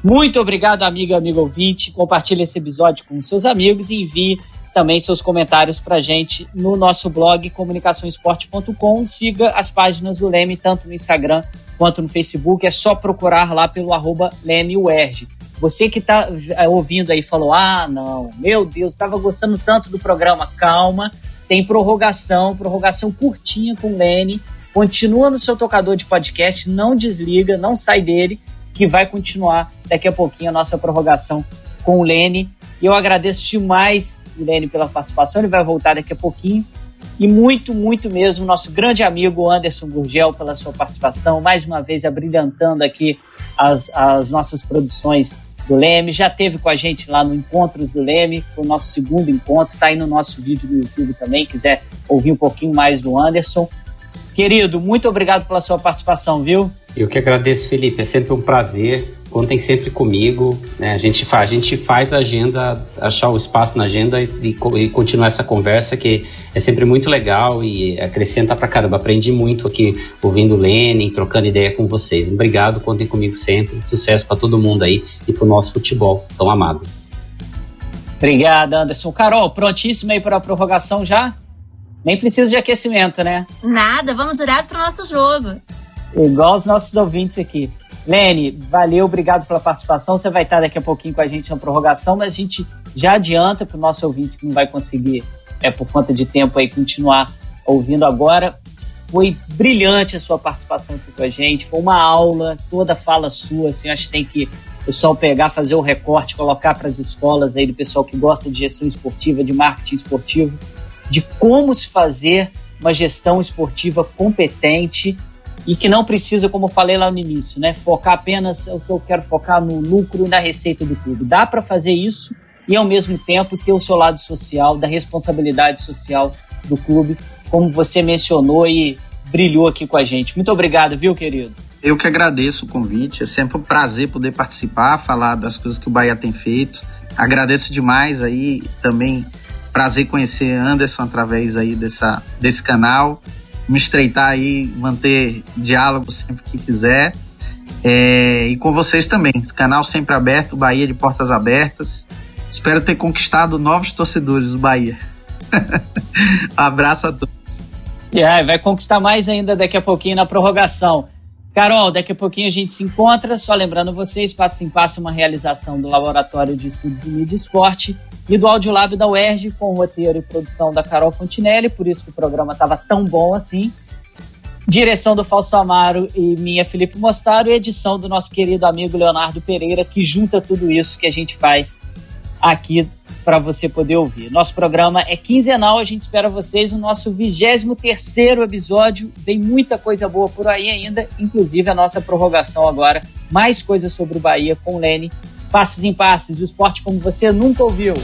Muito obrigado, amiga, amigo ouvinte. Compartilhe esse episódio com seus amigos e envie também seus comentários para gente no nosso blog comunicaçõesporte.com. Siga as páginas do Leme tanto no Instagram quanto no Facebook. É só procurar lá pelo arroba LemeUERG. Você que está é, ouvindo aí falou: ah, não, meu Deus, estava gostando tanto do programa. Calma, tem prorrogação, prorrogação curtinha com o Lene Continua no seu tocador de podcast, não desliga, não sai dele, que vai continuar daqui a pouquinho a nossa prorrogação com o Lene. E eu agradeço demais o Lene pela participação, ele vai voltar daqui a pouquinho. E muito, muito mesmo, nosso grande amigo Anderson Gurgel pela sua participação, mais uma vez abrilhantando aqui as, as nossas produções do Leme. Já teve com a gente lá no Encontros do Leme, o nosso segundo encontro, está aí no nosso vídeo do YouTube também, quiser ouvir um pouquinho mais do Anderson. Querido, muito obrigado pela sua participação, viu? Eu que agradeço, Felipe. É sempre um prazer contem sempre comigo. Né? A, gente faz, a gente faz a agenda, achar o espaço na agenda e, e, e, continuar essa conversa que é sempre muito legal e acrescenta pra caramba. Aprendi muito aqui ouvindo o Lenin, trocando ideia com vocês. Obrigado, contem comigo sempre. Sucesso para todo mundo aí e pro nosso futebol tão amado. Obrigado, Anderson. Carol, prontíssimo aí para a prorrogação já? Nem precisa de aquecimento, né? Nada, vamos direto para o nosso jogo. Igual os nossos ouvintes aqui. Lene, valeu, obrigado pela participação. Você vai estar daqui a pouquinho com a gente na prorrogação, mas a gente já adianta para o nosso ouvinte que não vai conseguir, é por conta de tempo aí, continuar ouvindo agora. Foi brilhante a sua participação aqui com a gente, foi uma aula, toda fala sua, assim, acho que tem que o pessoal pegar, fazer o recorte, colocar para as escolas aí do pessoal que gosta de gestão esportiva, de marketing esportivo, de como se fazer uma gestão esportiva competente e que não precisa, como falei lá no início, né, focar apenas o que eu quero focar no lucro e na receita do clube. Dá para fazer isso e ao mesmo tempo ter o seu lado social, da responsabilidade social do clube, como você mencionou e brilhou aqui com a gente. Muito obrigado, viu, querido? Eu que agradeço o convite, é sempre um prazer poder participar, falar das coisas que o Bahia tem feito. Agradeço demais aí também prazer conhecer Anderson através aí dessa, desse canal me estreitar aí, manter diálogo sempre que quiser. É, e com vocês também. Canal sempre aberto, Bahia de portas abertas. Espero ter conquistado novos torcedores do Bahia. [LAUGHS] abraço a todos. Yeah, vai conquistar mais ainda daqui a pouquinho na prorrogação. Carol, daqui a pouquinho a gente se encontra. Só lembrando vocês, Passo em Passo é uma realização do Laboratório de Estudos em Mídia e Esporte e do Audiolab da UERJ, com roteiro e produção da Carol Fontinelli, por isso que o programa estava tão bom assim. Direção do Fausto Amaro e minha Felipe Mostaro e edição do nosso querido amigo Leonardo Pereira, que junta tudo isso que a gente faz aqui para você poder ouvir. Nosso programa é quinzenal, a gente espera vocês no nosso 23 episódio. Tem muita coisa boa por aí ainda, inclusive a nossa prorrogação agora. Mais coisas sobre o Bahia com o Lene. Passes em passes, o esporte como você nunca ouviu.